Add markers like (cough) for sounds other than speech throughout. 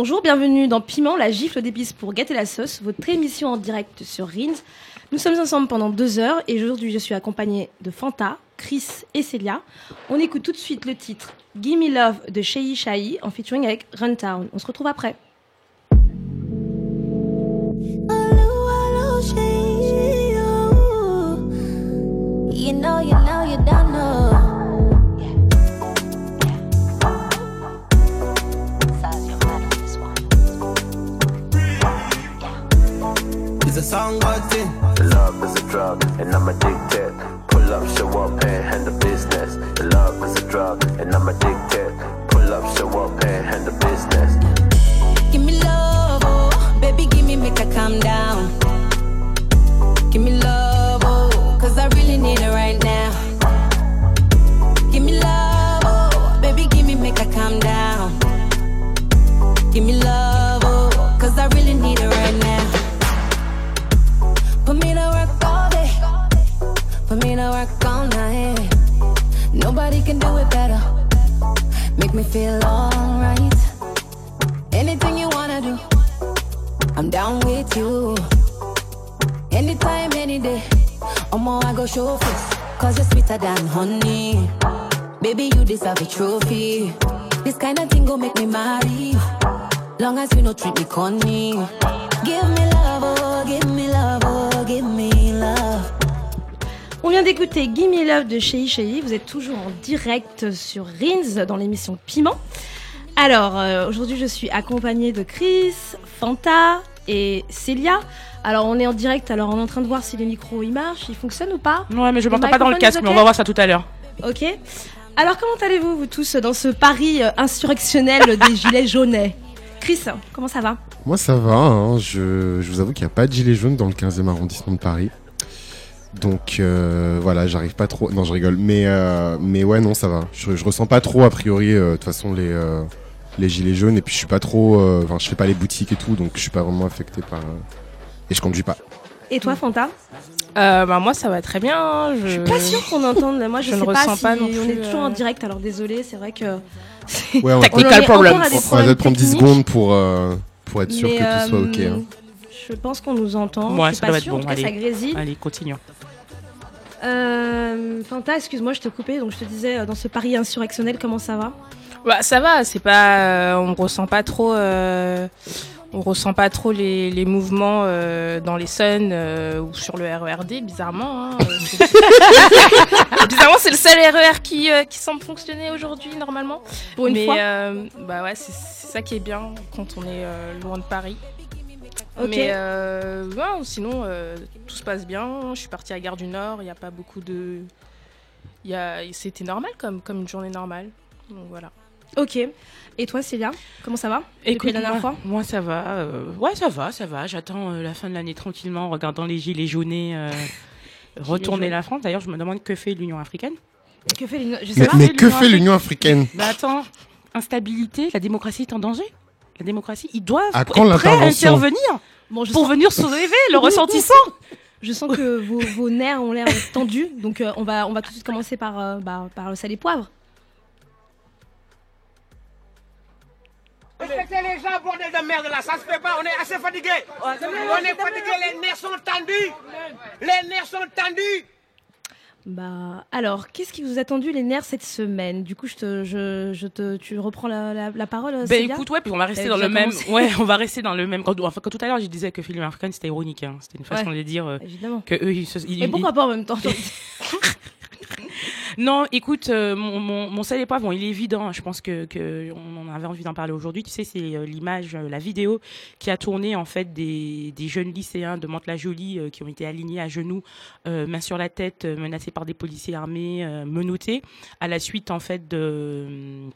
bonjour, bienvenue dans Piment, la gifle d'épices pour gâter la sauce, votre émission en direct sur Rins. Nous sommes ensemble pendant deux heures et aujourd'hui je suis accompagnée de Fanta, Chris et Célia. On écoute tout de suite le titre Gimme Love de Shei Shai en featuring avec Runtown. On se retrouve après. It's a song about it. Love is a drug, and I'm addicted. Pull up, show up, and handle business. Love is a drug, and I'm addicted. Pull up, show up, and handle business. Give me love, oh, baby, give me make I calm down. Give me love, put me to work all night. Nobody can do it better. Make me feel alright. Anything you wanna do, I'm down with you. Anytime, any day. Omo, I go show face. Cause you're sweeter than honey. Baby, you deserve a trophy. This kind of thing go make me marry. Long as you no treat me corny. Give me love, On vient d'écouter Gimme Love de Shei Shei. Vous êtes toujours en direct sur Rins dans l'émission Piment. Alors, euh, aujourd'hui, je suis accompagnée de Chris, Fanta et Célia. Alors, on est en direct, alors on est en train de voir si les micros ils marchent, ils fonctionnent ou pas. Ouais, mais je m'entends pas dans le casque, mais on va voir ça tout à l'heure. Ok. Alors, comment allez-vous, vous tous, dans ce pari euh, insurrectionnel des gilets jaunais Chris, comment ça va? Moi ça va, hein, je, je vous avoue qu'il n'y a pas de gilet jaune dans le 15e arrondissement de Paris. Donc euh, voilà, j'arrive pas trop. Non, je rigole. Mais, euh, mais ouais, non, ça va. Je, je ressens pas trop, a priori, euh, de toute façon, les, euh, les gilets jaunes. Et puis je suis pas trop. euh, Enfin, je fais pas les boutiques et tout, donc je suis pas vraiment affecté par. euh, et je conduis pas. Et toi, Fanta? Euh, bah, moi, ça va très bien. hein, Je, Je suis pas sûre qu'on entende. Moi, je, je sais ne pas ressens si pas non on est toujours en direct. Alors désolé, c'est vrai que. Ouais, on va, Technical des on va peut-être prendre 10 techniques, secondes pour, euh, pour être sûr mais, que tout soit ok. hein. Je pense qu'on nous entend. Ouais, je suis ça pas doit être sûre. En bon, tout cas, ça allez. grésille. Allez, continue. Euh, Fanta, excuse-moi, je te coupais. Donc je te disais, euh, dans ce pari insurrectionnel, comment ça va Bah, ça va, c'est pas. euh, on ressent pas trop. euh, on ressent pas trop les, les mouvements dans les Suns ou sur le RERD, bizarrement. hein, (laughs) bizarrement, c'est le seul RER qui, euh, qui semble fonctionner aujourd'hui, normalement. Pour une Mais, fois. bah ouais, c'est ça qui est bien quand on est loin de Paris. Ok. Mais euh, ouais, sinon, euh, tout se passe bien. Je suis partie à Gare du Nord. Il n'y a pas beaucoup de. il Y a... C'était normal comme, comme une journée normale. Donc voilà. Ok. Et toi, Célia, comment ça va Depuis la dernière moi, fois moi, ça va. euh, ouais, ça va, ça va. J'attends euh, la fin de l'année tranquillement en regardant les gilets jaunés euh, (laughs) retourner jaunes. la France. D'ailleurs, je me demande que fait l'Union africaine. Que fait l'Union Je sais Mais, pas. mais c'est que fait l'Union africaine Bah attends, instabilité, la démocratie est en danger. La démocratie, ils doivent À être prêts à intervenir Bon, je pour sens, venir sauver le (laughs) ressentissant. je sens que vos, vos nerfs ont l'air tendus. Donc euh, on va, on va tout de suite commencer par, euh, bah, par le sel et poivre. Respectez les gens, bordel de merde là, ça se fait pas, on est assez fatigué. On est fatigué, les nerfs sont tendus. Les nerfs sont tendus. Bah, alors, qu'est-ce qui vous a tendu les nerfs cette semaine? Du coup, je te, je, je te, tu reprends la, la, la parole, Ben écoute, ouais, puis on va rester dans le même. Ouais, on va (laughs) rester dans le même. Quand, enfin, quand tout à l'heure, je disais que film africain c'était ironique. Hein. C'était une façon Ouais. de dire euh, que eux, ils se. ils- Et pourquoi pas en même temps (laughs) (laughs) Non, écoute, euh, mon, mon, mon sel et poivre, bon, il est évident. Je pense que, avait envie d'en parler aujourd'hui. Tu sais, c'est euh, l'image, euh, la vidéo qui a tourné en fait des, jeunes lycéens de Mantes-la-Jolie qui ont été alignés à genoux, main sur la tête, menacés par des policiers armés, menottés, à la suite en fait de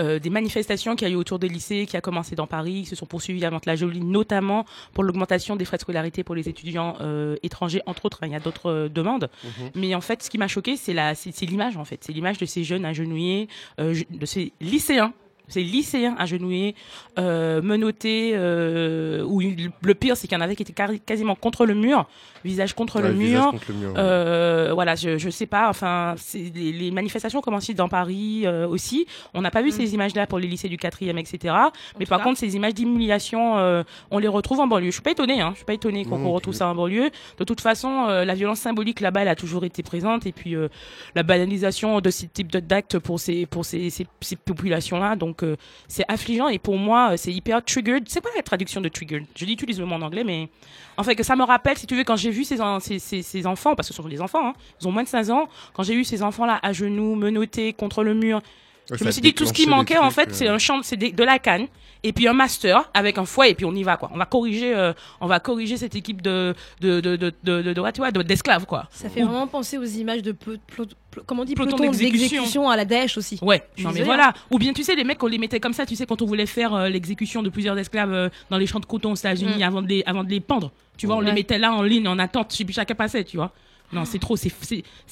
euh, des manifestations qui a eu autour des lycées, qui a commencé dans Paris, qui se sont poursuivies à Mantes-la-Jolie, notamment pour l'augmentation des frais de scolarité pour les étudiants euh, étrangers, entre autres. hein, Il y a d'autres euh, demandes. Mais en fait, ce qui m'a choqué, c'est la, l'image en fait, c'est l'image de ces jeunes agenouillés, euh, de ces lycéens. C'est lycéens agenouillés, euh, menottés, euh, ou il- le pire, c'est qu'il y en avait qui étaient quasiment contre le mur, visage contre Ouais, le visage mur. contre le mur, ouais. Euh, voilà, je, je sais pas. Enfin, c'est- les, les manifestations commencent dans Paris euh, aussi. On n'a pas vu ces images-là pour les lycées du quatrième, etc. Mais par contre, ces images d'humiliation, euh, on les retrouve en banlieue. Je suis pas étonnée. Hein. Je suis pas étonnée qu'on retrouve ça en banlieue. De toute façon, euh, la violence symbolique là-bas, elle a toujours été présente. Et puis euh, la banalisation de ce type de- d'actes pour ces pour ces, ces, ces populations-là, donc c'est affligeant. Et pour moi, euh, c'est hyper triggered. C'est quoi la traduction de triggered? Je utilise le mot en anglais, mais en fait que ça me rappelle, si tu veux, quand j'ai vu ces, ces, ces, enfants, parce que ce sont des enfants, hein, ils ont moins de 15 ans, quand j'ai eu ces enfants-là à genoux, menottés contre le mur, je ça me a suis dit tout ce qui manquait en fait, c'est euh, un champ, c'est de la canne et puis un master avec un foie et puis on y va quoi. On va corriger, euh, on va corriger cette équipe de de de de de, de, d'esclaves quoi. Ça fait vraiment penser aux images de peu, plo- comment on dit Peloton peloton d'exécution. à la Daesh aussi. Ouais, non mais désolée, voilà. Ou bien tu sais les mecs on les mettait comme ça, tu sais quand on voulait faire euh, l'exécution de plusieurs esclaves euh, dans les champs de coton aux États-Unis Mm. avant de les avant de les pendre. Tu vois, on les mettait là en ligne en attente, et puis chacun passait, tu vois. Non, c'est trop, c'est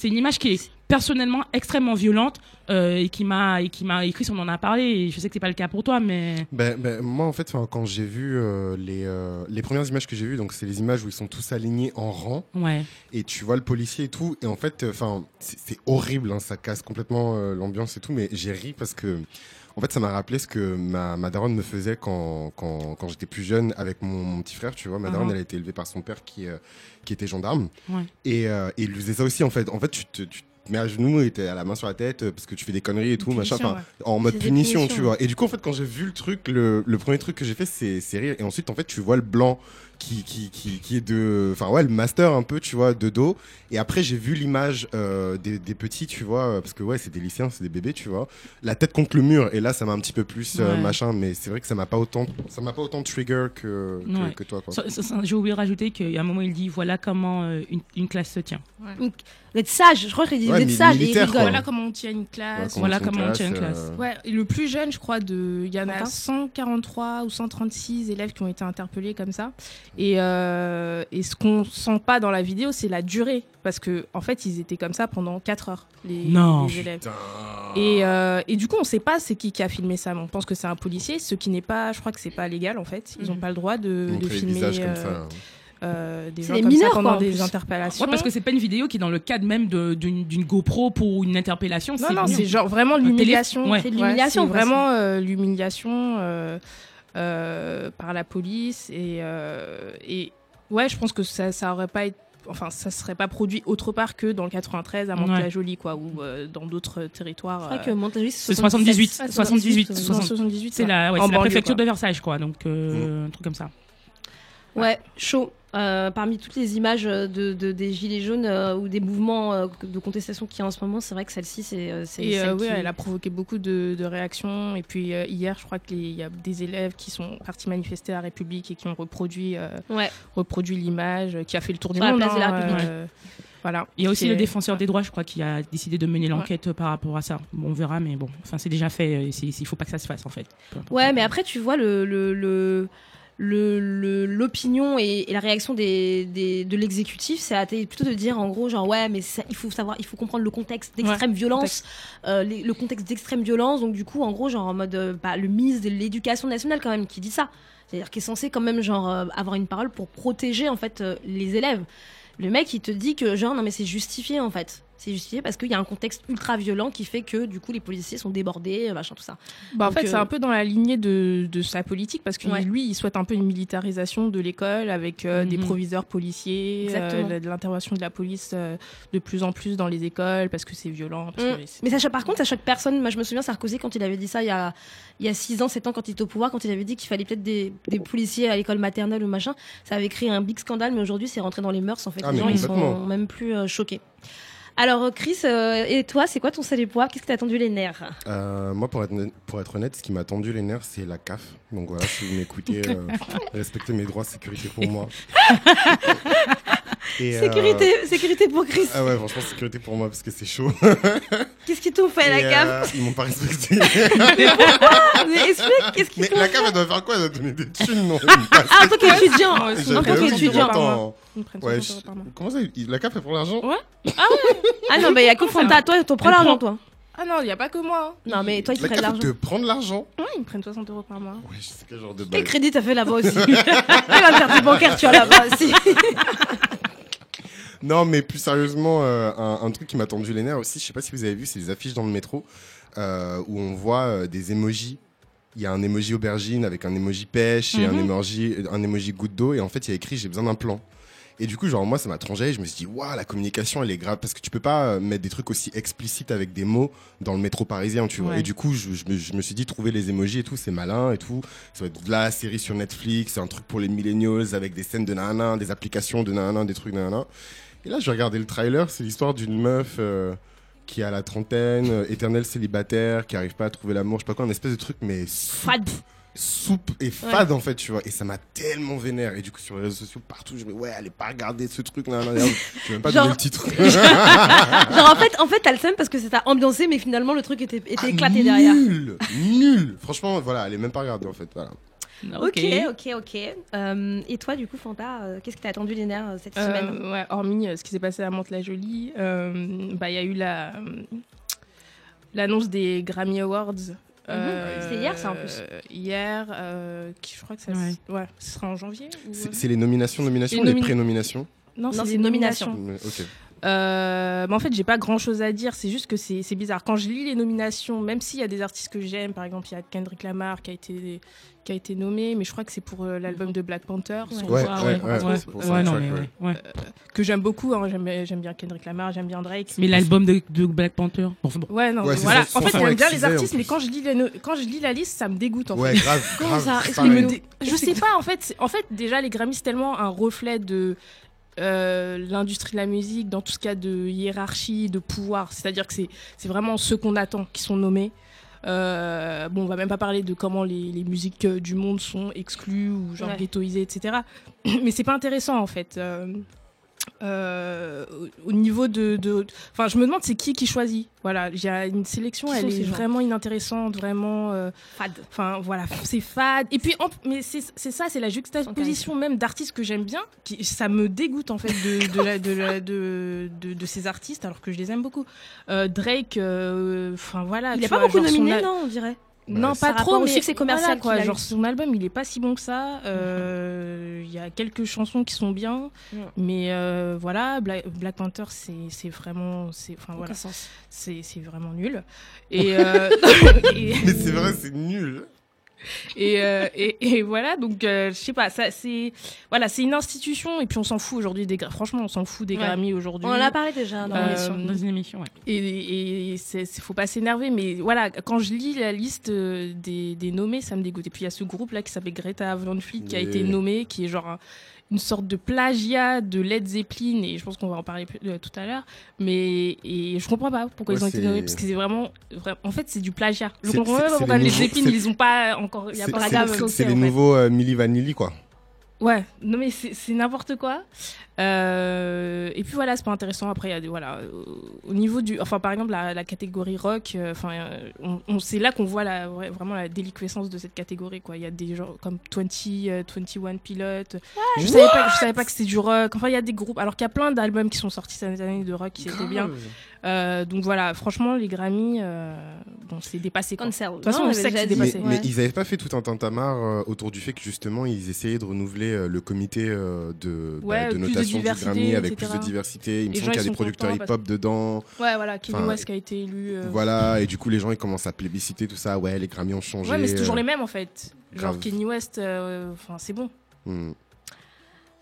une image qui est personnellement extrêmement violente euh, et qui m'a et qui m'a écrit on en a parlé et je sais que c'est pas le cas pour toi mais Ben, ben, moi, en fait, quand j'ai vu euh, les, euh, les premières images que j'ai vues, donc c'est les images où ils sont tous alignés en rang ouais. et tu vois le policier et tout. Et en fait, enfin, c'est horrible, hein, ça casse complètement l'ambiance et tout. Mais j'ai ri parce que, en fait, ça m'a rappelé ce que ma, ma daronne me faisait quand, quand, quand j'étais plus jeune avec mon, mon petit frère. Tu vois, ma daronne, Mhm. elle a été élevée par son père qui, euh, qui était gendarme. Ouais. Et, euh, et il lui faisait ça aussi, en fait. En fait, tu te, tu te mets à genoux et t'as la main sur la tête euh, parce que tu fais des conneries et tout, machin. En mode punition, tu vois. Et du coup, en fait, quand j'ai vu le truc, le, le premier truc que j'ai fait, c'est c'est rire. Et ensuite, en fait, tu vois le blanc qui, qui, qui, qui est de. Enfin, ouais, le master un peu, tu vois, de dos. Et après, j'ai vu l'image euh, des, des petits, tu vois, euh, parce que ouais, c'est des lycéens, c'est des bébés, tu vois. La tête contre le mur. Et là, ça m'a un petit peu plus euh, Ouais. machin. Mais c'est vrai que ça m'a pas autant, ça m'a pas autant trigger que, que, Ouais. que toi, quoi. Ça- ça- ça- J'ai oublié de rajouter qu'à un moment il dit voilà comment euh, une, une classe se tient. D'être sage, je crois qu'il dit Ouais, d'être sage et il. Voilà comment on tient une Ouais, classe. Voilà comment on tient une classe. euh, Ouais, et le plus jeune, je crois, de, il y en a Quentin 143 ou 136 élèves qui ont été interpellés comme ça. Et, euh, et ce qu'on sent pas dans la vidéo, c'est la durée, parce que en fait, ils étaient comme ça pendant 4 heures, les, Non. les élèves. Putain. Et, euh, et du coup, on sait pas c'est qui qui a filmé ça. mais On pense que c'est un policier, ce qui n'est pas, je crois que c'est pas légal en fait. Ils ont Mhm. pas le droit de, de filmer comme euh, ça. hein. euh, des C'est gens des comme mineurs, ça pendant quoi, des interpellations. Ouais, parce que c'est pas une vidéo qui est dans le cadre même d'une GoPro pour une interpellation. Non, c'est non, c'est genre vraiment télé- l'humiliation. ouais. C'est de l'humiliation, vraiment euh, l'humiliation euh, euh, par la police. Et, euh, et ouais, je pense que ça, ça aurait pas été. Enfin, ça serait pas produit autre part que dans le 93 à Mantes-la-Jolie, quoi, ou euh, Mm. dans d'autres territoires. Je crois euh, que Montagnais, C'est 78, Ah, 78, dans 60. 78, C'est la, ouais, En c'est la préfecture quoi. de Versailles, crois. Donc, euh, un truc comme ça. Ouais, chaud. Euh, parmi toutes les images de, de- des gilets jaunes euh, ou des mouvements euh, de contestation qu'il y a en ce moment, c'est vrai que celle-ci, c'est euh, celle euh, oui, qui- elle a provoqué beaucoup de, de réactions. Et puis euh, hier, je crois qu'il y a des élèves qui sont partis manifester à la République et qui ont reproduit, euh, Ouais. reproduit l'image, euh, qui a fait le tour du la monde. place de la hein, République. euh, voilà. Il y a aussi le défenseur des droits, je crois, qui a décidé de mener l'enquête euh, par rapport à ça. Bon, on verra, mais bon, enfin, c'est déjà fait. euh, Il faut pas que ça se fasse, en fait. Ouais, mais après, tu vois le. le, le le- le- l'opinion et, et la réaction des, des- de l'exécutif, c'est plutôt de dire en gros genre ouais mais ça- il faut savoir il faut comprendre le contexte d'extrême violence euh, les- le contexte d'extrême violence. Donc du coup en gros genre en mode euh, bah, le ministre de l'éducation nationale quand même qui dit ça. C'est-à-dire qui est censé quand même genre euh, avoir une parole pour protéger en fait euh, les élèves. Le mec il te dit que genre non mais c'est justifié en fait c'est justifié parce qu'il y a un contexte ultra violent qui fait que du coup les policiers sont débordés euh, machin tout ça Bah, en fait, c'est euh, un peu dans la lignée de, de sa politique parce que Ouais. lui, il souhaite un peu une militarisation de l'école avec euh, des Mhm. proviseurs policiers, euh, de l'intervention de la police euh, de plus en plus dans les écoles parce que c'est violent. parce Mm. que Mais ça, choque- par contre, ça choque personne. Moi, je me souviens Sarkozy quand il avait dit ça il y a il y a six ans, sept ans, quand il était au pouvoir, quand il avait dit qu'il fallait peut-être des, des policiers à l'école maternelle ou machin. Ça avait créé un big scandale, mais aujourd'hui, c'est rentré dans les mœurs. En fait, Ah, les gens ils sont même plus euh, choqués. Alors, Chris, euh, et toi, c'est quoi ton sel et poivre? Qu'est-ce que t'as tendu les nerfs? Euh, moi, pour être, honnête- pour être honnête, ce qui m'a tendu les nerfs, c'est la CAF. Donc voilà, si vous m'écoutez, euh, (laughs) respectez mes droits, sécurité pour moi. (laughs) Et, euh, Sécurité, sécurité pour Chris. Ah ouais, franchement, sécurité pour moi parce que c'est chaud. (laughs) Qu'est-ce qu'ils t'ont fait, la Et, cave euh, Ils m'ont pas respecté. (laughs) Mais Explique, qu'est-ce qu'ils Mais t'ont la fait cave, elle doit faire quoi Elle doit donner des thunes, non Ah, en tant qu'étudiant (laughs) Ouais, En tant oui, qu'étudiant Ils prennent Ouais, 60 euros je- par mois. Comment ça La CAF, elle prend l'argent Ah non, mais il y a que Fanta, toi, t'en prends l'argent, toi. Ah non, il n'y a pas que moi. hein. Non, mais toi, ils te La prennent carte l'argent. de prendre l'argent Ouais, ils me prennent 60 euros par mois. Ouais, je sais quel genre de Quel bail. crédit t'as fait là-bas aussi? Quelle interdit bancaire tu as là-bas aussi Non, mais plus sérieusement, euh, un, un truc qui m'a tendu les nerfs aussi, je sais pas si vous avez vu, c'est les affiches dans le métro euh, où on voit euh, des emojis. Il y a un emoji aubergine avec un emoji pêche et un Mhm. emoji, un emoji goutte d'eau. Et en fait, il y a écrit j'ai besoin d'un plan. Et du coup, genre, moi, ça m'a tranché. Je me suis dit, waouh, la communication, elle est grave. Parce que tu peux pas euh, mettre des trucs aussi explicites avec des mots dans le métro parisien, tu vois. Ouais. Et du coup, je, je me, je me suis dit, trouver les emojis et tout, c'est malin et tout. Ça va être de la série sur Netflix, c'est un truc pour les millennials avec des scènes de nanana, des applications de nanana, des trucs de nanana. Et là, je regardais le trailer, c'est l'histoire d'une meuf euh, qui a la trentaine, euh, éternelle célibataire, qui arrive pas à trouver l'amour, je sais pas quoi, un espèce de truc, mais soupe, Fade. soupe et fade en fait, tu vois. Et ça m'a tellement vénère. Et du coup, sur les réseaux sociaux, partout, je me dis, ouais, allez pas regarder ce truc, là, là, là. Je vais même pas Genre- donner le titre. (laughs) Genre en fait, en fait, t'as le seum parce que c'est t'a ambiancé, mais finalement le truc était, était Ah, éclaté derrière. Nul, nul. Franchement, voilà, allez même pas regarder en fait, voilà. Ok, ok, ok. Euh, et toi, du coup, Fanta, euh, qu'est-ce qui t'a attendu les nerfs euh, cette semaine Euh, ouais, hormis euh, ce qui s'est passé à Mantes-la-Jolie, euh, bah, il y a eu la, l'annonce des Grammy Awards. euh, C'était hier, ça, en plus. Hier, euh, qui, je crois que ça, Ouais. ouais, ce sera en janvier. ou- C'est c'est les nominations, nominations, Les ou les nomina- pré-nominations Non, Non, c'est c'est des nominations. nomination. Euh, mais en fait, j'ai pas grand chose à dire. C'est juste que c'est c'est bizarre. Quand je lis les nominations, même s'il y a des artistes que j'aime, par exemple, il y a Kendrick Lamar qui a été, qui a été nommé, mais je crois que c'est pour euh, l'album de Black Panther. Que j'aime beaucoup. hein. J'aime j'aime bien Kendrick Lamar, j'aime bien Drake. Mais l'album de, de Black Panther. Bon, enfin, bon. Ouais, non, Ouais, voilà. son- en fait, j'aime bien les artistes, mais quand je, lis les no- quand je lis la liste, ça me dégoûte en Ouais, fait. grave, ça. Dé- Je sais pas, en fait, en fait, déjà, les Grammys, c'est tellement un reflet de euh, l'industrie de la musique, dans tout ce cas de hiérarchie, de pouvoir. C'est-à-dire que c'est vraiment ceux qu'on attend qui sont nommés. Euh, bon, on va même pas parler de comment les, les musiques euh, du monde sont exclues ou genre Ouais. ghettoisées, etc. (clears throat) Mais c'est pas intéressant en fait. Euh, euh, au- au niveau de, de- enfin, je me demande c'est qui qui choisit? Voilà, il y a une sélection, elle est vraiment inintéressante, vraiment. euh, Fade. Enfin voilà, c'est fade. Et puis, en- mais c'est ça, c'est la juxtaposition même d'artistes que j'aime bien. Qui, ça me dégoûte en fait de, de, la- de, la- de, ces artistes alors que je les aime beaucoup. Euh, Drake, enfin voilà. Il tu est pas beaucoup nominé, non, on dirait? Non, Ouais, pas trop, rapport au mais succès commercial voilà, quoi. Genre son album, il est pas si bon que ça. Euh, Il y a quelques chansons qui sont bien, Mhm. mais euh, voilà, Black, Black Panther, c'est c'est vraiment, c'est enfin voilà, c'est c'est vraiment nul. Et, (laughs) euh, (laughs) et- Mais c'est vrai, c'est nul. Et, euh, et, et voilà, donc euh, je sais pas, ça c'est voilà, c'est une institution et puis on s'en fout aujourd'hui des franchement on s'en fout des Ouais. Grammys aujourd'hui. On en a parlé déjà dans Euh, l'émission. Dans une émission, ouais. Et, et c'est c'est- faut pas s'énerver, mais voilà, quand je lis la liste euh, des, des nommés, ça me dégoûte. Et puis il y a ce groupe là qui s'appelle Greta Van Fleet qui a Oui. été nommé, qui est genre un- une sorte de plagiat de Led Zeppelin, et je pense qu'on va en parler plus- euh, tout à l'heure. Mais et je comprends pas pourquoi Ouais, ils ont été nommés, parce que c'est vraiment, vra- en fait, c'est du plagiat. Je comprends pas pourquoi nouveaux- Zeppelin ils ont pas encore, il y a C'est- les en fait. nouveaux euh, Milli Vanilli, quoi. Ouais, non mais c'est n'importe quoi. Euh, et puis voilà, c'est pas intéressant. Après, il y a des, voilà, au niveau du, enfin par exemple la, la catégorie rock, euh, enfin, euh, on, on- c'est là qu'on voit la, vraiment la déliquescence de cette catégorie. Quoi, il y a des gens comme 20, euh, 21 Pilot. je savais pas, je savais pas que c'était du rock. Enfin, il y a des groupes. Alors qu'il y a plein d'albums qui sont sortis cette année de rock qui étaient bien. Euh, donc voilà, franchement, les Grammy, euh, bon, c'est dépassé. quoi. De toute façon, Non, on sait que c'est dépassé. Mais, ils avaient pas fait tout un tintamarre euh, autour du fait que justement ils essayaient de renouveler euh, le comité euh, de, bah, de plus de notation du Grammy avec etc. plus de diversité. Il me semble qu'il y a des producteurs hip-hop dedans. Ouais, voilà, Kanye Enfin, West qui a été élu. euh, Voilà, et du coup les gens ils commencent à plébisciter tout ça. Ouais, les Grammy ont changé. Ouais, mais c'est toujours euh, les mêmes en fait. Genre. Kanye West, euh, enfin c'est bon. hmm.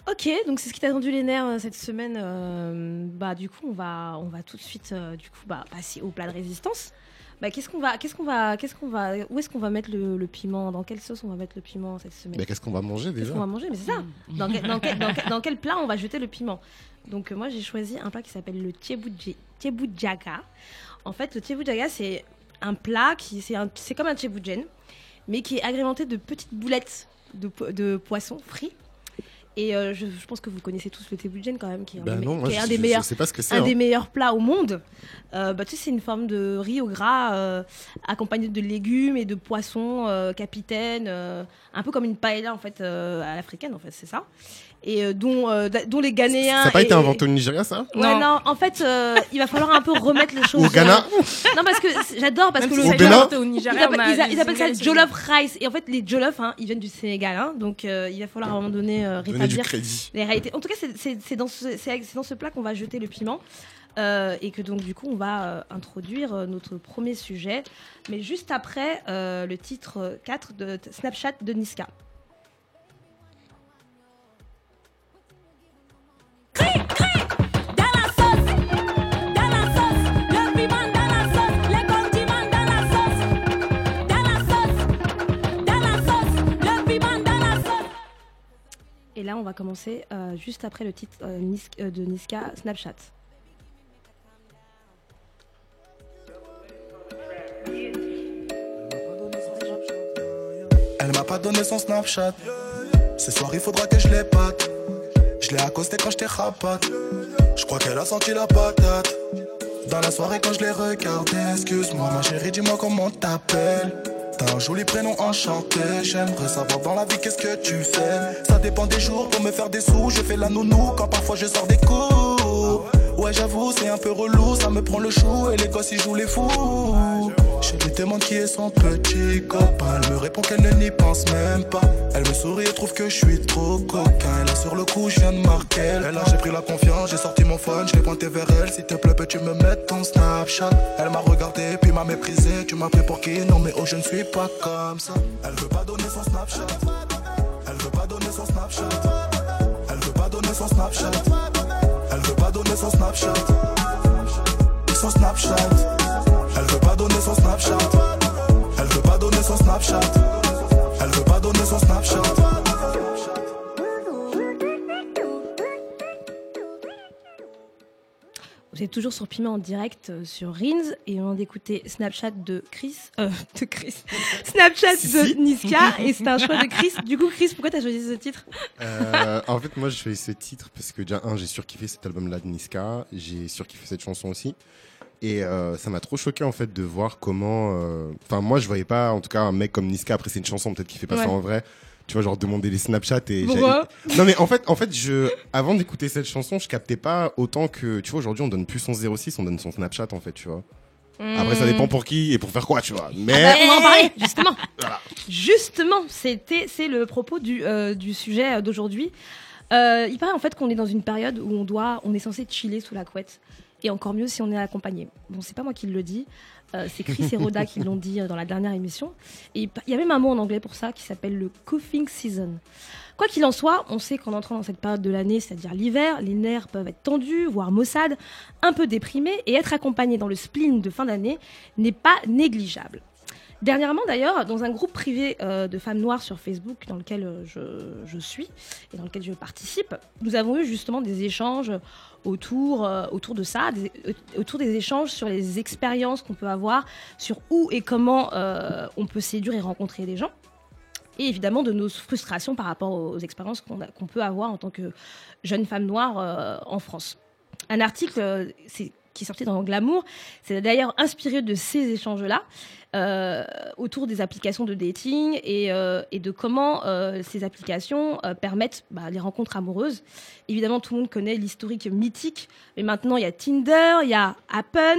Ok, donc c'est ce qui t'a rendu les nerfs euh, cette semaine. euh, bah du coup, on va, on va tout de suite, euh, du coup, bah passer au plat de résistance. Bah qu'est-ce qu'on va, qu'est-ce qu'on va, qu'est-ce qu'on va, où est-ce qu'on va mettre le, le piment? Dans quelle sauce on va mettre le piment cette semaine? Mais qu'est-ce qu'on va manger Qu'est-ce déjà? qu'on va manger? Mais c'est ça. Dans quel, dans, quel, dans quel- dans quel plat on va jeter le piment? Donc euh, moi j'ai choisi un plat qui s'appelle le tiebujaga. En fait, le tiebujaga c'est un plat qui c'est un- c'est comme un tiebujen, mais qui est agrémenté de petites boulettes de, de poisson frit. Et euh, je, je pense que vous connaissez tous le tebudjen quand même, qui est un, des, me- non, moi qui est je, un des je- meilleurs je sais pas ce que c'est. un hein. des meilleurs plats au monde. Euh, bah, tu sais, c'est une forme de riz au gras euh, accompagné de légumes et de poissons euh, capitaine, un peu comme une paella en fait à l'africaine en fait, c'est ça. Et euh, dont, euh, dont les Ghanéens. Ça n'a pas été inventé au Nigeria, ça? Ouais, Non. non. en fait, euh, il va falloir un peu remettre les choses. Au Ghana Non, parce que j'adore, parce Même que si le Au ça a été Bénin inventé au ils Nigeria, appellent, ils a- les ils appellent ça jollof rice. Et en fait, les jollof, hein, ils viennent du Sénégal. hein, donc, euh, il va falloir à un moment donné euh, rétablir crédit. les réalités. En tout cas, c'est- dans, ce- dans plat qu'on va jeter le piment. euh, et que donc, du coup, on va euh, introduire euh, notre premier sujet. Mais juste après euh, le titre euh, 4 de Snapchat de Niska. Et là, on va commencer euh, juste après le titre euh, euh, de Niska, Snapchat. Elle m'a pas donné son Snapchat. Ce soir, il faudra que je l'épate. Je l'ai accosté quand j'étais rapat. Je crois qu'elle a senti la patate. Dans la soirée, quand je l'ai regardée, excuse-moi, ma chérie, dis-moi comment t'appelles. T'as un joli prénom enchanté. J'aimerais savoir dans la vie qu'est-ce que tu fais? Ça dépend des jours pour me faire des sous. Je fais la nounou quand parfois je sors des coups. Ouais, j'avoue, c'est un peu relou. Ça me prend le chou et les gosses ils jouent les fous. Je lui demande qui est son petit copain. Elle me répond qu'elle n'y pense même pas. Elle me sourit et trouve que je suis trop coquin. Et là, sur le coup, je viens de marquer. Et là, j'ai pris la confiance, j'ai sorti mon phone, je l'ai pointé vers elle. S'il te plaît, peux-tu me mettre ton Snapchat? Elle m'a regardé, puis m'a méprisé. Tu m'as pris pour qui? Non, mais oh, je ne suis pas comme ça. Elle veut pas donner son Snapchat. Elle veut pas donner son Snapchat. Elle veut pas donner son Snapchat. Elle veut pas donner son Snapchat. Son Snapchat. Elle veut pas donner son Snapchat. Elle veut pas donner son Snapchat. Elle veut pas donner son Snapchat. Vous êtes toujours sur Piment en direct euh, sur Rins et on vient d'écouter Snapchat de Chris. Euh, de Chris. Snapchat Si, de si. Niska et c'est un choix de Chris. Du coup, Chris, pourquoi t'as choisi ce titre? Euh, en fait, moi, je fais ce titre parce que déjà, un, j'ai surkiffé cet album-là de Niska, j'ai surkiffé cette chanson aussi. Et euh, ça m'a trop choqué en fait de voir comment. euh, Enfin, moi, je voyais pas, en tout cas, un mec comme Niska. Après, c'est une chanson, peut-être qu'il fait pas Ouais. ça en vrai. Tu vois, genre demander des Snapchat et. Pourquoi? Non, mais en fait, en fait, je, avant d'écouter cette chanson, je captais pas autant que, tu vois, aujourd'hui, on donne plus son 06, on donne son Snapchat en fait, tu vois. Après, ça dépend pour qui et pour faire quoi, tu vois. Mais. Bah, on va en parler, justement. (laughs) Justement, c'était, c'est le propos du, euh, du sujet d'aujourd'hui. Il paraît en fait qu'on est dans une période où on doit, on est censé chiller sous la couette. Et encore mieux si on est accompagné. Bon, c'est pas moi qui le dis, euh, c'est Chris et Rhoda qui l'ont dit euh, dans la dernière émission. Et il y a même un mot en anglais pour ça qui s'appelle le coughing season. Quoi qu'il en soit, on sait qu'en entrant dans cette période de l'année, c'est-à-dire l'hiver, les nerfs peuvent être tendus, voire maussades, un peu déprimés, et être accompagné dans le spleen de fin d'année n'est pas négligeable. Dernièrement d'ailleurs, dans un groupe privé euh, de femmes noires sur Facebook dans lequel je suis et dans lequel je participe, nous avons eu justement des échanges autour, euh, autour de ça, euh, autour des échanges sur les expériences qu'on peut avoir, sur où et comment euh, on peut séduire et rencontrer des gens. Et évidemment de nos frustrations par rapport aux expériences qu'on qu'on peut avoir en tant que jeune femme noire en France. Un article qui est sorti dans Glamour, c'est d'ailleurs inspiré de ces échanges-là autour des applications de dating et, euh, et de comment euh, ces applications euh, permettent bah, les rencontres amoureuses. Évidemment, tout le monde connaît l'historique mythique, mais maintenant il y a Tinder, il y a Happen,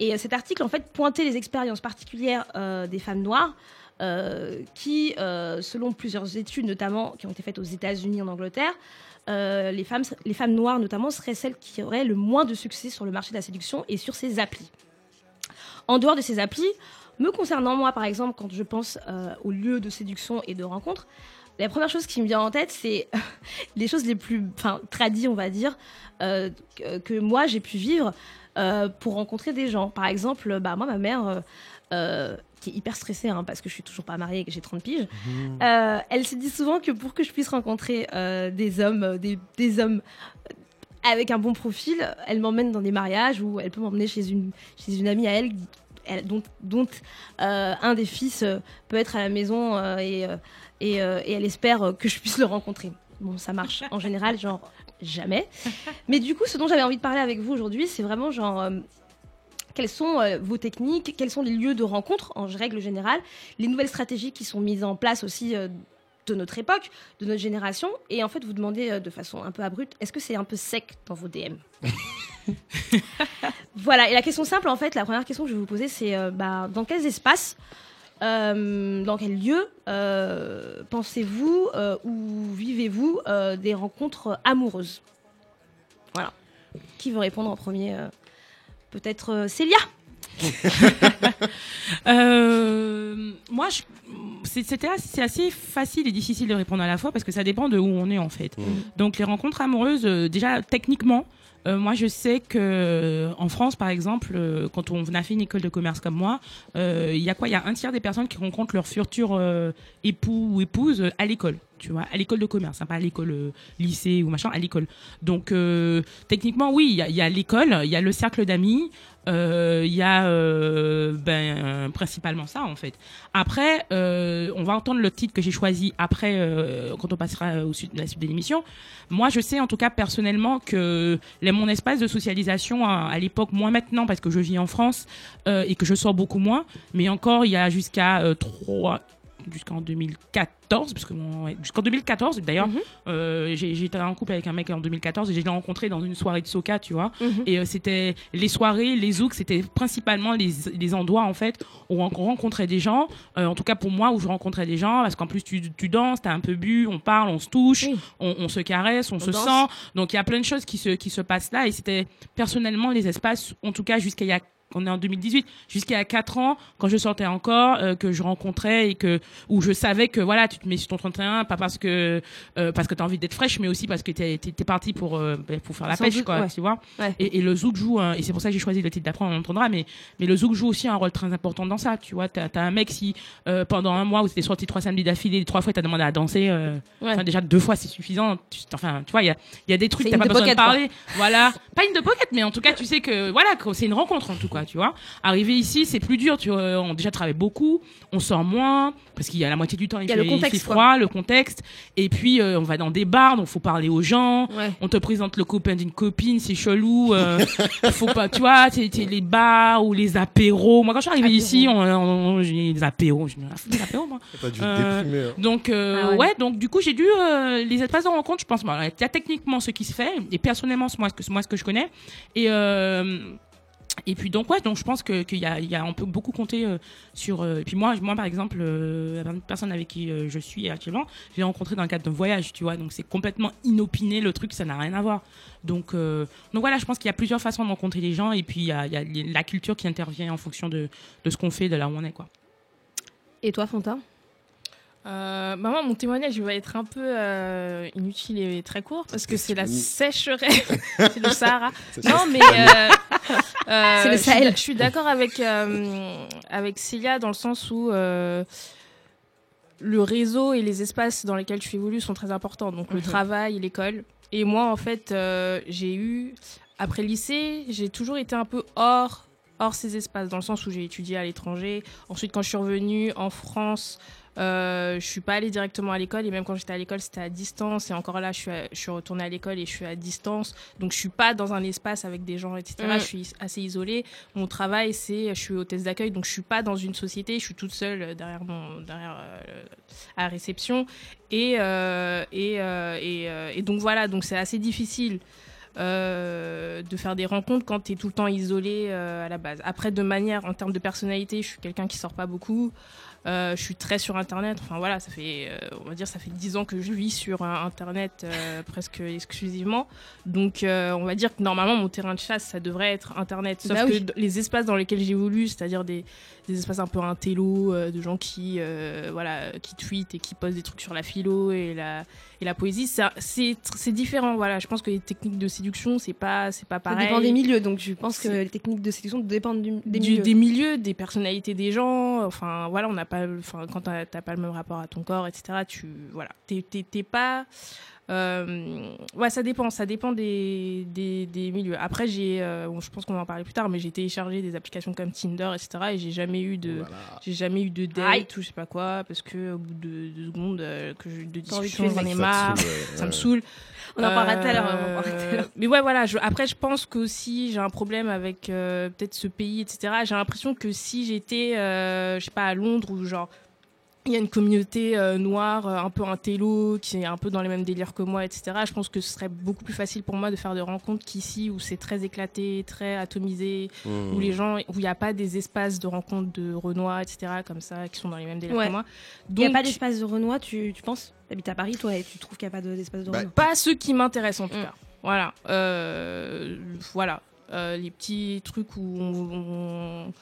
et euh, cet article en fait pointait les expériences particulières euh, des femmes noires. euh, qui, euh, selon plusieurs études, notamment qui ont été faites aux États-Unis, en Angleterre, euh, les, femmes, les femmes noires notamment seraient celles qui auraient le moins de succès sur le marché de la séduction et sur ces applis. En dehors de ces applis, me concernant moi par exemple, quand je pense euh, aux lieux de séduction et de rencontre, la première chose qui me vient en tête, c'est (laughs) les choses les plus tradies, on va dire, euh, que, moi j'ai pu vivre euh, pour rencontrer des gens. Par exemple, bah, moi, ma mère, euh, qui est hyper stressée hein, parce que je suis toujours pas mariée et que j'ai 30 piges, euh, elle se dit souvent que pour que je puisse rencontrer des hommes, des, des hommes avec un bon profil, elle m'emmène dans des mariages ou elle peut m'emmener chez une, chez une amie à elle, dont, euh, un des fils euh, peut être à la maison euh, et, elle espère que je puisse le rencontrer. Bon, ça marche en général, genre jamais. Mais du coup, ce dont j'avais envie de parler avec vous aujourd'hui, c'est vraiment genre. quelles sont vos techniques Quels sont les lieux de rencontre en règle générale Les nouvelles stratégies qui sont mises en place aussi de notre époque, de notre génération. Et en fait, vous demandez euh, de façon un peu abrupte, est-ce que c'est un peu sec dans vos DM (laughs) Voilà, et la question simple, en fait, la première question que je vais vous poser, c'est euh, bah, dans quels espaces, euh, dans quel lieu euh, pensez-vous ou vivez-vous des rencontres amoureuses? Voilà. Qui veut répondre en premier? Peut-être Célia? (laughs) Euh, moi, c'était assez, facile et difficile de répondre à la fois parce que ça dépend de où on est en fait. Donc les rencontres amoureuses, euh, déjà techniquement, euh, moi je sais que en France par exemple, quand on a fait une école de commerce comme moi, il y a quoi? Il y a un tiers des personnes qui rencontrent leur futur époux ou épouse à l'école. Tu vois, à l'école de commerce, hein, pas à l'école euh, lycée ou machin, à l'école. Donc euh, techniquement, oui, il y a, l'école, il y a le cercle d'amis, euh, il y a ben principalement ça en fait. Après, on va entendre le titre que j'ai choisi après quand on passera au sud, la suite de l'émission. Moi, je sais en tout cas personnellement que mon espace de socialisation à, à l'époque, moins maintenant parce que je vis en France et que je sors beaucoup moins, mais encore il y a jusqu'à trois jusqu'en 2014 parce que ouais, jusqu'en 2014 d'ailleurs euh, j'ai j'ai été en couple avec un mec en 2014 et j'ai rencontré dans une soirée de soca tu vois Mhm. et euh, c'était les soirées les zouks c'était principalement les, les endroits en fait où on rencontrait des gens euh, en tout cas pour moi où je rencontrais des gens parce qu'en plus tu, tu danses t'as un peu bu on parle on se touche Oui. on, on se caresse on, se danse. sent donc il y a plein de choses qui se qui se passent là et c'était personnellement les espaces en tout cas jusqu'à il y a on est en 2018 jusqu'à 4 ans quand je sortais encore euh, que je rencontrais et que où je savais que voilà tu te mets sur ton 31 pas parce que euh, parce que tu as envie d'être fraîche mais aussi parce que tu es, parti pour euh, ben, pour faire la Sans pêche doute, quoi ouais. tu vois Ouais. et, et le zouk joue et c'est pour ça que j'ai choisi le titre d'après on entendra mais mais le zouk joue aussi un rôle très important dans ça tu vois t'as as un mec si euh, pendant un mois où t'es sorti trois samedis d'affilée trois fois t'as demandé à danser euh, Ouais. enfin, déjà deux fois c'est suffisant tu- enfin tu vois il y a il y a des trucs t'as pas de besoin de quoi. parler voilà pas une de pocket mais en tout cas tu sais que voilà c'est une rencontre en tout cas tu vois arriver ici c'est plus dur tu vois on déjà travaille beaucoup on sort moins parce qu'il y a la moitié du temps il, Il y a fait, le il contexte, quoi. froid le contexte et puis euh, on va dans des bars donc faut parler aux gens Ouais. on te présente le copain d'une copine c'est chelou euh, (laughs) faut pas tu vois t'es t'es les bars ou les apéros moi quand je suis arrivée ici on, on- j'ai des apéros j'ai des apéros moi (laughs) T'as dû Euh, déprimer. hein. donc euh, Ah ouais. ouais. donc du coup j'ai dû euh, les espaces de rencontre je pense bon, il y a techniquement ce qui se fait et personnellement c'est moi ce que moi ce que je connais et euh, et puis donc ouais donc je pense que qu'il y a, on peut beaucoup compter euh, sur euh, et puis moi moi par exemple euh, la personne avec qui euh, je suis actuellement j'ai rencontré dans le cadre d'un voyage tu vois donc c'est complètement inopiné le truc ça n'a rien à voir. Donc donc voilà je pense qu'il y a plusieurs façons de rencontrer les gens et puis il y a, la culture qui intervient en fonction de de ce qu'on fait de là où on est quoi. Et toi, Fonta Euh, bah moi, mon témoignage va être un peu euh, inutile et très court parce que c'est la sécheresse, (laughs) c'est le Sahara. Non, mais euh, euh, C'est le je suis- Sahel. Je suis d'accord avec euh, avec Célia dans le sens où euh, le réseau et les espaces dans lesquels tu évolues sont très importants. Donc le Mhm. travail, l'école. Et moi, en fait, euh, j'ai eu après le lycée, j'ai toujours été un peu hors hors ces espaces dans le sens où j'ai étudié à l'étranger. Ensuite, quand je suis revenue en France, euh, je suis pas allée directement à l'école et même quand j'étais à l'école, c'était à distance. Et encore là, je suis, à- je suis retournée à l'école et je suis à distance. Donc, je suis pas dans un espace avec des gens, etc. Mm. Je suis assez isolée. Mon travail, c'est, je suis hôtesse d'accueil, donc je suis pas dans une société. Je suis toute seule euh, derrière mon, derrière euh, à la réception. Et euh, et, euh, et, euh, et donc voilà, donc c'est assez difficile. euh, de faire des rencontres quand tu es tout le temps isolé euh, à la base. Après, de manière, en termes de personnalité, je suis quelqu'un qui sort pas beaucoup. Euh, je suis très sur Internet. Enfin voilà, ça fait, euh, on va dire, ça fait dix ans que je vis sur euh, Internet presque exclusivement. Donc, on va dire que normalement, mon terrain de chasse, ça devrait être Internet. Sauf Bah que oui. les espaces dans lesquels j'évolue, c'est-à-dire des, des espaces un peu intello, euh, de gens qui, euh, voilà, qui tweetent et qui postent des trucs sur la philo et la, et la poésie, ça- c'est différent. Voilà, je pense que les techniques de séduction, c'est pas, c'est pas Ça pareil dépend des milieux, donc je pense que les techniques de séduction dépendent du- des du- milieux. des milieux, des personnalités des gens. Enfin, voilà, on n'a pas, enfin, quand t'as pas le même rapport à ton corps, etc. Tu, voilà, t'es pas Euh, ouais, ça dépend, ça dépend des, des, des milieux. Après, j'ai, euh, bon, je pense qu'on va en parler plus tard, mais j'ai téléchargé des applications comme Tinder, etc. Et j'ai jamais eu de, j'ai jamais eu de date ou je sais pas quoi, parce que au bout de deux secondes euh, que je, de discussion, j'en ai marre, Ça ouais, ça me saoule. On en parlera tout à l'heure. on en parlera tout à Euh, l'heure. mais ouais, voilà. Je, après, je pense qu'aussi j'ai un problème avec euh, peut-être ce pays, etc. J'ai l'impression que si j'étais, euh, je sais pas, à Londres ou genre il y a une communauté euh, noire, euh, un peu un télo, qui est un peu dans les mêmes délires que moi, etc. Je pense que ce serait beaucoup plus facile pour moi de faire des rencontres qu'ici, où c'est très éclaté, très atomisé, Mmh. où les gens, où il n'y a pas des espaces de rencontres de Renoir, etc. comme ça, qui sont dans les mêmes délires Ouais. que moi. Il n'y a pas d'espace de Renoir, tu, tu penses? T'habites à Paris, toi, et tu trouves qu'il n'y a pas de- d'espace de Bah, Renoir pas ceux qui m'intéressent en tout Mm. cas. Voilà. Euh, voilà. Euh, les petits trucs où on. on-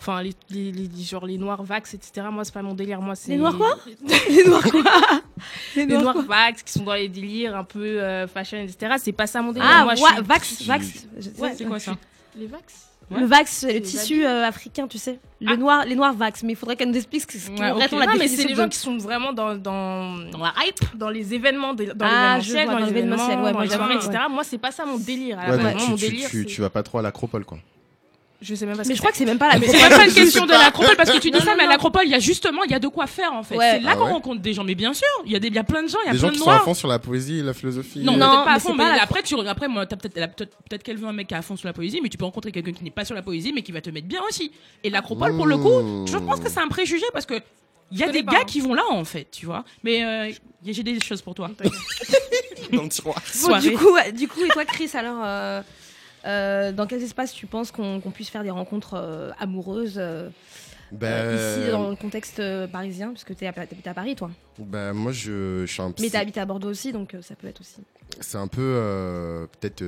Enfin, les, les, les- genre les noirs vax, etc. Moi, c'est pas mon délire. Moi, c'est Les noirs quoi? (laughs) Les noirs quoi? (laughs) Les les noirs vax qui sont dans les délires un peu euh, fashion, etc. C'est pas ça mon délire. Ah, moi, je suis- vax, vax. Ouais, C'est quoi ça? Les vax? Le vax, c'est le tissu euh, africain, tu sais. Le Ah. noir, les noirs vax, mais il faudrait qu'elle nous explique ce que c'est Ouais, vraiment ok. la Non, mais c'est les de- gens qui sont vraiment dans, dans, Dans la hype dans les événements, des- dans Ah, l'événementiel, vois, dans dans les événements, l'événementiel, ouais, dans moi, ouais. etc. Moi, c'est pas ça mon délire. À la Ouais, base. donc Moi, tu, mon tu, délire, tu, c'est- tu vas pas trop à l'acropole, quoi. Je sais même pas Mais je crois que c'est même pas la Mais c'est même pas une question de l'acropole parce que tu dis Non, ça, non, mais à l'acropole, il y a justement, il y a de quoi faire en fait. Ouais. C'est là Ah qu'on ouais rencontre des gens. Mais bien sûr, il y a des, il y a plein de gens, il y a Des plein gens de qui sont à fond sur la poésie, la philosophie. Non, Non, pas à fond, mais après, tu, après, moi, t'as peut-être, peut-être, qu'elle veut un mec qui est à fond sur la poésie, mais tu peux rencontrer quelqu'un qui n'est pas sur la poésie, mais qui va te mettre bien aussi. Et l'acropole, pour le coup, je pense que c'est un préjugé parce que il y a des gars hein. qui vont là, en fait, tu vois. Mais euh, j'ai des choses pour toi. (laughs) dans le tiroir. Du coup, du coup, et toi, Chris, alors, euh, dans quels espaces tu penses qu'on puisse faire des rencontres euh, amoureuses euh, Ben, euh, ici dans le contexte parisien, puisque tu habites à Paris, toi? ben, moi, je, je suis un Mais tu habites à Bordeaux aussi, donc ça peut être aussi. c'est un peu peut-être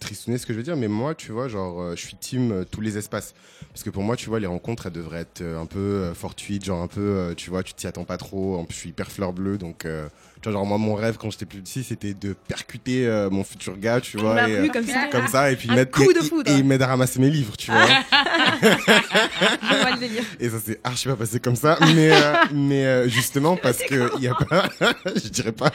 tristouné ce que je veux dire, mais moi, tu vois, genre, je suis team tous les espaces. Parce que pour moi, tu vois, les rencontres, elles devraient être un peu fortuites, genre un peu, tu vois, tu t'y attends pas trop. En plus, je suis hyper fleur bleue, donc, euh, tu vois, genre, moi, mon rêve quand j'étais plus petit, c'était de percuter euh, mon futur gars, tu vois. la et, rue, euh, comme ça. comme ça, et puis mettre, et- il m'aide à ramasser mes livres, tu vois. (laughs) Et ça s'est archi pas passé comme ça, mais euh, mais euh, justement (laughs) parce que il y a pas, (laughs) je dirais pas,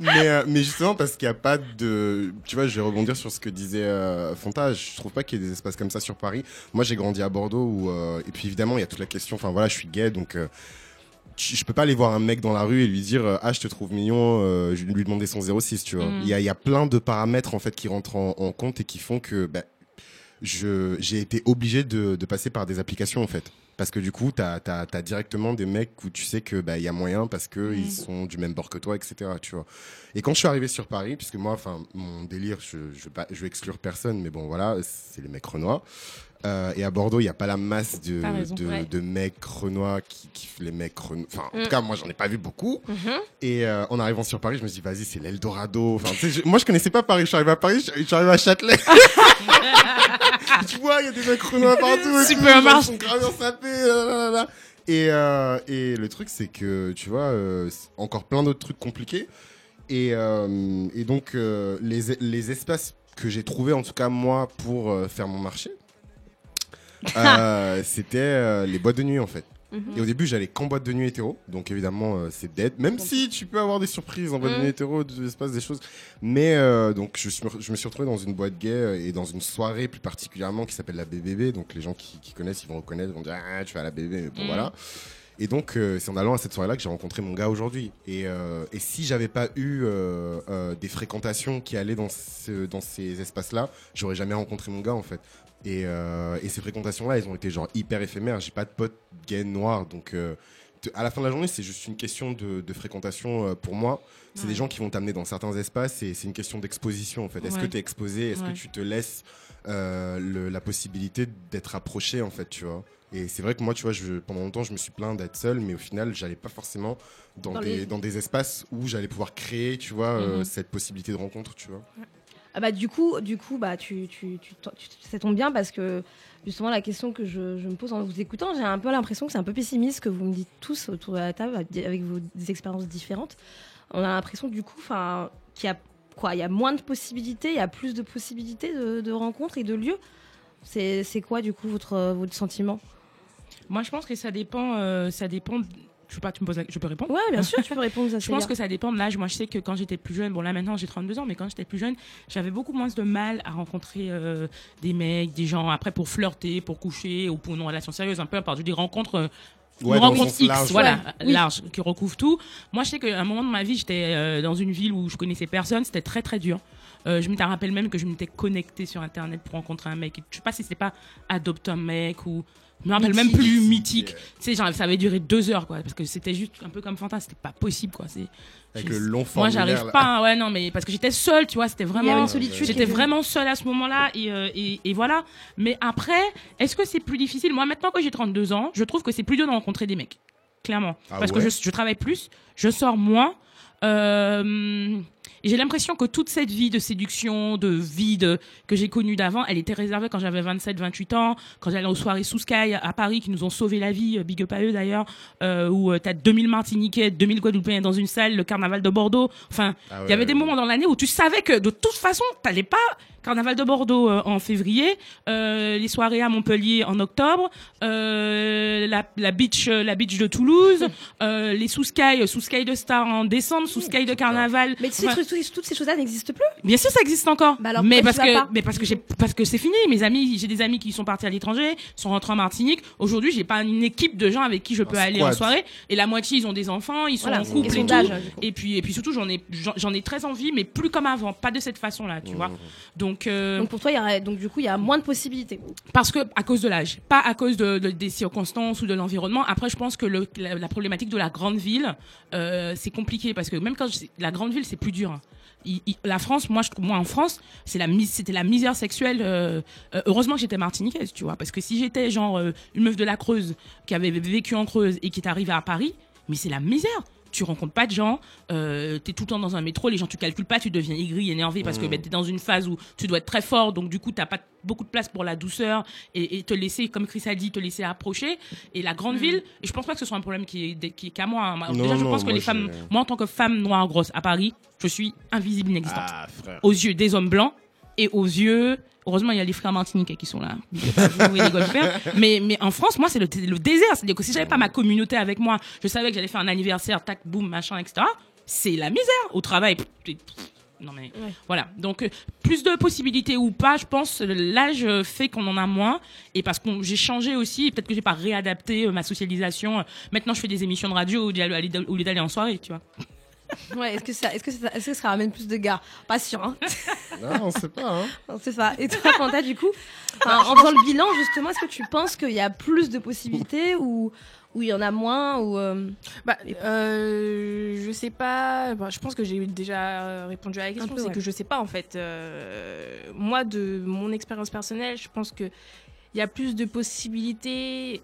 mais euh, mais justement parce qu'il y a pas de, tu vois, je vais rebondir sur ce que disait euh, Fonta. Je trouve pas qu'il y ait des espaces comme ça sur Paris. Moi, j'ai grandi à Bordeaux où, euh, et puis évidemment, il y a toute la question. Enfin voilà, je suis gay, donc. Je peux pas aller voir un mec dans la rue et lui dire euh, ah je te trouve mignon euh, je lui demander son 06 tu vois Mm. il y, a, y a plein de paramètres en fait qui rentrent en, en compte et qui font que bah, je j'ai été obligé de, de passer par des applications en fait parce que du coup t'as as, directement des mecs où tu sais que bah il y a moyen parce que Mm. ils sont du même bord que toi etc tu vois et quand je suis arrivé sur Paris puisque moi enfin mon délire je je pas je vais exclure personne mais bon voilà c'est les mecs renois euh, et à Bordeaux, il n'y a pas la masse de, raison, de, ouais. de mecs renois qui kiffent les mecs renois. Enfin, en Mm. tout cas, moi, j'en ai pas vu beaucoup. Mhm. Et euh, en arrivant sur Paris, je me suis dit, vas-y, c'est l'Eldorado. Enfin, je- moi, je connaissais pas Paris. Je suis arrivé à Paris, je suis arrivé à Châtelet. (laughs) tu vois, il y a des mecs renois partout. et Super tout, marche. Ils sont grave sapés. Et, euh, et le truc, c'est que, tu vois, euh, encore plein d'autres trucs compliqués. Et, et donc, les, les espaces que j'ai trouvés, en tout cas, moi, pour euh, faire mon marché, euh, c'était euh, les boîtes de nuit, en fait. Mhm. Et au début, j'allais qu'en boîte de nuit hétéro. Donc évidemment, euh, c'est dead. Même si tu peux avoir des surprises en boîte de nuit hétéro, il se passe des choses. Mais donc, je, me suis retrouvé dans une boîte gay et dans une soirée plus particulièrement qui s'appelle la BBB. Donc les gens qui, qui connaissent, ils vont reconnaître, ils vont dire Ah, tu vas à la BBB. Mais bon, Mm. voilà. Et donc, euh, c'est en allant à cette soirée-là que j'ai rencontré mon gars aujourd'hui. Et, euh, et si j'avais pas eu euh, des fréquentations qui allaient dans, ce- dans ces espaces-là, j'aurais jamais rencontré mon gars en fait. Et, euh, et ces fréquentations-là, elles ont été genre hyper éphémères. J'ai pas de potes gays noirs, donc euh, à la fin de la journée, c'est juste une question de, de fréquentation euh, pour moi. C'est Ouais. des gens qui vont t'amener dans certains espaces et c'est une question d'exposition en fait. Est-ce Ouais. que tu es exposé? Est-ce Ouais. que tu te laisses le- la possibilité d'être approché en fait, tu vois? Et c'est vrai que moi, tu vois, je, pendant longtemps, je me suis plaint d'être seul, mais au final, j'allais pas forcément dans, Dans des, les- dans des espaces où j'allais pouvoir créer, tu vois, Mhm. cette possibilité de rencontre, tu vois. Ah bah du coup, du coup, bah tu, tu, tu, ça tombe bien parce que justement la question que je, me pose en vous écoutant, j'ai un peu l'impression que c'est un peu pessimiste que vous me dites tous autour de la table avec vos expériences différentes. On a l'impression du coup, qu'il y a quoi, il y a moins de possibilités, il y a plus de possibilités de, rencontres et de lieux. C'est c'est quoi du coup votre votre sentiment? Moi, je pense que ça dépend. euh, ça dépend. Je sais pas, tu me poses la- je peux répondre Ouais, bien (laughs) sûr, tu peux répondre à Je pense que ça dépend de l'âge. Moi, je sais que quand j'étais plus jeune, bon là maintenant j'ai 32 ans, mais quand j'étais plus jeune, j'avais beaucoup moins de mal à rencontrer euh, des mecs, des gens après pour flirter, pour coucher ou pour une relation sérieuse, un peu à part des rencontres. euh, Ouais, une rencontre X, large. voilà, Ouais, large, qui recouvre tout. Moi, je sais qu'à un moment de ma vie, j'étais euh, dans une ville où je connaissais personne, c'était très très dur. Euh, je me rappelle même que je m'étais connectée sur internet pour rencontrer un mec. Je sais pas si c'est pas adopte un mec ou je me rappelle même plus mythique. Tu sais, genre, ça avait duré deux heures quoi, parce que c'était juste un peu comme Fanta, c'était pas possible quoi. C'est Avec je- le long moi, j'arrive pas. hein, Ouais, non, mais parce que j'étais seule, tu vois, c'était Il y avait vraiment. une solitude. qui J'étais vraiment seule à ce moment-là et, euh, et, et voilà. Mais après, est-ce que c'est plus difficile? Moi, maintenant que j'ai 32 ans, je trouve que c'est plus dur de rencontrer des mecs. Clairement. Ah Parce ouais que je, je travaille plus, je sors moins. Euh, j'ai l'impression que toute cette vie de séduction, de vie de- que j'ai connue d'avant, elle était réservée quand j'avais 27, 28 ans, quand j'allais aux soirées sous Sky à Paris qui nous ont sauvé la vie, euh, big up à eux d'ailleurs, euh, où euh, t'as 2000 Martiniquais, 2000 Guadeloupéens dans une salle, le carnaval de Bordeaux. Enfin, Ah il ouais, y avait des ouais. moments dans l'année où tu savais que de toute façon, t'allais pas Carnaval de Bordeaux euh, en février, euh, les soirées à Montpellier en octobre, euh, la, la beach euh, la beach de Toulouse, (laughs) euh, les sous sky sous sky de Star en décembre, sous sky de Carnaval. Mais ces Enfin, trucs- toutes, toutes ces choses-là n'existent plus. Bien sûr, ça existe encore. Bah alors, mais parce que, mais parce que j'ai, parce que c'est fini. Mes amis, j'ai des amis qui sont partis à l'étranger, sont rentrés en Martinique. Aujourd'hui, j'ai pas une équipe de gens avec qui je peux Un aller en squad. soirée. Et la moitié, ils ont des enfants, ils sont Voilà, en couple ils et sont tout. coup. Et puis, et puis surtout, j'en ai, j'en j'en ai très envie, mais plus comme avant, pas de cette façon-là, tu vois. Donc, euh, Donc pour toi, il y a, donc du coup, il y a moins de possibilités. parce que à cause de l'âge, pas à cause de, de- des circonstances ou de l'environnement. Après, je pense que le, la, la problématique de la grande ville, euh, c'est compliqué parce que même quand je- la grande ville, c'est plus dur. hein. Il- il- la France, moi, je trouve, moi en France, c'est la mis- c'était la misère sexuelle. euh, heureusement que j'étais martiniquaise, tu vois, parce que si j'étais genre une meuf de la Creuse qui avait vécu en Creuse et qui est arrivée à Paris, mais c'est la misère. Tu rencontres pas de gens, euh, t'es tout le temps dans un métro, les gens tu calcules pas, tu deviens aigri, énervé parce que ben, t'es dans une phase où tu dois être très fort, donc du coup t'as pas beaucoup de place pour la douceur et, et te laisser, comme Chris a dit, te laisser approcher. Et la grande ville, et je pense pas que ce soit un problème qui est, qui est qu'à moi. hein. Non, Déjà, je non, pense que les femmes, moi en tant que femme noire grosse à Paris, je suis invisible, inexistante Ah, frère. aux yeux des hommes blancs et aux yeux. Heureusement, il y a les frères martiniquais qui sont là. (laughs) Les golfeurs. mais, mais en France, moi, c'est le, le désert. C'est-à-dire que si j'avais pas ma communauté avec moi, je savais que j'allais faire un anniversaire, tac, boum, machin, etc. C'est la misère. Au travail, non mais voilà. Donc euh, plus de possibilités ou pas, je pense l'âge euh, fait qu'on en a moins et parce que j'ai changé aussi, peut-être que j'ai pas réadapté euh, ma socialisation. Maintenant, je fais des émissions de radio lieu d'aller en soirée, tu vois. Ouais, est-ce que ça, est-ce que ça, est-ce que ça ramène plus de gars? Pas sûr, hein. Non, on sait pas. Hein. (laughs) C'est ça. Et toi, Fanta, du coup, enfin, en faisant le bilan, justement, est-ce que tu penses qu'il y a plus de possibilités ou ou il y en a moins ou euh, Bah, euh, je sais pas. Bah, je pense que j'ai déjà répondu à la question. peu, C'est ouais. que je sais pas en fait. Euh, moi, de mon expérience personnelle, je pense que il y a plus de possibilités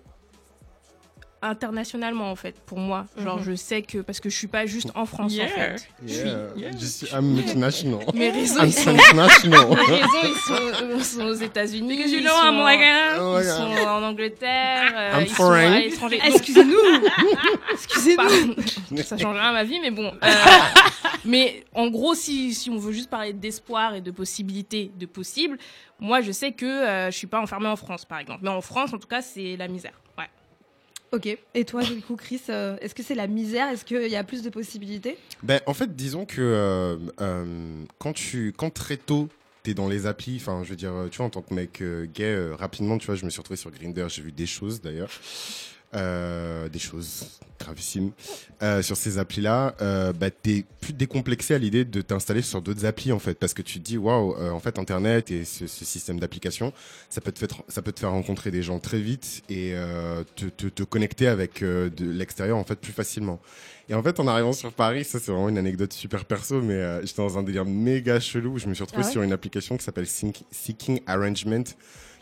internationalement en fait pour moi. Genre, Mhm. je sais que parce que je suis pas juste en France en fait. Je suis- Yeah. Just- I'm multinational. (laughs) Mes réseaux, I'm ils sont, international. (laughs) mes réseaux, ils sont, euh, sont aux États-Unis. You ils know sont- I'm like Oh my Ils God. sont en Angleterre, euh, I'm ils sont à l'étranger. Excusez-nous. (laughs) Excusez-nous. Ça change rien à ma vie, mais bon. euh, mais en gros, si, si on veut juste parler d'espoir et de possibilités de possible, moi, je sais que euh, je suis pas enfermée en France, par exemple. Mais en France, en tout cas, c'est la misère. Ok. Et toi, du coup, Chris, euh, est-ce que c'est la misère? Est-ce qu'il y a plus de possibilités? Ben, en fait, disons que euh, euh, quand, tu, quand très tôt, t'es dans les applis, enfin, je veux dire, tu vois, en tant que mec gay, rapidement, tu vois, je me suis retrouvé sur Grinder, j'ai vu des choses d'ailleurs. Euh, des choses gravissimes euh, sur ces applis-là, euh, bah, t'es plus décomplexé à l'idée de t'installer sur d'autres applis en fait, parce que tu te dis waouh, euh, en fait Internet et ce, ce système d'application, ça peut te faire, ça peut te faire rencontrer des gens très vite et euh, te, te, te connecter avec euh, de l'extérieur en fait plus facilement. Et en fait, en arrivant sur Paris, ça c'est vraiment une anecdote super perso, mais euh, j'étais dans un délire méga chelou. où Je me suis retrouvé Ah ouais sur une application qui s'appelle Seek- Seeking Arrangement.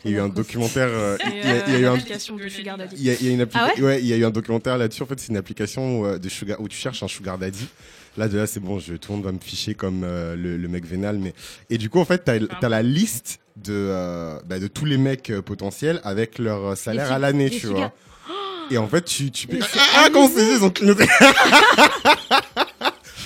Il y a eu un documentaire. euh, il y a- eu un il y a, une Ah ouais il y a eu un documentaire là-dessus. En fait, c'est une application où, euh, de sugar, où tu cherches un sugar daddy. Là, de là, c'est bon, je, tout le monde va me ficher comme euh, le, le mec vénal. Mais... Et du coup, en fait, t'as as la liste de, euh, bah, de tous les mecs euh, potentiels avec leur salaire à l'année, tu vois. Et en fait, tu, tu Ah, comment c'est Ils ont (laughs)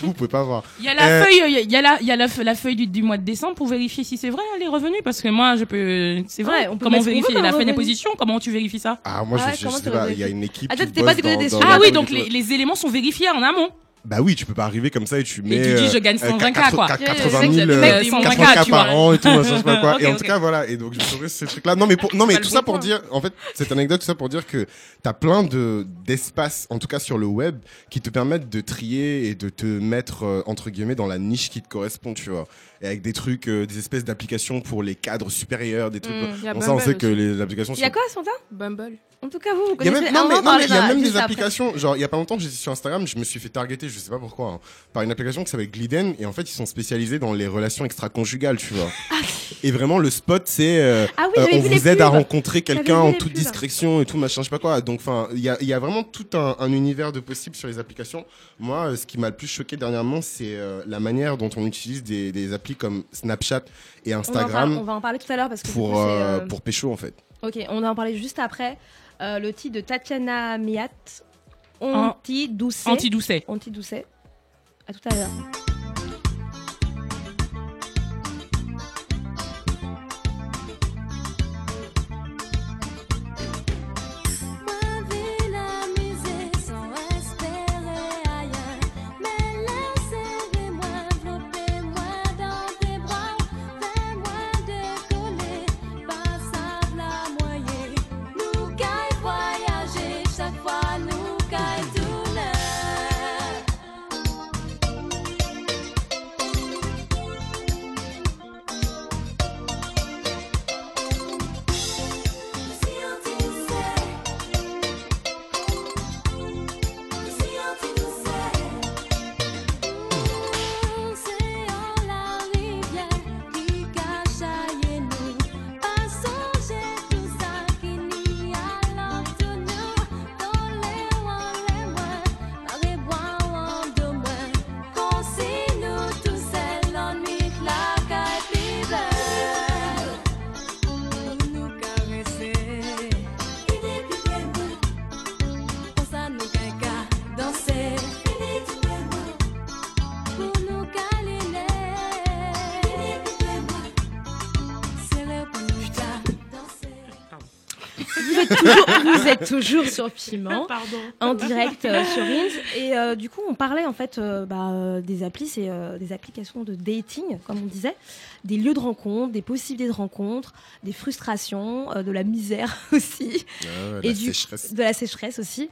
vous pouvez pas voir. Il y a la Euh, feuille, il y a la, il y a la, fe- la feuille du, du mois de décembre pour vérifier si c'est vrai hein, les revenus, parce que moi je peux, c'est vrai. Ouais, on peut comment vérifier la fin des positions Comment tu vérifies ça Ah, moi, Ah je, ouais, je, sais pas, il y a une équipe Ah, qui pas bosse dans- dans la Ah oui, donc les éléments sont vérifiés en amont. Bah oui, tu peux pas arriver comme ça et tu mets. tu dis, je gagne euh, 120K, quatre- quoi. quatre- Ouais, 80 le 000, mec, euh, il demande 80 100K, K par an et tout, je sais pas quoi. (laughs) Et en tout cas, voilà. Et donc, je trouvais ce truc-là. Non, mais pour, non, mais pas tout ça pour point. dire, en fait, cette anecdote, tout ça pour dire que t'as plein de, d'espaces, en tout cas sur le web, qui te permettent de trier et de te mettre, euh, entre guillemets, dans la niche qui te correspond, tu vois. Et avec des trucs, euh, des espèces d'applications pour les cadres supérieurs, des trucs. Mm, il y a bon, ça, on Bumble sait que les applications Il y a quoi, Santa Bumble. En tout cas, vous, vous il y a connaissez. même, non, on mais, non, il y a même des applications. Genre, il y a pas longtemps, j'étais sur Instagram, je me suis fait targeter, je sais pas pourquoi, hein, par une application qui s'appelle Gliden. Et en fait, ils sont spécialisés dans les relations extra-conjugales, tu vois. (laughs) et vraiment, le spot, c'est euh, Ah oui, euh, on vous aide à rencontrer quelqu'un en toute pubs. discrétion et tout, machin, je sais pas quoi. Donc, enfin, il y a, il y a vraiment tout un, un univers de possibles sur les applications. Moi, euh, ce qui m'a le plus choqué dernièrement, c'est euh, la manière dont on utilise des, des applis comme Snapchat et On va en Instagram On va en parler tout à l'heure parce que. pour, coup, pour pécho, en fait. Ok, on va en parler juste après. Euh, le titre de Tatiana Miat, Anti-Doucet. Anti-doucet. Anti-Doucet. À tout à l'heure. (laughs) toujours, sur Piment. Pardon. en direct euh, sur Reels. Et euh, du coup, on parlait en fait euh, bah, des applis, c'est euh, des applications de dating, comme on disait, des lieux de rencontre, des possibilités de rencontre, des frustrations, euh, de la misère (laughs) aussi, Ah ouais, Et la du- sécheresse. de la sécheresse aussi.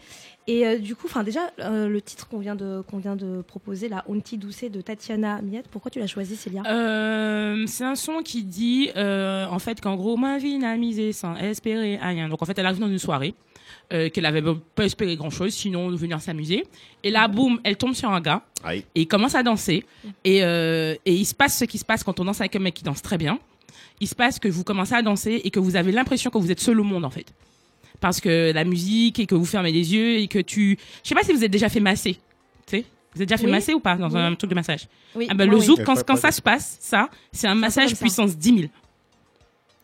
Et euh, du coup, enfin déjà, euh, le titre qu'on vient de qu'on vient de proposer, la Onti Doucet de Tatiana Miette, pourquoi tu l'as choisi, Célia? Euh, c'est un son qui dit euh, en fait qu'en gros ma vie n'a misé sans espérer rien. Donc en fait elle arrive dans une soirée euh, qu'elle avait pas espéré grand chose sinon de venir s'amuser. Et là boum elle tombe sur un gars Aïe. et il commence à danser et, euh, et il se passe ce qui se passe quand on danse avec un mec qui danse très bien. Il se passe que vous commencez à danser et que vous avez l'impression que vous êtes seul au monde en fait. Parce que la musique et que vous fermez les yeux et que tu... Je sais pas si vous êtes déjà fait masser. Tu sais Vous êtes déjà fait Oui. masser ou pas dans Oui. un truc de massage? Oui, ah ben, le oui. zouk, quand, ça se passe, ça, c'est un massage puissance 10 000.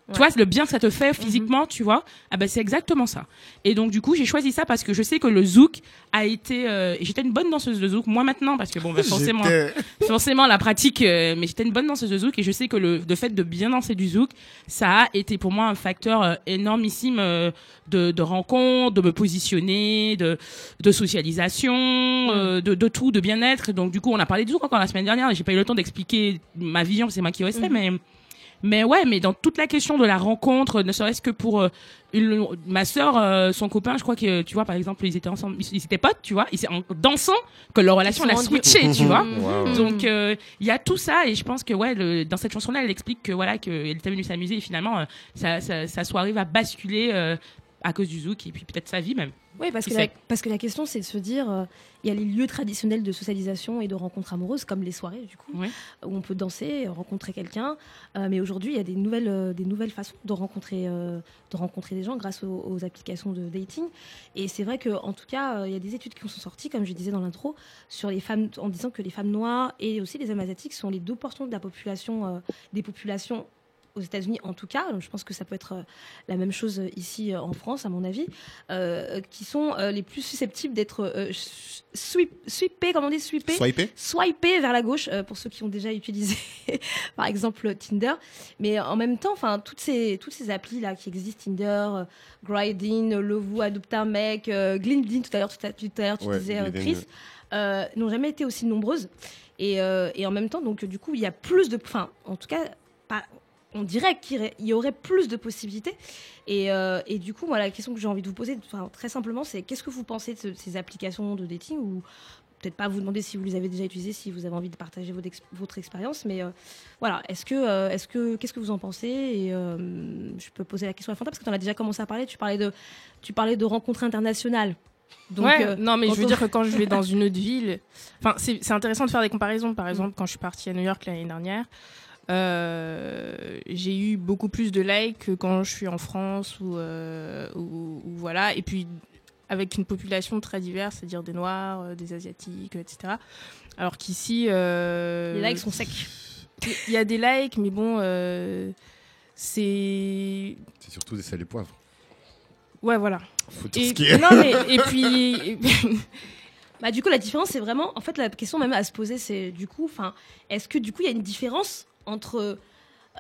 Ouais. Tu vois, le bien que ça te fait physiquement, tu vois, ah ben c'est exactement ça. Et donc du coup, j'ai choisi ça parce que je sais que le zouk a été, euh, j'étais une bonne danseuse de zouk, moi maintenant parce que bon, ben, (laughs) forcément, (laughs) forcément la pratique, euh, mais j'étais une bonne danseuse de zouk et je sais que le, le fait de bien danser du zouk, ça a été pour moi un facteur euh, énormissime euh, de, de rencontre, de me positionner, de, de socialisation, euh, de, de tout, de bien-être. Donc du coup, on a parlé de zouk encore la semaine dernière. et J'ai pas eu le temps d'expliquer ma vision, c'est moi qui restais, mais mais ouais, mais dans toute la question de la rencontre, ne serait-ce que pour euh, une, ma sœur, euh, son copain, je crois que tu vois, par exemple, ils étaient ensemble, ils, ils étaient potes, tu vois, et c'est en dansant que leur relation Ils elle a se sont rendus- switché, tu vois. Waouh. Donc euh, il y a tout ça et je pense que ouais le- dans cette chanson là elle explique que voilà qu'elle était venue s'amuser et finalement euh, sa, sa, sa soirée va basculer euh, à cause du zouk et puis peut-être sa vie même. Oui, parce que, la, parce que la question, c'est de se dire, euh, il y a les lieux traditionnels de socialisation et de rencontres amoureuses, comme les soirées, du coup, Ouais. où on peut danser, rencontrer quelqu'un. Euh, mais aujourd'hui, il y a des nouvelles, euh, des nouvelles façons de rencontrer, de rencontrer des gens grâce aux, aux applications de dating. Et c'est vrai qu'en tout cas, il y a des études qui sont sorties, comme je disais dans l'intro, sur les femmes, en disant que les femmes noires et aussi les hommes asiatiques sont les deux portions de la population, des populations aux États-Unis en tout cas, je pense que ça peut être euh, la même chose ici euh, en France, à mon avis, euh, qui sont euh, les plus susceptibles d'être euh, sweep, sweepés, on dit, sweepés? Swipés? Vers la gauche euh, pour ceux qui ont déjà utilisé (laughs) par exemple Tinder. Mais en même temps enfin toutes ces toutes ces applis là qui existent Tinder euh, Grinding Lovoo adopte un mec euh, Glindin tout à l'heure tout à, tout à tu Ouais, disais euh, Chris euh, n'ont jamais été aussi nombreuses. Et, euh, et en même temps donc du coup il y a plus de enfin en tout cas pas on dirait qu'il y aurait- plus de possibilités. Et, euh, et du coup, moi, la question que j'ai envie de vous poser, enfin, très simplement, c'est qu'est-ce que vous pensez de ce- ces applications de dating ou peut-être pas vous demander si vous les avez déjà utilisées, si vous avez envie de partager votre, ex- votre expérience, mais euh, voilà, est-ce que, euh, est-ce que, qu'est-ce que vous en pensez Et je peux poser la question à Fanta parce que tu en as déjà commencé à parler. Tu parlais de, tu parlais de rencontres internationales. Donc, ouais, euh, non, mais je veux on- dire (laughs) que quand je vais dans une autre ville, enfin, c'est c'est intéressant de faire des comparaisons. Par exemple, quand je suis partie à New York l'année dernière, euh, j'ai eu beaucoup plus de likes que quand je suis en France ou, euh, ou, ou voilà. Et puis, avec une population très diverse, c'est-à-dire des Noirs, euh, des Asiatiques, etc. Alors qu'ici. euh, les likes sont secs. Il y a des likes, mais bon, euh, c'est. C'est surtout des et poivres. Ouais, voilà. Faut dire Et, ce qui est. non, mais, et puis. (laughs) Bah, du coup, la différence, c'est vraiment. En fait, la question même à se poser, c'est du coup, enfin, est-ce que du coup, il y a une différence entre,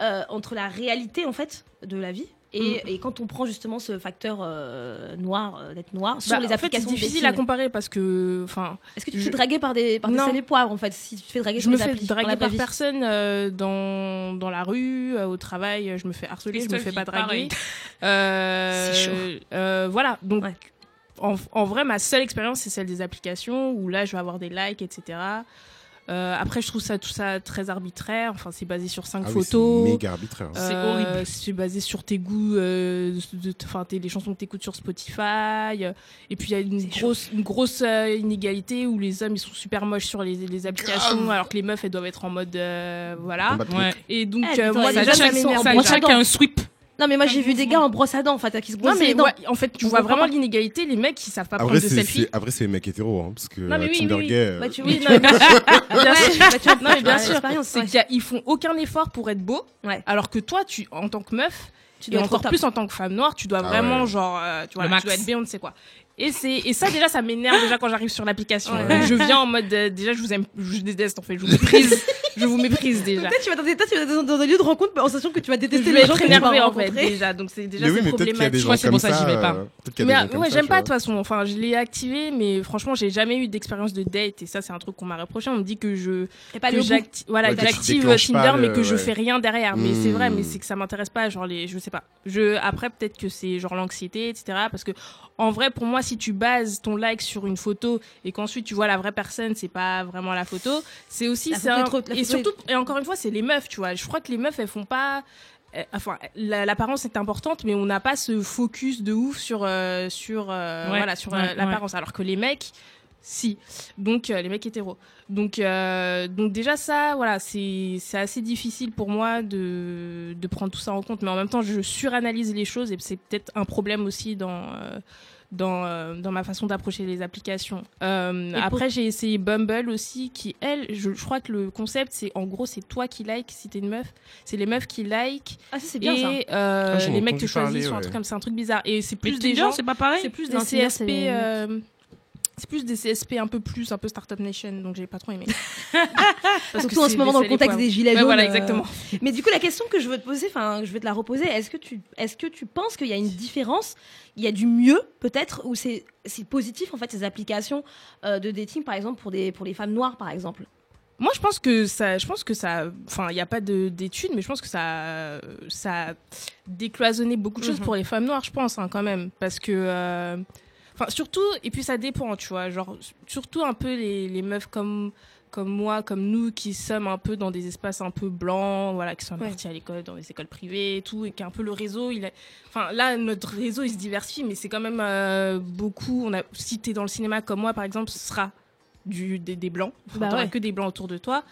euh, entre la réalité, en fait, de la vie et, Mm. et quand on prend justement ce facteur euh, noir, euh, d'être noir, sur Bah, les en fait, applications c'est difficile à comparer parce que. Enfin. Est-ce que tu te je- fais draguer par des, par des et poivres, en fait Si tu te fais draguer Je sur me les fais applis, draguer par personne euh, dans, dans la rue, euh, au travail, je me fais harceler, je me fais pas draguer. (laughs) Euh, C'est chaud. euh, voilà, donc Ouais. en, en vrai, ma seule expérience, c'est celle des applications où là, je vais avoir des likes, etc. Euh, après, je trouve ça tout ça très arbitraire. Enfin, c'est basé sur cinq Ah oui, c'est photos. méga arbitraire. Euh, C'est horrible. C'est basé sur tes goûts, euh, de- de- enfin tes- les chansons que t'écoutes sur Spotify. euh, Et puis il y a une grosse, une grosse euh, inégalité où les hommes ils sont super moches sur les, les applications, alors que les meufs elles doivent être en mode euh, voilà. Ouais. Et donc euh, putain, moi il y a déjà ça Ça, à chacun dents. un sweep. Non, mais moi, j'ai vu des gars en brosse à dents, en fait, qui se Non brossent mais les dents. ouais, en fait tu Je vois comprends vraiment pas. l'inégalité. Les mecs ils savent pas Après, prendre de c'est selfie. c'est- après, c'est les mecs hétéros, hein, parce que Non, mais euh, oui, Tinder oui, oui. gay, euh, Bah, tu (laughs) oui, non, mais bien sûr, bien Ouais, sûr. bah, tu vois, Non, mais bien ouais, sûr. l'expérience, C'est ouais. qu'ils font aucun effort pour être beau, Ouais. alors que toi, tu, en tant que meuf, Tu et dois être au encore top. plus en tant que femme noire, tu dois Ah vraiment ouais. genre, euh, tu vois, Le là, max. tu dois être bien, on ne sait quoi. Et c'est et ça déjà ça m'énerve déjà quand j'arrive sur l'application. Ouais. Je viens en mode euh, déjà je vous aime, je vous déteste en fait, je vous méprise, (laughs) je vous méprise déjà. Toi, tu vas dans des, toi, tu vas dans dans des lieux de rencontre en sachant que tu vas Je détester vais les gens que tu vas en fait rencontrer. déjà, donc c'est déjà oui, c'est peut-être problématique. gens Ouais, c'est comme pour ça que j'y vais pas. euh, peut-être Mais euh, ouais, j'aime pas de toute façon. Enfin, je l'ai activé, mais franchement, j'ai jamais eu d'expérience de date et ça, c'est un truc qu'on m'a reproché. On me dit que je Et pas que le goût. j'acti- voilà, Ouais, que que j'active Tinder, mais que je fais rien derrière. Mais c'est vrai, Hmm. mais c'est que ça m'intéresse pas. Genre les, je sais pas. Je après peut-être que c'est genre l'anxiété, etc. Parce que en vrai, pour moi, si tu bases ton like sur une photo et qu'ensuite tu vois la vraie personne, c'est pas vraiment la photo. C'est aussi c'est un- trop- et surtout et encore une fois, c'est les meufs, tu vois. Je crois que les meufs, elles font pas. euh, Enfin, la- l'apparence est importante, mais on n'a pas ce focus de ouf sur euh, sur euh, Ouais, voilà sur ouais, ouais. l'apparence. Alors que les mecs, si. Donc euh, les mecs hétéros. Donc donc déjà ça, voilà, c'est c'est assez difficile pour moi de de prendre tout ça en compte. Mais en même temps, je suranalyse les choses et c'est peut-être un problème aussi dans dans, euh, dans ma façon d'approcher les applications. Euh, après, j'ai essayé Bumble aussi, qui, elle, je, je crois que le concept, c'est en gros, c'est toi qui like si t'es une meuf. C'est les meufs qui like. Ah, ça, c'est bien et ça. euh, Ah, les mecs te choisissent sur un ouais. truc comme c'est un truc bizarre. Et c'est Mais plus des Tinder, gens. c'est pas pareil. C'est plus Non, des Tinder, CSP. C'est- plus des CSP un peu plus, un peu Startup Nation, donc j'ai pas trop aimé. (laughs) Parce Surtout que en ce moment dans le contexte des gilets Ouais, jaunes. voilà, euh, exactement. Mais du coup, la question que je veux te poser, enfin, je vais te la reposer. Est-ce que tu, est-ce que tu penses qu'il y a une différence? Il y a du mieux, peut-être, ou c'est, c'est positif en fait ces applications euh, de dating, par exemple pour des, pour les femmes noires, par exemple? Moi, je pense que ça, je pense que ça, enfin, il n'y a pas de- d'études, mais je pense que ça, ça a décloisonné beaucoup de choses Mhm. pour les femmes noires, je pense, hein, quand même, parce que, euh, enfin, surtout, et puis ça dépend, tu vois, genre, surtout un peu les, les meufs comme, comme moi, comme nous, qui sommes un peu dans des espaces un peu blancs, voilà, qui sont Ouais. partis à l'école, dans des écoles privées et tout, et qui un peu le réseau, il est, enfin, là, notre réseau, il se diversifie, mais c'est quand même euh, beaucoup, on a, si t'es dans le cinéma comme moi, par exemple, ce sera du, des, des blancs. Bah ouais. que des blancs autour de toi.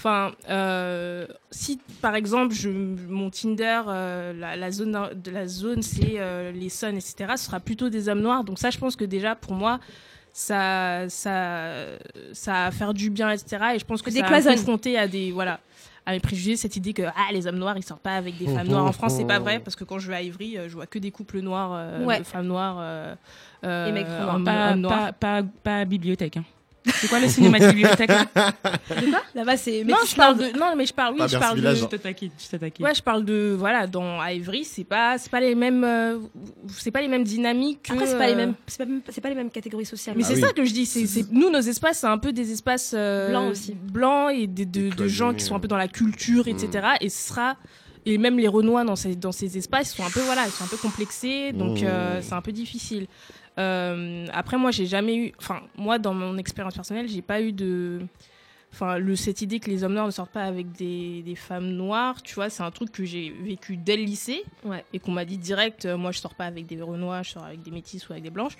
Enfin, euh, si par exemple, je, mon Tinder, euh, la, la zone de la zone, c'est euh, les sons, etc. Ce sera plutôt des hommes noirs. Donc ça, je pense que déjà pour moi, ça, ça, ça va faire du bien, etc. Et je pense que ça va confronter à des, voilà, à mes préjugés cette idée que ah, les hommes noirs ils sortent pas avec des femmes noires en France. C'est pas vrai parce que quand je vais à Ivry, je vois que des couples noirs, euh, Ouais. de femmes noires. Et mecs pas, pas bibliothèque. Hein. C'est quoi le cinéma de bibliothèque (laughs) là Là-bas, c'est. Non, je parle de. Non, mais je parle. Oui, je parle de. Je te taquine, je te taquine. Ouais, je parle de voilà dans à Ivry, c'est pas c'est pas les mêmes euh, c'est pas les mêmes dynamiques. que, Après, c'est pas les euh, mêmes, c'est pas, c'est pas les mêmes catégories sociales. Mais Ah c'est oui. ça que je dis, c'est nous nos espaces c'est un peu des espaces euh, Blancs aussi. blancs et des- de, gens qui sont un peu dans la culture, etc. Et ce sera et même les Renois dans ces dans ces espaces ils sont un peu voilà ils sont un peu complexés donc euh, c'est un peu difficile. Euh, après moi j'ai jamais eu enfin moi dans mon expérience personnelle j'ai pas eu de enfin le cette idée que les hommes noirs ne sortent pas avec des, des femmes noires tu vois c'est un truc que j'ai vécu dès le lycée. Ouais. et qu'on m'a dit direct euh, moi je sors pas avec des renois je sors avec des métis ou avec des blanches.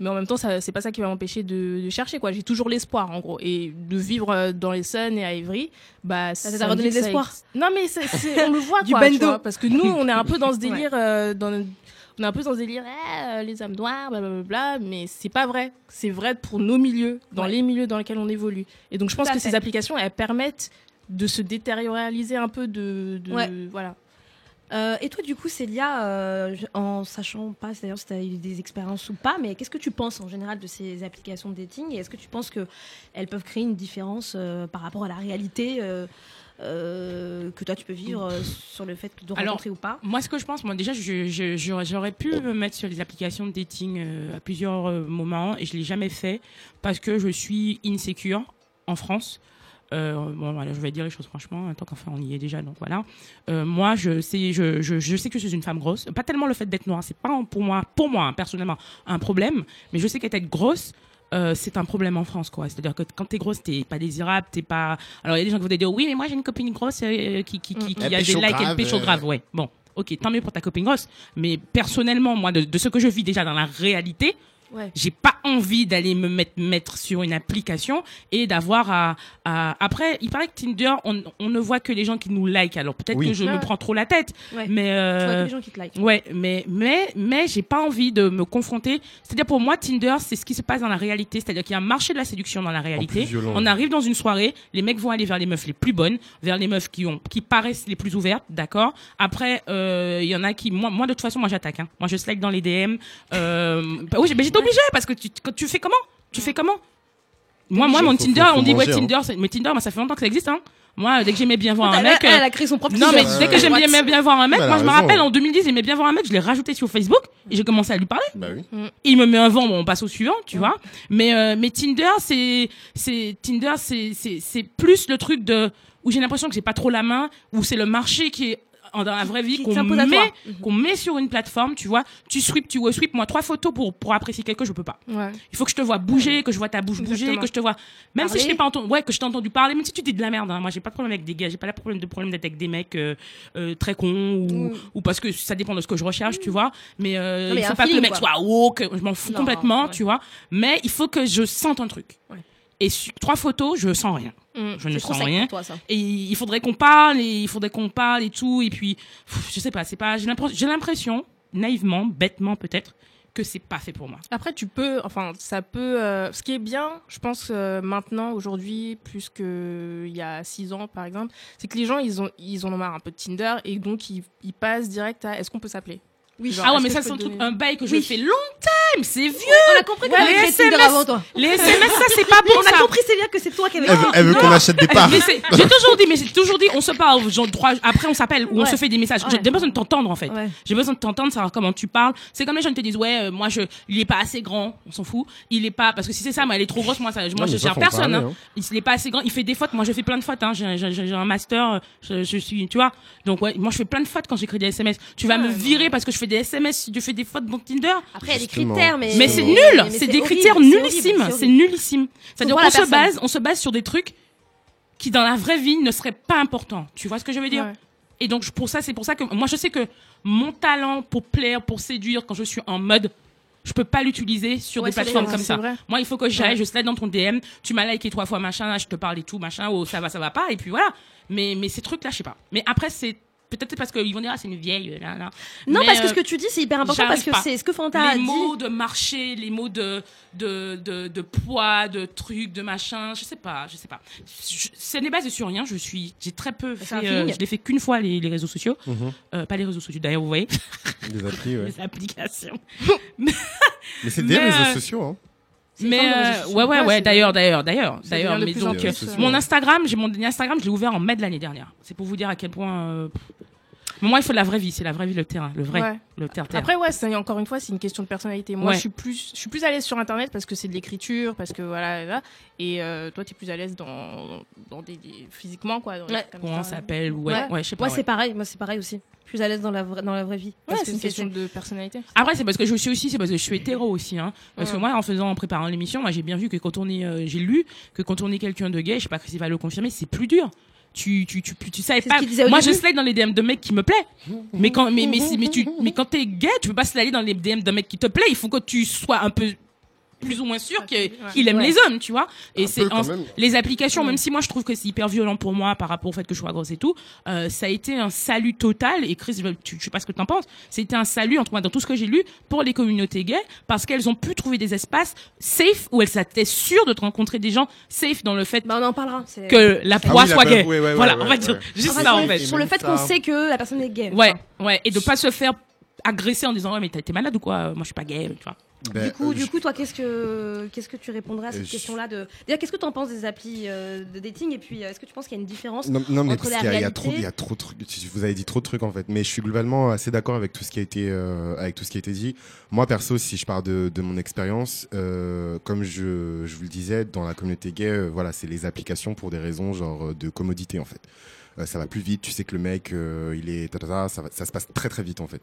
Mais en même temps ça c'est pas ça qui va m'empêcher de, de chercher quoi. J'ai toujours l'espoir en gros. Et de vivre euh, dans les Sun et à Ivry bah Ça t'a redonné de l'espoir. non mais c'est- c'est- on le voit (laughs) Du quoi tu vois, parce que nous on est un peu dans ce (laughs) délire euh, dans on est un peu dans ce délire eh, euh, les hommes noirs blablabla mais c'est pas vrai c'est vrai pour nos milieux dans Ouais. les milieux dans lesquels on évolue et donc je pense que fait. ces applications elles permettent de se détérioriser un peu de, de- Ouais. voilà Euh, et toi, du coup, Célia, euh, en sachant pas d'ailleurs si tu as eu des expériences ou pas, mais qu'est-ce que tu penses en général de ces applications de dating? Et est-ce que tu penses qu'elles peuvent créer une différence euh, par rapport à la réalité euh, que toi tu peux vivre euh, sur le fait de Alors, rencontrer ou pas Moi, ce que je pense, moi, déjà, j'aurais pu me mettre sur les applications de dating euh, à plusieurs moments et je l'ai jamais fait parce que je suis insécure en France. Euh, bon, voilà, je vais dire les choses franchement, tant qu'enfin on y est déjà, donc voilà. Euh, moi, je sais, je, je, je sais que je suis une femme grosse. Pas tellement le fait d'être noire, c'est pas pour moi, pour moi hein, personnellement, un problème, mais je sais qu'être grosse, euh, c'est un problème en France, quoi. C'est-à-dire que quand t'es grosse, t'es pas désirable, t'es pas. Alors il y a des gens qui vont te dire, oui, mais moi j'ai une copine grosse euh, qui, qui, qui, qui Elle a des likes, elle grave, pécho euh. grave, ouais. Bon, ok, tant mieux pour ta copine grosse, mais personnellement, moi, de, de ce que je vis déjà dans la réalité, Ouais. j'ai pas envie d'aller me mettre, mettre sur une application et d'avoir à, à- Après, il paraît que Tinder, on, on ne voit que les gens qui nous like. Alors peut-être Oui. que je me prends trop la tête, Ouais. mais Tu vois euh, que les gens qui te like. Ouais, mais mais mais j'ai pas envie de me confronter. C'est-à-dire pour moi Tinder, c'est ce qui se passe dans la réalité. C'est-à-dire qu'il y a un marché de la séduction dans la réalité. On arrive dans une soirée, les mecs vont aller vers les meufs les plus bonnes, vers les meufs qui ont qui paraissent les plus ouvertes, d'accord. Après, euh, il y en a qui moi moi de toute façon moi j'attaque. Hein. Moi je slide dans les DM. Euh, bah (laughs) oui, mais obligée parce que tu quand tu fais comment? Tu fais comment? Moi moi mon Faut- Tinder, faut- faut on dit ouais manger, hein. Tinder, mais Tinder, moi ça fait longtemps que ça existe hein. Moi, dès que j'aimais bien voir un mec, elle, euh, elle a créé son propre non, mais dès que j'aime bien, voir un mec, moi je me rappelle en 2010, j'aimais bien voir un mec, je l'ai rajouté sur Facebook et j'ai commencé à lui parler. Bah oui. Il me met un vent, bon, on passe au suivant, tu vois. Mais euh, mais Tinder, c'est c'est Tinder, c'est c'est c'est plus le truc de où j'ai l'impression que j'ai pas trop la main, où c'est le marché qui est dans la vraie vie qu'on met qu'on met sur une plateforme, tu vois. Tu sweep, tu sweep. Moi, trois photos pour pour apprécier quelque chose, je peux pas. ouais Il faut que je te vois bouger, que je vois ta bouche bouger, que je te vois. Même si je t'ai pas entendu, ouais, que je t'ai entendu parler, même si tu dis de la merde. Hein. Moi, j'ai pas de problème avec des gars, j'ai pas de problème de problème d'être avec des mecs euh, euh, très cons ou, ou parce que ça dépend de ce que je recherche, tu vois. Mais, euh, Non, mais il faut pas que le mec quoi. soit woke. Je m'en fous Non, complètement, ouais. tu vois. Mais il faut que je sente un truc. Ouais. Et sur trois photos, je sens rien. Mm. Je ne sens rien. toi. Et il faudrait qu'on parle, et il faudrait qu'on parle et tout. Et puis, pff, je sais pas, c'est pas. J'ai l'impression- j'ai l'impression, naïvement, bêtement peut-être, que c'est pas fait pour moi. Après, tu peux, enfin, ça peut. euh, ce qui est bien, je pense, euh, maintenant, aujourd'hui, plus qu'il y a six ans, par exemple, c'est que les gens, ils, ont, ils en ont marre un peu de Tinder et donc ils, ils passent direct à est-ce qu'on peut s'appeler? Oui. Genre, ah ouais, mais ça, c'est un truc, donner- un bail que je fais longtemps, c'est vieux. On a compris que Ouais, les SMS. avant toi. Les SMS, ça, c'est pas (laughs) bon, On a ça. compris, Célia, que c'est toi qui avais. Elle veut, elle veut qu'on achète des parts. C'est- j'ai toujours dit, mais j'ai toujours dit, on se parle, genre, trois, après on s'appelle ou on se fait des messages. Ouais. J'ai besoin de t'entendre en fait. Ouais. J'ai besoin de t'entendre, savoir comment tu parles. C'est comme les gens te disent, ouais, euh, moi je, il est pas assez grand, on s'en fout. Il est pas, parce que si c'est ça, moi elle est trop grosse, moi ça, moi je gère personne. hein. hein. Il est pas assez grand, il fait des fautes. Moi je fais plein de fautes. Hein. J'ai, j'ai- j'ai un master, euh, je, je suis, tu vois. Donc ouais, moi je fais plein de fautes quand j'écris des SMS. Tu vas me virer parce que je fais des SMS si tu fais des fautes dans Tinder. Après, il y a des Justement. critères, mais. Mais c'est nul, c'est des horrible, critères nullissimes, c'est nullissime. C'est-à-dire qu'on se base, on se base sur des trucs qui dans la vraie vie ne seraient pas importants. Tu vois ce que je veux dire Ouais. Et donc je- pour ça, c'est pour ça que moi je sais que mon talent pour plaire, pour séduire, quand je suis en mode, je peux pas l'utiliser sur Ouais, des plateformes comme ça. vrai. Moi, il faut que j'aille, Ouais. je slide dans ton DM, tu m'as liké trois fois machin, là, je te parle et tout machin, ou ça va, ça va pas, et puis voilà. Mais mais ces trucs là, je sais pas. Mais après c'est peut-être parce qu'ils vont dire, ah, c'est une vieille. Là, là. Non, Mais, parce que euh, ce que tu dis, c'est hyper important parce que c'est ce que Fanta a les dit. mots de marché, les mots de, de, de, de poids, de trucs, de machin, je sais pas, je sais pas. Je- Ce n'est basé sur rien, je suis, j'ai très peu fait, euh, je l'ai fait qu'une fois les, les réseaux sociaux, Mhm. Euh, pas les réseaux sociaux d'ailleurs, vous voyez, Des applis, ouais. (laughs) les applications. (laughs) Mais c'est des Mais, réseaux euh, sociaux, hein. Mais euh, sociaux. ouais, ouais, Ouais, d'ailleurs, d'ailleurs, d'ailleurs, d'ailleurs. Mais donc, plus, euh, euh, mon Instagram, j'ai mon Instagram, je l'ai ouvert en mai de l'année dernière. C'est pour vous dire à quel point. Mais moi, il faut de la vraie vie, c'est la vraie vie, le terrain, le vrai, Ouais. le terre-terre. Après, ouais, c'est encore une fois, c'est une question de personnalité. Moi, Ouais. je suis plus, je suis plus à l'aise sur Internet parce que c'est de l'écriture, parce que voilà, là. Et euh, toi, tu es plus à l'aise dans, dans des, des- physiquement, quoi. dans Ouais. comme Comment on ça. s'appelle ou ouais, Ouais. ouais, je sais pas. Moi, ouais. c'est pareil. Moi, c'est pareil aussi. Plus à l'aise dans la vraie, dans la vraie vie. Ouais, Parce que c'est une question de personnalité. Après, c'est parce que je suis aussi, c'est parce que je suis hétéro aussi, hein. Parce que moi, en faisant, en préparant l'émission, moi, j'ai bien vu que quand on est, euh, j'ai lu que quand on est quelqu'un de gay, je sais pas si va le confirmer, c'est plus dur. Tu, tu, tu, tu, tu savais pas. Moi, je slide dans les DM de mecs qui me plaît. Mais quand, mais, mais, si- mais tu, mais quand t'es gay, tu peux pas slider dans les DM d'un mec qui te plaît. Il faut que tu sois un peu plus ou moins sûr Ouais. qu'il aime Ouais. les hommes, tu vois. Et c'est en- les applications, même si moi je trouve que c'est hyper violent pour moi par rapport au fait que je sois grosse et tout, euh, ça a été un salut total. Et Chris, je, tu- je sais pas ce que t'en penses, c'était un salut, en tout cas dans tout ce que j'ai lu, pour les communautés gays, parce qu'elles ont pu trouver des espaces safe où elles étaient sûres de te rencontrer des gens safe dans le fait Bah, on en parlera. c'est- que la Ah proie oui, soit gay. ouais, ouais, voilà, ouais, on va ouais, dire ouais. juste Enfin, ça sur en le- fait. Sur le fait qu'on sait que la personne est gay. Ouais, Enfin, ouais, et de pas se faire agresser en disant ouais mais t'as été malade ou quoi Moi je suis pas gay, tu vois. Ben, du coup, euh, du coup, toi, qu'est-ce que qu'est-ce que tu répondrais à cette je- question-là de Déjà, qu'est-ce que tu en penses des applis euh, de dating Et puis, euh, est-ce que tu penses qu'il y a une différence Non, non, mais entre parce qu'il y, a- il y a réalité- trop, il y a trop de trucs. Vous avez dit trop de trucs en fait, mais je suis globalement assez d'accord avec tout ce qui a été, euh, avec tout ce qui a été dit. Moi perso, si je pars de, de mon expérience, euh, comme je, je vous le disais, dans la communauté gay, euh, voilà, c'est les applications pour des raisons genre euh, de commodité en fait. Euh, ça va plus vite, tu sais que le mec, euh, il est, ça, se passe très très vite en fait.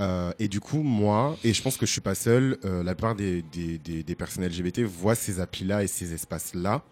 Euh, et du coup, moi, et je pense que je suis pas seul, la plupart des, des, des, des personnes LGBT voient ces applis-là et ces espaces-là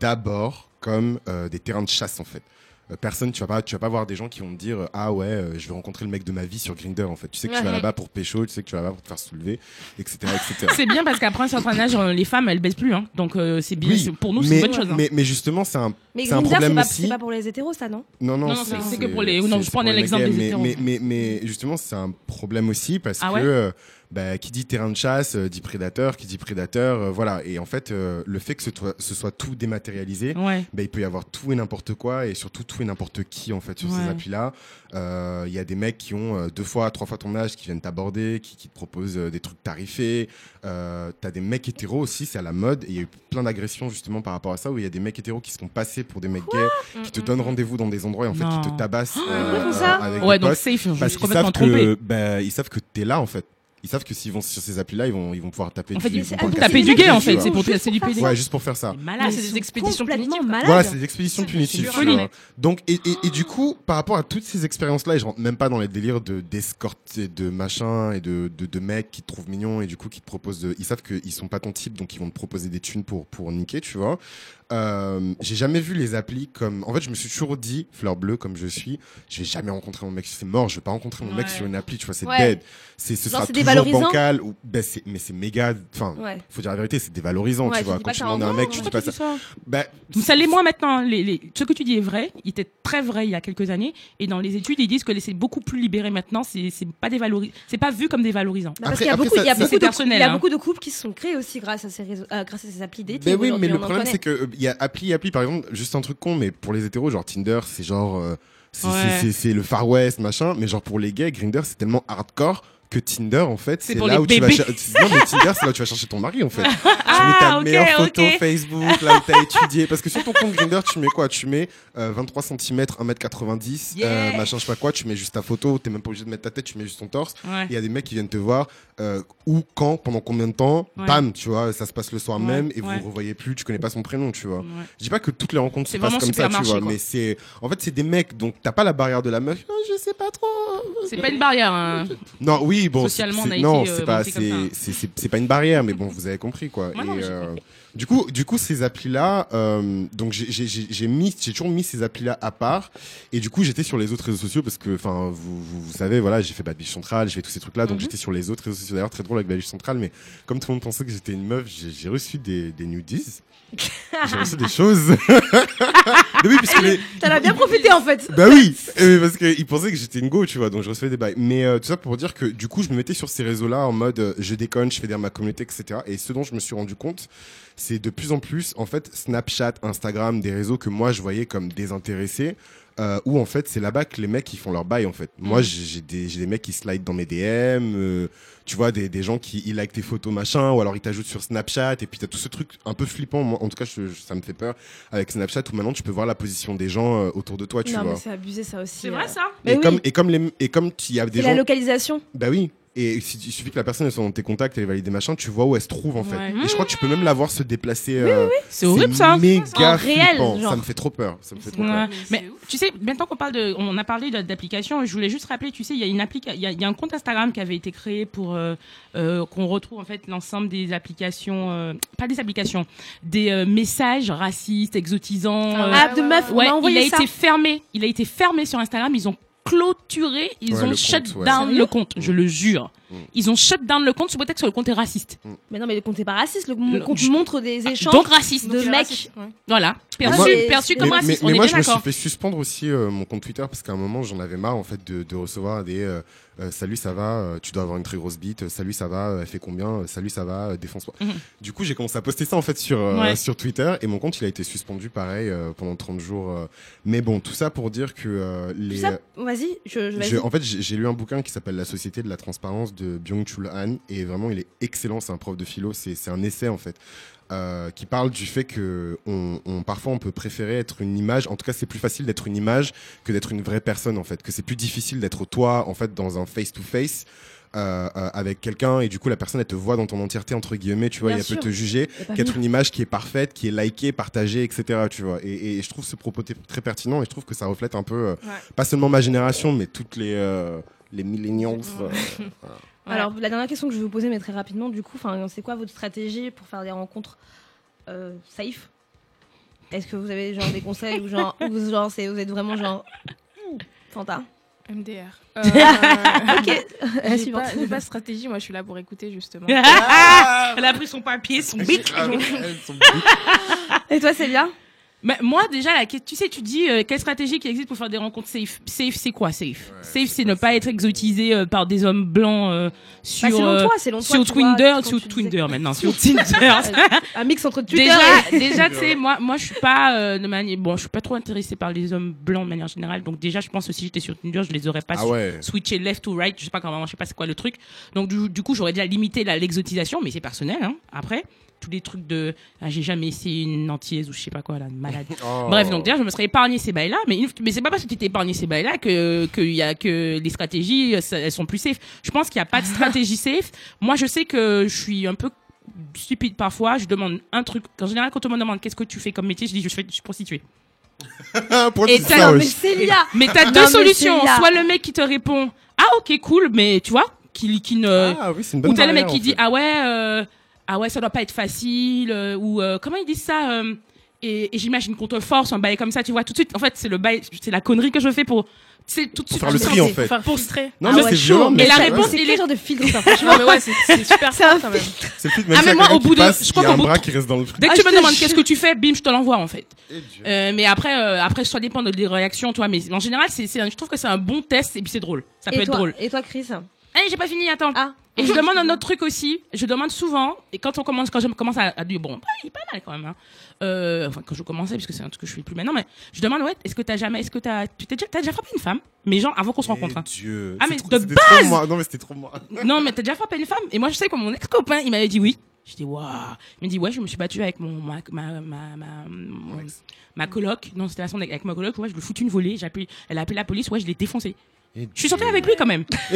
d'abord comme des terrains de chasse en fait. Euh, personne, tu vas pas, tu vas pas voir des gens qui vont te dire ah ouais, euh, je vais rencontrer le mec de ma vie sur Grinder en fait. Tu sais que tu vas là-bas pour pécho, tu sais que tu vas là-bas pour te faire soulever, etc., etc. C'est bien parce qu'après un certain âge, les femmes elles baissent plus, hein. donc euh, c'est bien. Oui, pour nous c'est une bonne chose. hein. mais, mais justement, c'est un, Mais c'est un problème pas, aussi. c'est pas pour les hétéros, ça, non? Non, non, Non, non, c'est- que pour les- non, je prenais l'exemple des mais, hétéros. mais, mais, mais justement, c'est un problème aussi parce Ah que euh, bah, qui dit terrain de chasse euh, dit prédateur, qui dit prédateur, euh, voilà. Et en fait, euh, le fait que ce, soit tout dématérialisé, Ouais. bah, il peut y avoir tout et n'importe quoi et surtout tout et n'importe qui en fait sur Ouais. ces applis-là. Euh, Il y a des mecs qui ont euh, deux fois, trois fois ton âge qui viennent t'aborder, qui, qui te proposent euh, des trucs tarifés. Euh, T'as des mecs hétéros aussi, c'est à la mode. Et il y a eu plein d'agressions justement par rapport à ça où il y a des mecs hétéros qui se font passer pour des mecs gays, qui te donnent rendez-vous dans des endroits et en fait qui te tabassent font ça avec Ouais, des donc safe, je Parce suis qu'ils complètement savent bah, ils savent que t'es là en fait. Ils savent que s'ils vont sur ces applis-là, ils vont, ils vont pouvoir taper En fait, du, ils- ils vont Taper du gay en fait, c'est pour c'est du PD. Ouais, juste pour faire ça. C'est malade. C'est des expéditions punitives. malades. Voilà, c'est des expéditions punitives. Donc, et, et, et du coup, par rapport à toutes ces expériences-là, et je rentre même pas dans les délires de d'escorte et de machin et de, de, de mecs qui te trouvent mignon et du coup qui te proposent de. Ils savent qu'ils sont pas ton type, donc ils vont te proposer des thunes pour, pour niquer, tu vois. Euh, j'ai jamais vu les applis comme. En fait, je me suis toujours dit, fleur bleue comme je suis, je vais jamais rencontrer mon mec. C'est mort, je vais pas rencontrer mon mec sur une appli, tu vois, c'est Ouais. dead. C'est, ce Genre, sera toujours dévalorisant. bancal. Ou, ben, mais c'est méga. Enfin, Ouais. faut dire la vérité, c'est dévalorisant, Ouais, tu vois. Quand tu demandes à un mec, tu dis pas ça. ça Ben, Ça l'est moins maintenant. Les, les- ce que tu dis est vrai. Il était très vrai il y a quelques années. Et dans les études, ils disent que c'est beaucoup plus libéré maintenant. C'est pas dévalorisé. C'est pas vu comme dévalorisant. Bah, parce qu'il y a beaucoup, ça- il y a ça- beaucoup c'est de, personnel, il y a beaucoup de couples qui se sont créés aussi grâce à ces euh, grâce à ces applis dating. Ben oui, mais le problème c'est que euh, il y a appli, appli par exemple, juste un truc con, mais pour les hétéros, genre Tinder, c'est genre, euh, c'est Ouais. le Far West, machin, mais genre pour les gays, Grinder, c'est tellement hardcore que Tinder, en fait, C'est là les où tu vas Non, mais Tinder, c'est là où tu vas chercher ton mari, en fait. (laughs) tu mets Ah, ta ok, meilleure photo ok. Facebook, là où t'as étudié. Parce que sur ton compte Grinder, tu mets quoi? Tu mets euh, 23 cm, 1m90, Yeah. euh, machin, je sais pas quoi, tu mets juste ta photo, t'es même pas obligé de mettre ta tête, tu mets juste ton torse. Ouais. Il y a des mecs qui viennent te voir, euh, où, quand, pendant combien de temps, Ouais. bam, tu vois, ça se passe le soir Ouais, même et vous vous revoyez plus, tu connais pas son prénom, tu vois. Je dis pas que toutes les rencontres se passent comme ça, tu vois, quoi. mais c'est, en fait, c'est des mecs, donc t'as pas la barrière de la meuf, Ah, je sais pas trop. C'est pas une barrière. hein. Non, oui, bon, Socialement, c'est- on a non, été, euh, c'est pas, c'est, pas une barrière, mais bon, vous avez compris, quoi. Ouais, et, euh, du coup, du coup, ces applis-là, euh, donc j'ai, mis, j'ai toujours mis ces applis-là à part, et du coup, j'étais sur les autres réseaux sociaux parce que, enfin, vous, vous, vous savez, voilà, j'ai fait Bad Bitch Central, j'ai fait tous ces trucs-là, donc Mhm. j'étais sur les autres réseaux sociaux. D'ailleurs, très drôle avec Bad Bitch Central, mais comme tout le monde pensait que j'étais une meuf, j'ai, j'ai reçu des, des nudies. J'ai (laughs) reçu des choses. (laughs) Mais oui, parce que les- T'en as bien profité en fait. Bah oui, euh, parce qu'ils pensaient que j'étais une go, tu vois, donc je recevais des bails. Mais euh, tout ça pour dire que du coup, je me mettais sur ces réseaux-là en mode euh, je déconne, je fais ma communauté, etc. Et ce dont je me suis rendu compte, c'est de plus en plus, en fait, Snapchat, Instagram, des réseaux que moi je voyais comme désintéressés. Euh, où en fait c'est là-bas que les mecs ils font leur bail en fait. Moi Mm. j'ai j'ai des, j'ai des mecs qui slide dans mes DM, euh, tu vois des, des gens qui ils like tes photos machin, ou alors ils t'ajoutent sur Snapchat et puis t'as tout ce truc un peu flippant. Moi, en tout cas je- je- ça me fait peur avec Snapchat où maintenant tu peux voir la position des gens euh, autour de toi, tu non, vois. mais c'est abusé ça aussi. C'est euh. vrai ça Mais Et oui. comme et comme les et comme il y a des C'est la gens localisation. bah oui et si- il suffit que la personne elle soit dans tes contacts elle valide des machins tu vois où elle se trouve en fait Ouais. et je crois que tu peux même la voir se déplacer euh, C'est horrible ça. méga En réel, genre. ça me fait trop peur ça me fait trop Ouais. peur Mais tu sais, maintenant qu'on parle de, on a parlé d'application, je voulais juste rappeler, tu sais, il y a une il y a, il y a un compte Instagram qui avait été créé pour euh, euh, qu'on retrouve en fait l'ensemble des applications, euh, pas des applications, des euh, messages racistes, exotisants. euh, Ah, de meuf, on ouais, il a ça. été fermé. Il a été fermé sur Instagram. Ils ont clôturé, ils Ouais, ont le shut compte, down le compte. Je le jure. Mm. Ils ont shut down le compte sous prétexte que le compte est raciste. Mais non, mais le compte est pas raciste. Le compte je- montre des échanges Donc raciste. de mecs. ouais. Voilà. Perçu, moi- perçu Mais- comme mais, raciste. mais on est moi bien je me suis fait suspendre aussi euh, mon compte Twitter parce qu'à un moment j'en avais marre en fait de, de recevoir des euh, euh, salut ça va euh, tu dois avoir une très grosse bite euh, salut ça va euh, elle fait combien euh, salut ça va euh, défonce-toi Mhm. du coup j'ai commencé à poster ça en fait sur euh, Ouais. sur Twitter et mon compte il a été suspendu pareil euh, pendant 30 jours euh. mais bon tout ça pour dire que euh, Tout les ça, vas-y, je, je- en fait, j'ai lu un bouquin qui s'appelle La société de la transparence de Byung-Chul Han et vraiment, il est excellent. C'est un prof de philo. C'est c'est un essai en fait euh, qui parle du fait que on, on- parfois on peut préférer être une image. En tout cas, c'est plus facile d'être une image que d'être une vraie personne en fait. Que c'est plus difficile d'être toi en fait dans un face to face. euh, euh, avec quelqu'un et du coup la personne elle te voit dans ton entièreté entre guillemets tu vois Bien et elle peut te juger qu'être une image qui est parfaite qui est likée partagée etc tu vois et, et je trouve ce propos très pertinent et je trouve que ça reflète un peu euh, pas seulement ma génération mais toutes les euh, les millennials euh, (laughs) Alors, la dernière question que je vais vous poser, mais très rapidement, du coup, enfin, c'est quoi votre stratégie pour faire des rencontres euh, safe? Est-ce que vous avez genre des conseils ou genre, ou genre c'est, vous êtes vraiment genre Fanta? MDR. (laughs) Euh, Ok, J'ai (laughs) pas, pas de stratégie, moi je suis là pour écouter justement. Elle a pris son papier, son bic. Ah, sont big. Et toi, c'est bien Mais moi, déjà, la, tu sais, tu dis euh, quelle stratégie qui existe pour faire des rencontres safe? Safe, c'est quoi safe? Safe, c'est ne pas être exotisé euh, par des hommes blancs euh, sur Bah, selon euh, toi, toi, sur tu vois, Twinder, quand sur disais Twinder maintenant, sur Tinder. Un mix entre Twitter déjà, et... (laughs) déjà, tu sais, moi, moi, je suis pas euh, de manière, bon, je suis pas trop intéressée par les hommes blancs de manière générale. Donc déjà, je pense que si j'étais sur Tinder, je les aurais pas ah ouais switché left to right, je sais pas comment, je sais pas c'est quoi le truc. Donc du, du coup, j'aurais déjà limité la- l'exotisation, mais c'est personnel. Hein. Après, tous les trucs de, ah, j'ai jamais essayé une antillaise ou je sais pas quoi là, malade. (laughs) Oh. Bref, donc déjà, je me serais épargné ces bails-là, mais, une- mais c'est pas parce que tu t'es épargné ces bails-là que, que, y a, que les stratégies, euh, ça- elles sont plus safe. Je pense qu'il n'y a pas de stratégie safe. Moi, je sais que je suis un peu stupide parfois. Je demande un truc. En général, quand on me demande qu'est-ce que tu fais comme métier, je dis je, fais, je suis prostituée. (laughs) Pour Et t'as- mais wesh. Célia Mais t'as deux solutions. c'est là. Soit le mec qui te répond ah ok cool, mais tu vois, qui, qui ne ah oui c'est une bonne ou t'as le mec qui dit ah ouais euh, ah ouais ça doit pas être facile euh, ou euh, comment ils disent ça euh, et, et j'imagine qu'on te force un bail comme ça tu vois tout de suite en fait c'est le bail c'est la connerie que je fais pour c'est tout de Pour suite faire le tri, en fait. Frustrer. non Ah mais ouais, c'est chaud. violent Et mais la c'est- réponse, C'est il quel est- genre de filtre ça franchement (laughs) mais ouais, c'est super quand même. c'est le truc même Ah, mais moi, au bout de- passe, je crois qu'au bout- bras qui reste dans le truc dès que Ah, tu me demandes qu'est-ce que tu fais bim je te l'envoie en fait. Euh, mais après euh, après ça dépend de- des réactions toi mais en général c'est je trouve que c'est un bon test et puis c'est drôle ça peut être drôle Et toi, Chris? Allez, j'ai pas fini, attends. Ah. Et je demande un autre truc aussi. Je demande souvent, et quand on commence, quand je commence à, à dire, bon, bah, il est pas mal quand même, hein. Euh, enfin, quand je commençais, parce que c'est un truc que je fais plus maintenant, mais je demande, ouais, est-ce que t'as jamais, est-ce que t'as, tu t'es déjà, t'as déjà frappé une femme? Mais genre, avant qu'on se rencontre, hein. Dieu. Ah, mais trop- de c'était trop moi. Non mais c'était trop moi. (laughs) Non, mais t'as déjà frappé une femme? Et moi, je sais que mon ex-copain, il m'avait dit oui. J'étais, waouh. Il m'a dit, ouais, je me suis battue avec mon, ma, ma, ma, ma, mon- ma coloc. Non, c'était la sonde avec, avec ma coloc. Ouais, je lui foutu une volée. J'ai appelé, elle a appelé la police. Ouais, je l'ai défoncé. Je suis sortie avec lui quand même. (laughs)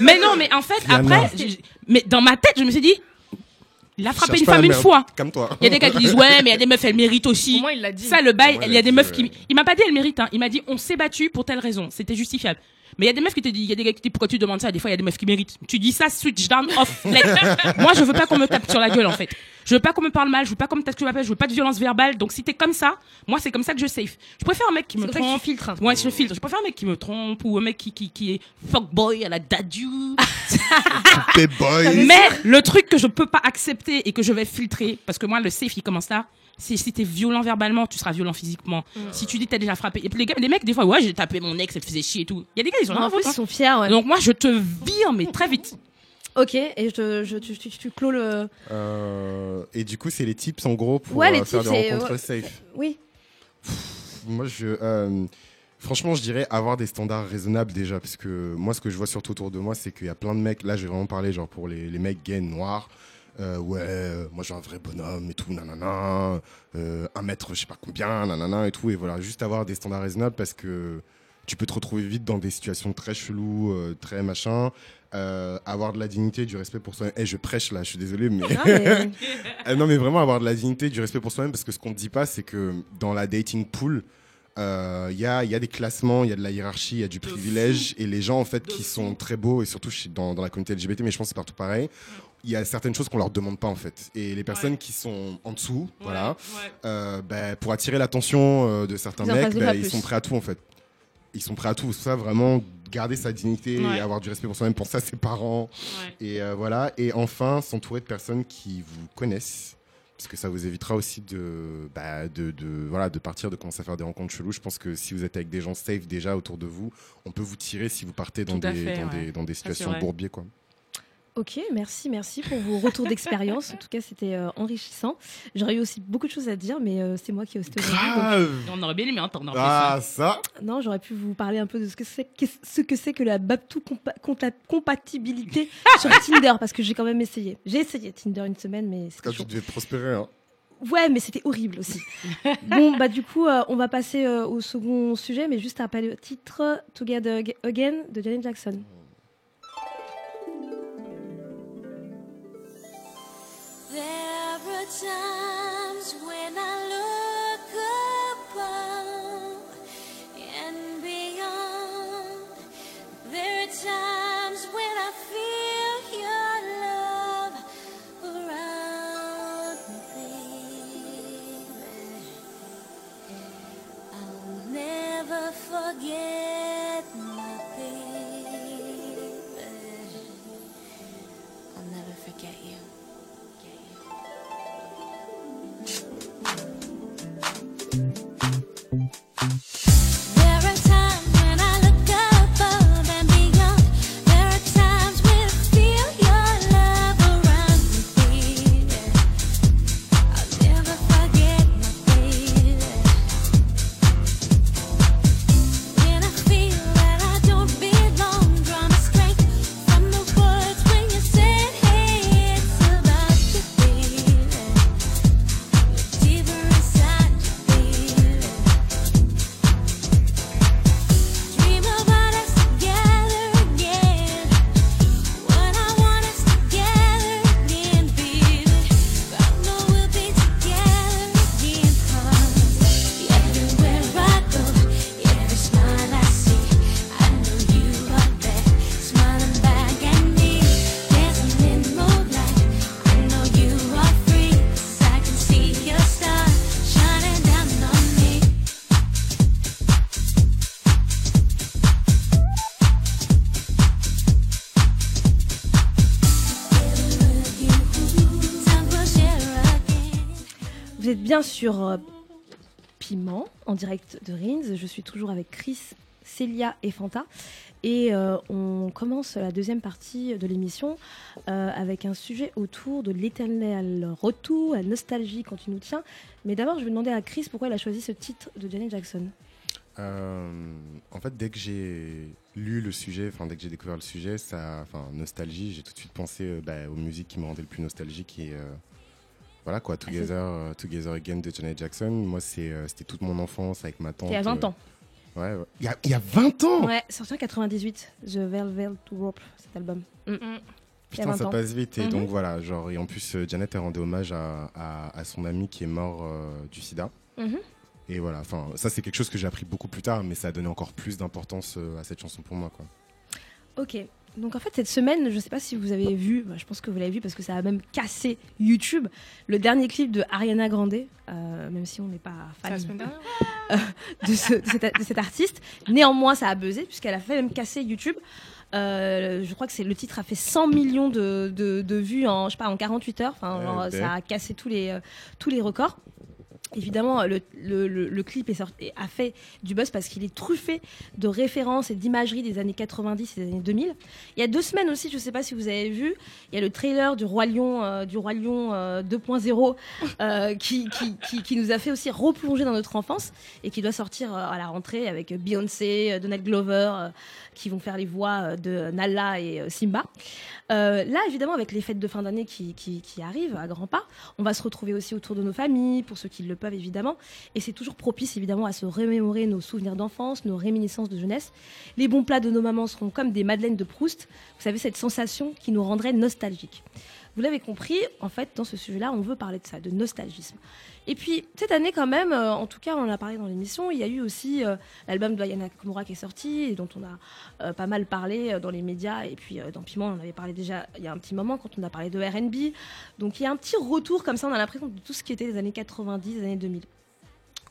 Mais non, mais en fait, après, mais dans ma tête, je me suis dit, il a frappé une femme une fois. Comme toi. Il y a des gars qui disent, ouais, mais il y a des meufs, elles méritent Au aussi. moins il l'a dit. Ça, le bail, il y a des meufs qui. Il m'a pas dit, elles méritent, hein. Il m'a dit, on s'est battu pour telle raison. C'était justifiable. Mais il y a des meufs qui te disent, il y a des gars qui te disent pourquoi tu demandes ça? Des fois, il y a des meufs qui méritent. Tu dis ça, switch down, off. Like, (laughs) moi, je veux pas qu'on me tape sur la gueule, en fait. Je veux pas qu'on me parle mal, je veux pas qu'on me tape sur la gueule, je veux pas de violence verbale. Donc, si t'es comme ça, moi, c'est comme ça que je safe. Je préfère un mec qui me comme ça que trompe. tu filtres. hein. Ouais, je filtre. Je préfère un mec qui me trompe ou un mec qui, qui, qui est fuckboy à la dadu. Mais le truc que je peux pas accepter et que je vais filtrer, parce que moi, le safe, il commence là, c'est si t'es violent verbalement, tu seras violent physiquement. Si tu dis que t'as déjà frappé. Et puis les, gars, les mecs, des fois, ouais, j'ai tapé mon ex, elle faisait chier et tout. Il y a des gars, ils ont En rien à plus, foutre, ils hein. sont fiers. ouais. Donc moi, je te vire, mais très vite. Ok, et je, je, tu, tu, tu clôt le. Euh, et du coup, c'est les tips en gros pour Ouais, les euh, faire tips, des rencontres ouais. safe. Oui. Moi, je, euh, franchement, je dirais avoir des standards raisonnables déjà, parce que moi, ce que je vois surtout autour de moi, c'est qu'il y a plein de mecs. Là, j'ai vraiment parlé genre pour les, les mecs gays noirs. Euh, ouais, euh, moi j'ai un vrai bonhomme et tout, nanana, euh, un mètre, je sais pas combien, nanana et tout, et voilà, juste avoir des standards raisonnables parce que tu peux te retrouver vite dans des situations très cheloues, euh, très machin, euh, avoir de la dignité, du respect pour soi-même. Eh, je prêche là, je suis désolé, mais Non, mais- (laughs) euh, non, mais vraiment avoir de la dignité, du respect pour soi-même, parce que ce qu'on ne dit pas, c'est que dans la dating pool, euh, il y, a, il y a des classements, il y a de la hiérarchie, il y a du privilège, et les gens en fait qui sont très beaux, et surtout dans, dans la communauté LGBT, mais je pense que c'est partout pareil, il y a certaines choses qu'on leur demande pas en fait. Et les personnes qui sont en dessous, voilà, euh, ben, pour attirer l'attention euh, de certains Ils mecs, pas ils sont prêts à tout en fait. Ils sont prêts à tout. Ça, vraiment, garder sa dignité Ouais. et avoir du respect pour soi-même, pour ça, ses parents. Et euh, voilà. Et enfin, s'entourer de personnes qui vous connaissent. Parce que ça vous évitera aussi de, bah, de, de, voilà, de partir, de commencer à faire des rencontres cheloues. Je pense que si vous êtes avec des gens safe déjà autour de vous, on peut vous tirer si vous partez dans, des, fait, dans, ouais. des, dans des situations bourbiers. Quoi. Ok, merci, merci pour vos retours d'expérience. En tout cas, c'était euh, enrichissant. J'aurais eu aussi beaucoup de choses à dire, mais euh, c'est moi qui ai hosté Grave On aurait bien aimé entendre. Ah, hein. ça Non, j'aurais pu vous parler un peu de ce que c'est qu'est- ce que, c'est que la Babtou compa- compatibilité (laughs) sur Tinder, parce que j'ai quand même essayé. J'ai essayé Tinder une semaine, mais c'était Quand tu devais prospérer. Hein. Ouais, mais c'était horrible aussi. (laughs) bon, bah du coup, euh, on va passer euh, au second sujet, mais juste après le titre Together Ag- Again de Janet Jackson. There are times when I look bien sur euh, Piment, en direct de Rins. Je suis toujours avec Chris, Célia et Fanta. Et euh, on commence la deuxième partie de l'émission euh, avec un sujet autour de l'éternel retour, la nostalgie quand tu nous tiens. Mais d'abord, je vais demander à Chris pourquoi il a choisi ce titre de Janet Jackson. En fait, dès que j'ai lu le sujet, enfin dès que j'ai découvert le sujet, ça, enfin nostalgie, j'ai tout de suite pensé bah, aux musiques qui me rendaient le plus nostalgique et voilà quoi, Together, euh, Together Again de Janet Jackson. Moi, c'est, euh, c'était toute mon enfance avec ma tante. Il y a 20 euh, ans. Ouais, ouais. Il y a, il y a 20 ans. Ouais, sorti en 98, The Velvet Rope, cet album. Mm. A Putain, 20 ça ans. passe vite. Et Mhm. donc voilà, genre, et en plus, euh, Janet, elle rendait hommage à, à, à son ami qui est mort euh, du sida. Mhm. Et voilà, enfin, ça c'est quelque chose que j'ai appris beaucoup plus tard, mais ça a donné encore plus d'importance euh, à cette chanson pour moi. Quoi. Ok. Donc en fait cette semaine, je sais pas si vous avez vu, bah, je pense que vous l'avez vu parce que ça a même cassé YouTube, le dernier clip de Ariana Grande, euh, même si on n'est pas fan dernière de, ce- de cette, de cette artiste. Néanmoins, ça a buzzé puisqu'elle a fait même casser YouTube. Euh, je crois que c'est le titre a fait 100 millions de, de, de vues en je sais pas en 48 heures. Enfin, Ouais, ça a cassé tous les euh, tous les records. Évidemment, le, clip a fait du buzz parce qu'il est truffé de références et d'imagerie des années 90 et des années 2000. Il y a deux semaines aussi, je ne sais pas si vous avez vu, il y a le trailer du Roi Lion, euh, du Roi Lion euh, 2.0 euh, qui, nous a fait aussi replonger dans notre enfance et qui doit sortir euh, à la rentrée avec Beyoncé, euh, Donald Glover euh, qui vont faire les voix euh, de Nala et euh, Simba. Euh, là, évidemment, avec les fêtes de fin d'année qui, qui arrivent à grands pas, on va se retrouver aussi autour de nos familles, pour ceux qui le évidemment. Et c'est toujours propice évidemment à se remémorer nos souvenirs d'enfance, nos réminiscences de jeunesse. Les bons plats de nos mamans seront comme des madeleines de Proust. Vous savez, cette sensation qui nous rendrait nostalgiques. Vous l'avez compris, en fait, dans ce sujet-là, on veut parler de ça, de nostalgisme. Et puis, cette année, quand même, euh, en tout cas, on en a parlé dans l'émission, il y a eu aussi euh, l'album de Ayana Nakamura qui est sorti dont on a euh, pas mal parlé dans les médias. Et puis, dans Piment, on en avait parlé déjà il y a un petit moment quand on a parlé de RB. Donc, il y a un petit retour comme ça, on a l'impression de tout ce qui était des années 90, des années 2000.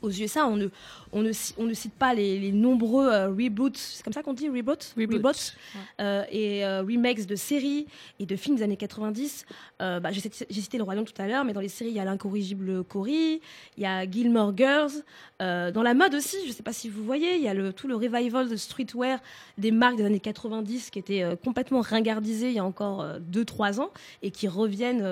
Aux USA, on ne, on ne, ci- on ne cite pas les, les nombreux euh, reboots, c'est comme ça qu'on dit reboots? Reboots, euh, et euh, remakes de séries et de films des années 90. Euh, bah, j'ai cité, Le Roi Lion tout à l'heure, mais dans les séries, il y a l'incorrigible Cory, il y a Gilmore Girls. Dans la mode aussi, je ne sais pas si vous voyez, il y a le, tout le revival de streetwear des marques des années 90 qui étaient complètement ringardisées il y a encore 2-3 ans et qui reviennent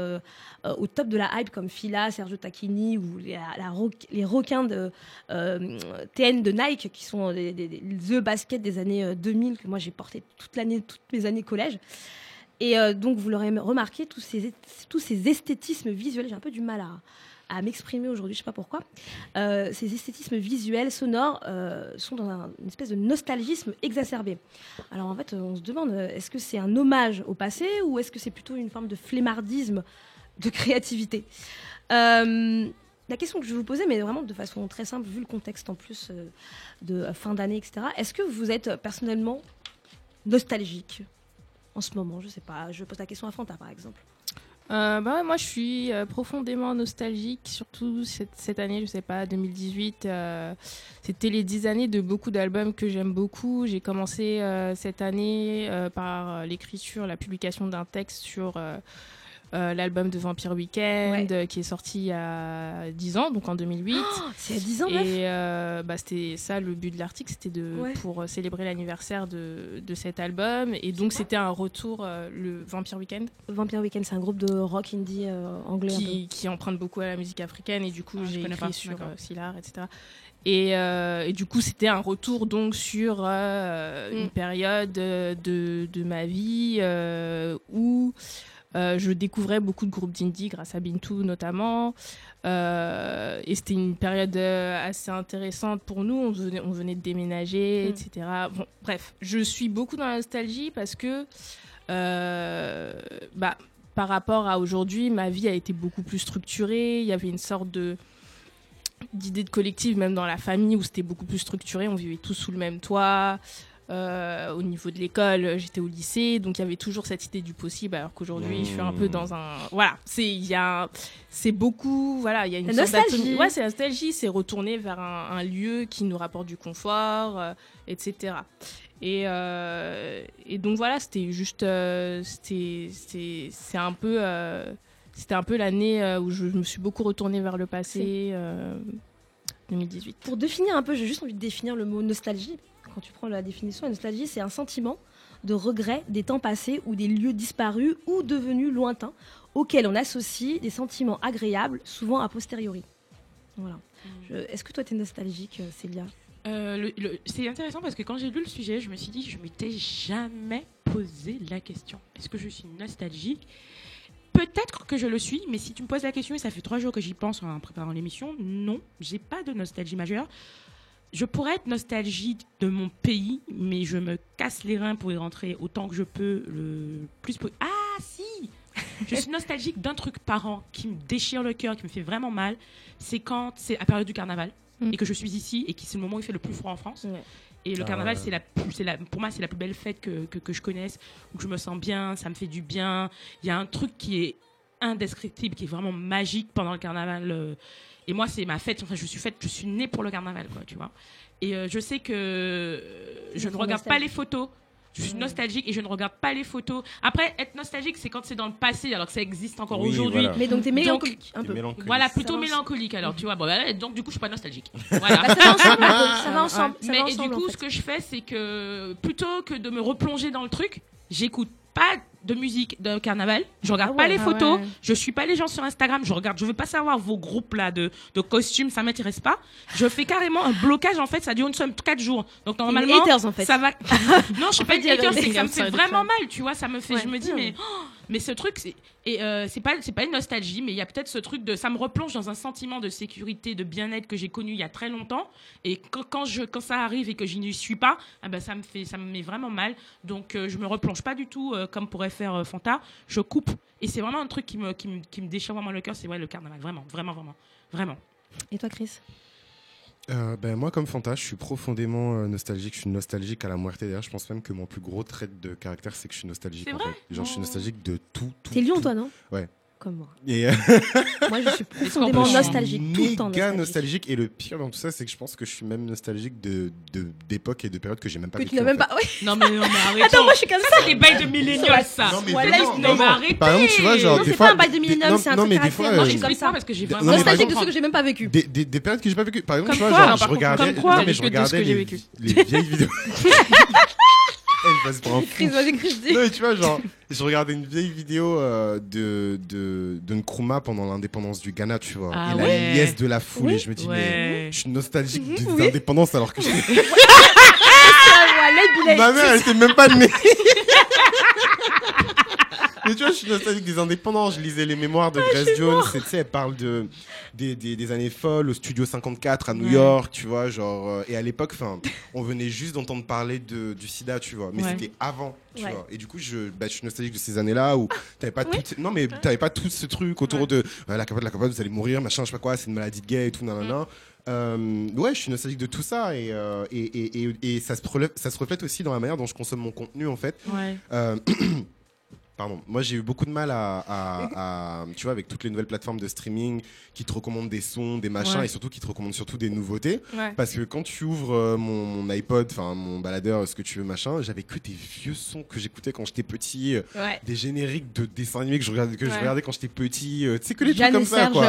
au top de la hype comme Fila, Sergio Tacchini ou les, la les requins de TN de Nike qui sont des, des, des- The Basket des années euh, 2000 que moi j'ai porté toute l'année, toutes mes années collège. Et euh, donc vous l'aurez remarqué, tous ces, esthétismes visuels, j'ai un peu du mal à, m'exprimer aujourd'hui, je sais pas pourquoi. Euh, ces esthétismes visuels, sonores, euh, sont dans un- une espèce de nostalgisme exacerbé. Alors en fait, on se demande, euh, est-ce que c'est un hommage au passé ou est-ce que c'est plutôt une forme de flemmardisme de créativité? Euh, La question que je vais vous poser, mais vraiment de façon très simple, vu le contexte en plus euh, de euh, fin d'année, etc. Est-ce que vous êtes euh, personnellement nostalgique en ce moment? Je sais pas. Je pose la question à Fanta, par exemple. Bah moi je suis profondément nostalgique, surtout cette, année, je sais pas, 2018. euh, C'était les 10 années de beaucoup d'albums que j'aime beaucoup. J'ai commencé cette année par l'écriture, la publication d'un texte sur euh, l'album de Vampire Weekend Ouais. qui est sorti il y a 10 ans, donc en 2008. (gasps) C'est à 10 ans, Et euh, bah, c'était ça le but de l'article, c'était de Ouais. pour euh, célébrer l'anniversaire de, de cet album. Et donc c'était un retour, euh, le Vampire Weekend Vampire Weekend, c'est un groupe de rock indie euh, anglais. qui, qui emprunte beaucoup à la musique africaine et du coup Ah, j'ai écrit pas, sur Sylar, etc. Et, euh, et du coup c'était un retour donc sur euh, Mm. une période de, de ma vie euh, où euh, je découvrais beaucoup de groupes d'indie grâce à Bintou notamment. Euh, et c'était une période euh, assez intéressante pour nous. On venait, on venait de déménager, Mm. etc. Bon, bref, je suis beaucoup dans la nostalgie parce que euh, bah, par rapport à aujourd'hui, ma vie a été beaucoup plus structurée. Il y avait une sorte de d'idée de collectif, même dans la famille, où c'était beaucoup plus structuré. On vivait tous sous le même toit. Euh, au niveau de l'école, j'étais au lycée, donc il y avait toujours cette idée du possible, alors qu'aujourd'hui, je suis un peu dans un, voilà, c'est il y a, c'est beaucoup, voilà, il y a une La sorte nostalgie. ouais, c'est la nostalgie, c'est retourner vers un, un lieu qui nous rapporte du confort, euh, etc. Et, euh, et donc voilà, c'était juste, euh, c'était, c'est, c'est un peu, euh, c'était un peu l'année euh, où je me suis beaucoup retournée vers le passé, euh, 2018. Pour définir un peu, j'ai juste envie de définir le mot nostalgie. Quand tu prends la définition, la nostalgie, c'est un sentiment de regret des temps passés ou des lieux disparus ou devenus lointains, auxquels on associe des sentiments agréables, souvent a posteriori. Voilà. Je- Est-ce que toi, tu es nostalgique, euh, Célia? Euh, c'est intéressant parce que quand j'ai lu le sujet, je me suis dit, je m'étais jamais posé la question. Est-ce que je suis nostalgique? Peut-être que je le suis, mais si tu me poses la question et ça fait trois jours que j'y pense en préparant l'émission, non, j'ai pas de nostalgie majeure. Je pourrais être nostalgique de mon pays, mais je me casse les reins pour y rentrer autant que je peux, le plus po- Ah si Je suis nostalgique d'un truc par an qui me déchire le cœur, qui me fait vraiment mal. C'est quand c'est à la période du carnaval. Mm. et que je suis ici et que c'est le moment où il fait le plus froid en France. Et le Ah carnaval, c'est la, plus- c'est la, pour moi, c'est la plus belle fête que, que, que je connaisse, où je me sens bien, ça me fait du bien. Il y a un truc qui est indescriptible, qui est vraiment magique pendant le carnaval. euh, et moi, c'est ma fête. Enfin, je suis faite, je suis née pour le carnaval, quoi, tu vois. Et euh, je sais que euh, je ne regarde pas les photos. Je suis nostalgique et je ne regarde pas les photos. Après, être nostalgique, c'est quand c'est dans le passé, alors que ça existe encore Oui, aujourd'hui. voilà. Mais donc t'es Donc, mélancolique un peu. mélancolique. Voilà, plutôt mélancolique alors, tu vois. Bon, bah, donc du coup, je suis pas nostalgique. (laughs) Voilà. Bah, ça va ensemble, ça va ensemble. ça Mais va et du coup, en fait. ce que je fais, c'est que plutôt que de me replonger dans le truc, j'écoute pas de musique de carnaval, je regarde Ah pas les Ah photos, ouais. je suis pas les gens sur Instagram, je regarde, je veux pas savoir vos groupes là de, de costumes, ça m'intéresse pas. Je fais carrément un blocage en fait, ça dure une semaine, 4 jours. Donc normalement, haters, en fait. ça va. (laughs) non, je suis pas une hater, c'est vraiment mal, tu vois, ça me fait, Ouais. je me dis mais oh, mais ce truc c'est euh, pas pas une nostalgie, mais il y a peut-être ce truc de ça me replonge dans un sentiment de sécurité, de bien-être que j'ai connu il y a très longtemps. Et quand, quand je quand ça arrive et que je n'y suis pas, ah ben ça me fait ça me met vraiment mal. Donc euh, je me replonge pas du tout euh, comme pourrait faire euh, Fanta. Je coupe et c'est vraiment un truc qui me qui me, qui me déchire vraiment le cœur. C'est ouais le carnaval, vraiment vraiment vraiment vraiment. Et toi, Chris? Euh, ben, moi, comme Fanta, je suis profondément euh, nostalgique. Je suis nostalgique à la moitié. D'ailleurs, je pense même que mon plus gros trait de caractère, c'est que je suis nostalgique. C'est en vrai fait. Genre, je suis Oh. nostalgique de tout. tout T'es Lyon, tout. toi, non? Ouais. Comme moi. Et euh, (laughs) Moi, je suis (laughs) profondément peut- je suis nostalgique, tout le temps méga nostalgique. nostalgique. Et le pire dans tout ça, c'est que je pense que je suis même nostalgique de de- d'époques et de périodes que j'ai même pas Que tu vécues, n'as même fait. pas. Oui. Non mais non mais arrêtons. Attends, moi, je suis comme ça. C'est des bails de milléniaux ça. Non, mais Voilà, vraiment, il- non, mais arrêtez. Par exemple, tu vois, genre, Non, des c'est fois. pas un bail de non, c'est un non, truc mais des caractère. fois, Moi, je suis comme ça. parce que j'ai Non, vraiment Nostalgique de ceux que j'ai même pas vécu. Des, des, des périodes que j'ai pas vécues. Par exemple, tu vois, genre, je regardais, comme quoi non, mais je ce regardais que j'ai les, vécu. les vieilles vidéos. (laughs) Elle passe pour un fou. Non, mais tu vois, genre, je regardais une vieille vidéo euh, de, de, de Nkrumah pendant l'indépendance du Ghana, tu vois. Ah et la ouais. liesse de la foule. Oui. Et je me dis, mais je suis nostalgique des oui. indépendances alors que je- (laughs) Ah, ma mère, elle était même pas née. (laughs) Mais tu vois, je suis nostalgique des indépendants. Je lisais les mémoires de Grace Jones. et Tu sais, elle parle de, des, des, des années folles au studio 54 à New Ouais. York, tu vois. Genre, euh, et à l'époque, on venait juste d'entendre parler de, du sida, tu vois. Mais Ouais. c'était avant, tu Ouais. vois. Et du coup, je, bah, je suis nostalgique de ces années-là où t'avais pas toutes, non, mais t'avais pas tout ce truc autour de euh, la capote, la capote, vous allez mourir, machin, je sais pas quoi, c'est une maladie de gay et tout, nanana. Euh, ouais, je suis nostalgique de tout ça et, euh, et, et, et, et ça, se relève- ça se reflète aussi dans la manière dont je consomme mon contenu en fait. Ouais. (clears throat) Pardon, moi j'ai eu beaucoup de mal à, à- à- tu vois, avec toutes les nouvelles plateformes de streaming qui te recommandent des sons, des machins Ouais. et surtout qui te recommandent surtout des nouveautés. Ouais. Parce que quand tu ouvres euh, mon, mon iPod, enfin mon baladeur, ce que tu veux, machin, j'avais que des vieux sons que j'écoutais quand j'étais petit, euh, Ouais. des génériques de dessins animés que je regardais, que je Ouais. regardais quand j'étais petit, euh, tu sais que les Jeanne trucs comme ça, quoi.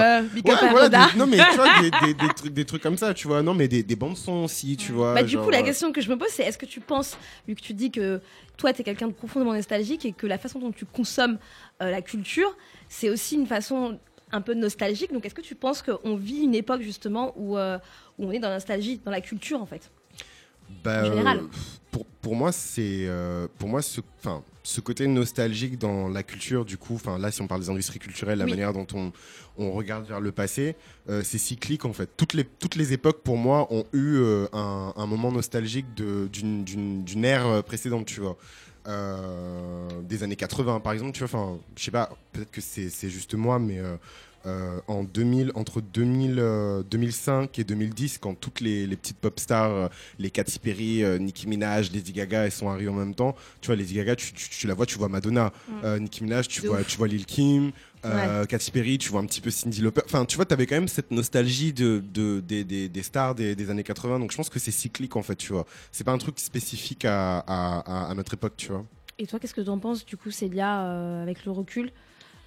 voilà, des- non mais tu vois (laughs) des, trucs, des trucs comme ça, tu vois. Non mais des, des bandes son aussi, tu vois. Bah, du coup, la question que je me pose, c'est est-ce que tu penses, vu que tu dis que toi, tu es quelqu'un de profondément nostalgique et que la façon dont tu consommes euh, la culture, c'est aussi une façon un peu nostalgique. Donc, est-ce que tu penses qu'on vit une époque justement où, euh, où on est dans la nostalgie, dans la culture en fait? Bah, En général. euh, pour, pour moi, c'est pour moi ce, enfin, ce côté nostalgique dans la culture, du coup, enfin là, si on parle des industries culturelles, la Oui. manière dont on, on regarde vers le passé, euh, c'est cyclique en fait. Toutes les, toutes les époques, pour moi, ont eu euh, un, un moment nostalgique d'une ère euh, précédente, tu vois. Euh, des années 80 par exemple tu vois enfin je sais pas peut-être que c'est c'est juste moi mais euh, en 2000 entre 2000 euh, 2005 et 2010 quand toutes les, les petites pop stars euh, les Katy Perry euh, Nicki Minaj Lady Gaga elles sont arrivées en même temps. Tu vois Lady Gaga tu, tu, tu la vois tu vois Madonna. Euh, Nicki Minaj tu vois tu vois Lil Kim. Euh, Katy Perry tu vois un petit peu Cindy Lauper. Enfin tu vois t'avais quand même cette nostalgie de, de des, stars des, des années 80 donc je pense que c'est cyclique en fait tu vois. C'est pas un truc spécifique à, à, à, à notre époque tu vois. Et toi, qu'est-ce que tu en penses Du coup, Célia, euh, avec le recul,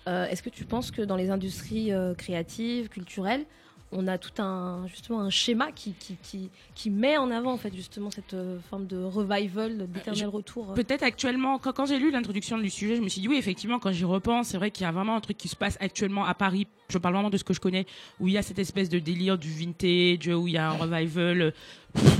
euh, est-ce que tu penses que dans les industries euh, créatives, culturelles, on a tout un justement un schéma qui, qui, qui, qui met en avant en fait justement cette euh, forme de revival, d'éternel retour. Peut-être actuellement, quand, quand j'ai lu l'introduction du sujet, je me suis dit oui, effectivement, quand j'y repense, c'est vrai qu'il y a vraiment un truc qui se passe actuellement à Paris. Je parle vraiment de ce que je connais, où il y a cette espèce de délire du vintage, où il y a un revival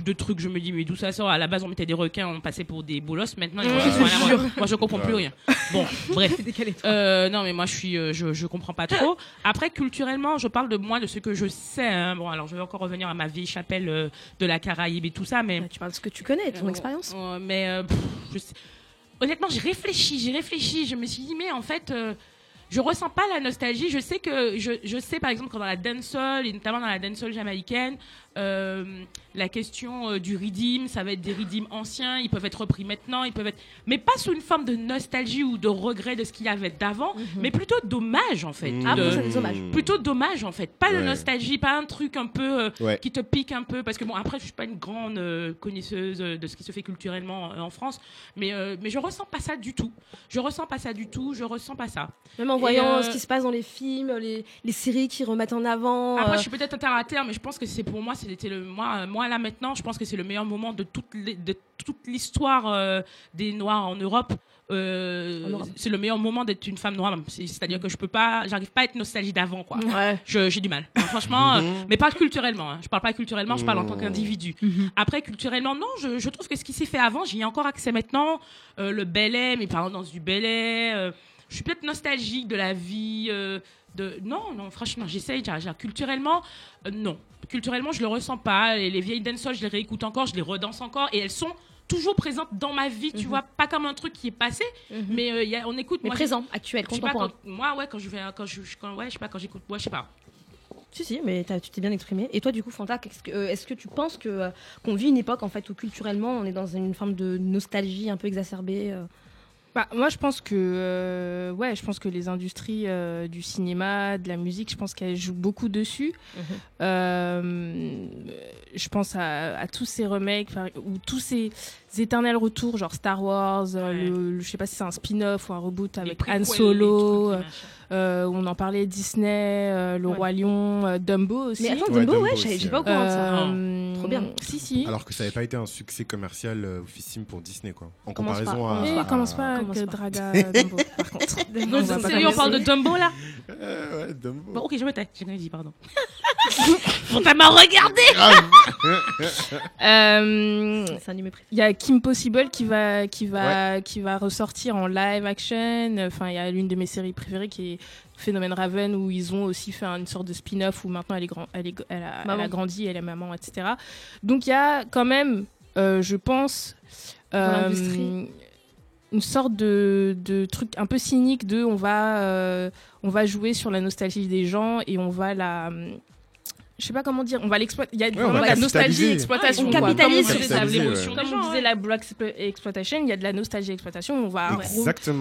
de trucs. Je me dis mais d'où ça sort? À la base, on mettait des requins, on passait pour des bolosses. Maintenant, requins sont à la (laughs) mode. moi, je comprends plus rien. Bon, bref. (laughs) Euh, non, mais moi, je suis, euh, je, je comprends pas trop. Après, culturellement, je parle de moi, de ce que je sais. hein. Bon, alors, je vais encore revenir à ma vieille chapelle euh, de la Caraïbe et tout ça, mais Bah, tu parles de ce que tu connais, ton euh, expérience. mais pff, je sais- honnêtement, j'ai réfléchi, j'ai réfléchi. Je me suis dit, mais en fait, je ressens pas la nostalgie. Je sais que je, je sais par exemple que dans la dancehall et notamment dans la dancehall jamaïcaine, euh, la question euh, du redeem, ça va être des redeems anciens, ils peuvent être repris maintenant, ils peuvent être, mais pas sous une forme de nostalgie ou de regret de ce qu'il y avait d'avant, mais plutôt dommage en fait. Mhm. Ah De- bon, dommage. plutôt dommage en fait pas de nostalgie pas un truc un peu euh, Ouais. qui te pique un peu parce que bon après je suis pas une grande euh, connaisseuse de ce qui se fait culturellement euh, en France mais euh, mais je ressens pas ça du tout je ressens pas ça du tout je ressens pas ça Même en Et, voyant euh, ce qui se passe dans les films, les, les séries qui remettent en avant. après euh, je suis peut-être un terre à terre mais je pense que c'est pour moi c'était le moi euh, moi là maintenant je pense que c'est le meilleur moment de toute les- de toute l'histoire euh, des noirs en Europe Euh, En Europe. c'est le meilleur moment d'être une femme noire C'est- c'est-à-dire que je peux pas j'arrive pas à être nostalgie d'avant quoi Ouais. J'ai du mal. Enfin, franchement, euh, mais pas culturellement. hein. Je parle pas culturellement, je parle en tant Mhm. qu'individu. Après, culturellement, non, je, je trouve que ce qui s'est fait avant, j'y ai encore accès maintenant. Euh, le Belay, mes parents dansent du Belay. euh, je suis peut-être nostalgique de la vie. euh, de... Non, non, franchement, j'essaye. Culturellement, euh, non. Culturellement, je le ressens pas. Et les vieilles dancehall, je les réécoute encore, je les redanse encore. Et elles sont toujours présentes dans ma vie, tu vois. Pas comme un truc qui est passé, Mhm. mais euh, il y a, on écoute. Mais moi, présent, actuel, pas, quand- moi, ouais, quand je vais, quand je, quand, ouais, je sais pas, quand j'écoute, ouais, je sais pas. Si, si, mais tu t'es bien exprimé. Et toi, du coup, Fanta, que- euh, est-ce que tu penses que euh, qu'on vit une époque en fait où culturellement on est dans une forme de nostalgie un peu exacerbée Bah, moi, je pense que, euh, ouais, je pense que les industries euh, du cinéma, de la musique, je pense qu'elles jouent beaucoup dessus. Mhm. Euh, je pense à, à tous ces remakes, ou tous ces éternels retours, genre Star Wars, euh, Ouais. le, le- je sais pas si c'est un spin-off ou un reboot avec Han Solo, machins. Euh, on en parlait Disney, euh, Le Ouais. Roi Lion, euh, Dumbo aussi. Mais attends, Ouais, Dumbo, Dumbo ouais, aussi, j'ai ouais. pas au courant de ça. Euh, Trop bien. Si, si. Alors que ça n'avait pas été un succès commercial euh, officime pour Disney, quoi. En Commence comparaison pas, à. Commence Eh, commence pas Commence avec pas. Draga (laughs) Dumbo, par contre. (laughs) On va pas Sérieux, on parle de. Dumbo là (laughs) Euh, ouais, Dumbo. Bon, ok, je me tais. J'ai rien dit, pardon. On t'a m'a regardé Euh, C'est un animé préféré. Il y a Kim Possible qui va qui va qui va ressortir en live action. Enfin, il y a l'une de mes séries préférées qui est Phénomène Raven où ils ont aussi fait une sorte de spin-off où maintenant elle est grand, elle, est, elle, a, elle Maman. a grandi, elle est maman, etc. Donc il y a quand même, euh, je pense, euh, une sorte de, de truc un peu cynique de on va euh, on va jouer sur la nostalgie des gens et on va la je sais pas comment dire, on va l'exploiter. Il y a on vraiment de la nostalgie exploitation. on quoi. capitalise Comme on sur. Capitaliser, Comme on disait la Black Exploitation, il y a de la nostalgie exploitation. On va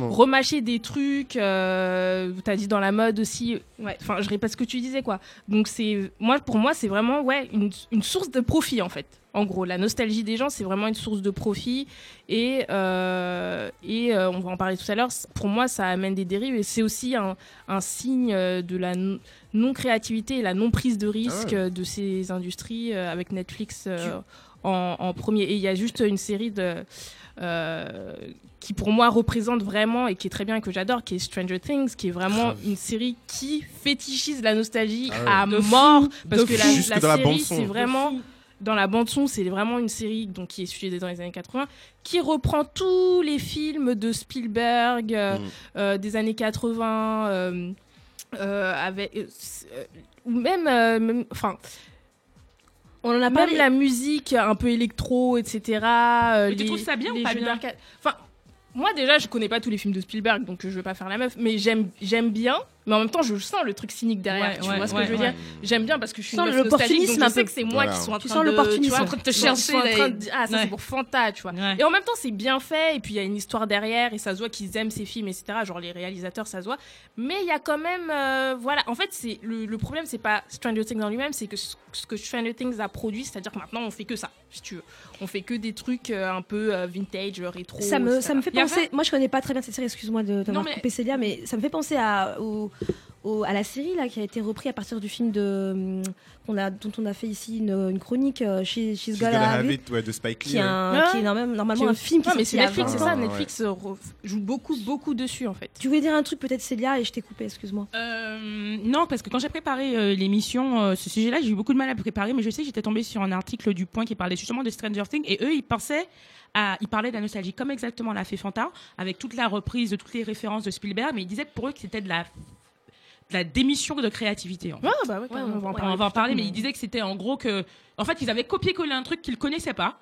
remâcher des trucs. Euh, T'as dit dans la mode aussi. Ouais. Enfin, je répète ce que tu disais, quoi. Donc c'est, moi, pour moi, c'est vraiment ouais une, une source de profit en fait. En gros, la nostalgie des gens, c'est vraiment une source de profit. Et euh, et euh, on va en parler tout à l'heure. Pour moi, ça amène des dérives et c'est aussi un, un signe euh, de la non- non-créativité et la non-prise de risque Ah ouais. euh, de ces industries euh, avec Netflix en, en premier. Et il y a juste une série de euh, qui pour moi représente vraiment et qui est très bien et que j'adore, qui est Stranger Things, qui est vraiment Grave. une série qui fétichise la nostalgie Ah ouais. à De mort parce que fou. la, la série c'est vraiment dans la bande son c'est vraiment une série donc qui est diffusée dans les années 80 qui reprend tous les films de Spielberg euh, Mm. euh, des années 80 euh, euh, avec ou même euh, même- enfin On en a même parlé. la musique un peu électro, etc. euh, Mais tu trouves ça bien ou pas bien. Enfin, moi déjà, je connais pas tous les films de Spielberg, donc je vais pas faire la meuf, mais j'aime j'aime bien. Mais en même temps, je sens le truc cynique derrière. Ouais, tu ouais, vois ce que ouais, je veux ouais. dire J'aime bien parce que je suis sens l'opportunisme je sais que c'est moi Voilà. qui sont en Tu train sens de l'opportunisme. tu vois, en train de te chercher, en train de ah ça Ouais. c'est pour Fanta, tu vois. Ouais. Et en même temps, c'est bien fait, et puis il y a une histoire derrière, et ça se voit qu'ils aiment ces films, etc. Genre les réalisateurs, ça se voit. Mais il y a quand même, euh, voilà. En fait, c'est le, le problème, c'est pas Stranger Things en lui-même, c'est que ce, ce que Stranger Things a produit, c'est-à-dire que maintenant on fait que ça, si tu veux. On fait que des trucs euh, un peu euh, vintage, euh, rétro. Ça me, etc. ça me fait penser. Moi, je connais pas très bien cette série. Excuse-moi de t'avoir coupé Célia, mais ça me fait penser à, au, au- à la série là qui a été repris à partir du film de hum, qu'on a, dont on a fait ici une, une chronique euh, chez She's She's Gotta Have It, ouais, de Spike qui Lee. est, ouais. un- Ouais. qui est normalement, normalement Qui est- un film qui Ouais, mais est c'est Netflix, c'est ça. Netflix euh, joue beaucoup, beaucoup dessus en fait. Tu voulais dire un truc peut-être Célia et je t'ai coupé. Excuse-moi. Euh, non, parce que quand j'ai préparé euh, l'émission, euh, ce sujet-là, j'ai eu beaucoup de mal à préparer, mais je sais que j'étais tombée sur un article du Point qui parlait justement de Stranger Things, et eux, ils pensaient à, ils parlaient de la nostalgie, comme exactement l'a fait Fanta, avec toute la reprise de toutes les références de Spielberg, mais ils disaient que pour eux, que c'était de la, la démission de créativité. En fait. Ouais, bah ouais, Ouais, on va en parler. on va en parler, mais ils disaient que c'était en gros que, en fait, ils avaient copié-collé un truc qu'ils connaissaient pas.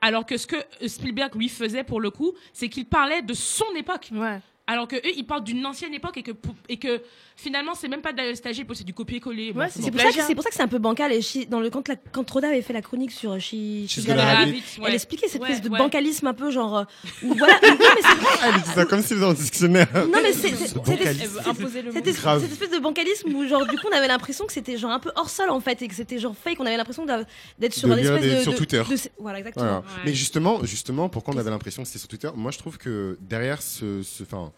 Alors que ce que Spielberg lui faisait pour le coup, c'est qu'il parlait de son époque. Ouais. Alors que eux, ils parlent d'une ancienne époque et que, pou- et que finalement, c'est même pas de la nostalgie, c'est du copier-coller. Ouais, c'est c'est C'est bon. pour, ça que- c'est pour ça que c'est un peu bancal. Et dans le, quand, la, quand Roda avait fait la chronique sur gonna. Ouais. elle expliquait cette Ouais, espèce de ouais. bancalisme un peu genre. euh, où voilà, (laughs) non, mais c'est vrai. Elle dit ça comme si dans le dictionnaire. Non, mais c'est- Cette, espèce de bancalisme où genre du coup on avait l'impression que c'était genre un peu hors sol en fait et que c'était genre fake on avait l'impression d'être sur un espèce de, sur Twitter. voilà exactement. Mais justement, justement, pourquoi on avait l'impression que c'était sur Twitter? Moi, je trouve que derrière ce, ce- enfin,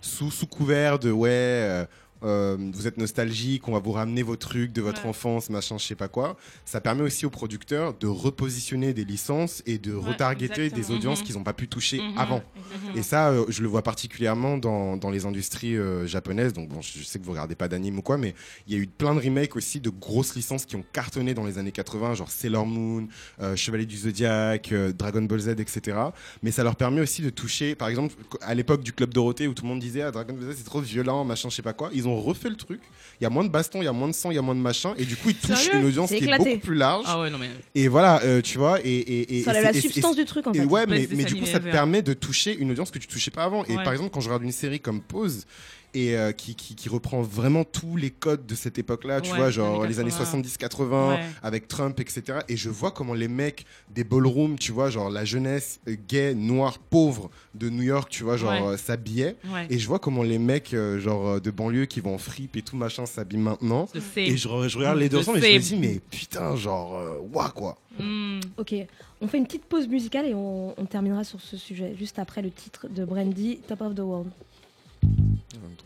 sous, sous couvert de ouais, euh, vous êtes nostalgique, on va vous ramener vos trucs de votre Ouais. enfance, machin, je sais pas quoi. Ça permet aussi aux producteurs de repositionner des licences et de Ouais, retargeter des audiences Mhm. qu'ils n'ont pas pu toucher Mhm. avant. Exactement. Et ça, euh, je le vois particulièrement dans, dans les industries euh, japonaises. Donc, bon, je, sais que vous regardez pas d'anime ou quoi, mais il y a eu plein de remakes aussi de grosses licences qui ont cartonné dans les années 80, genre Sailor Moon, Chevalier du Zodiac, Dragon Ball Z, etc. Mais ça leur permet aussi de toucher, par exemple, à l'époque du Club Dorothée où tout le monde disait ah, Dragon Ball Z c'est trop violent, machin, je sais pas quoi. Ils ont refait le truc. Il y a moins de baston, il y a moins de sang, il y a moins de machin. Et du coup, ils touchent une audience C'est qui est éclaté. beaucoup plus large. Ah ouais, non, mais. Et voilà, euh, tu vois. Et, et, et, ça et la substance et- du truc en fait ouais, Ouais, mais, mais du coup, ça te permet de toucher une audience que tu touchais pas avant. Et Ouais. par exemple, quand je regarde une série comme Pause et euh, qui, qui, qui reprend vraiment tous les codes de cette époque-là, tu Ouais, vois, genre années les années 80. 70-80, Ouais. avec Trump, etc. Et je vois comment les mecs des ballrooms, tu vois, genre la jeunesse euh, gay, noire, pauvre de New York, tu vois, genre Ouais. euh, s'habillaient. Ouais. Et je vois comment les mecs, euh, genre de banlieue qui vont en fripe et tout machin s'habillent maintenant. Je sais. Et je, re- je regarde les deux ensemble et je me dis, mais putain, genre, ouah, quoi. Hmm. ok on fait une petite pause musicale et on, on terminera sur ce sujet juste après le titre de Brandy Top of the World Brandy,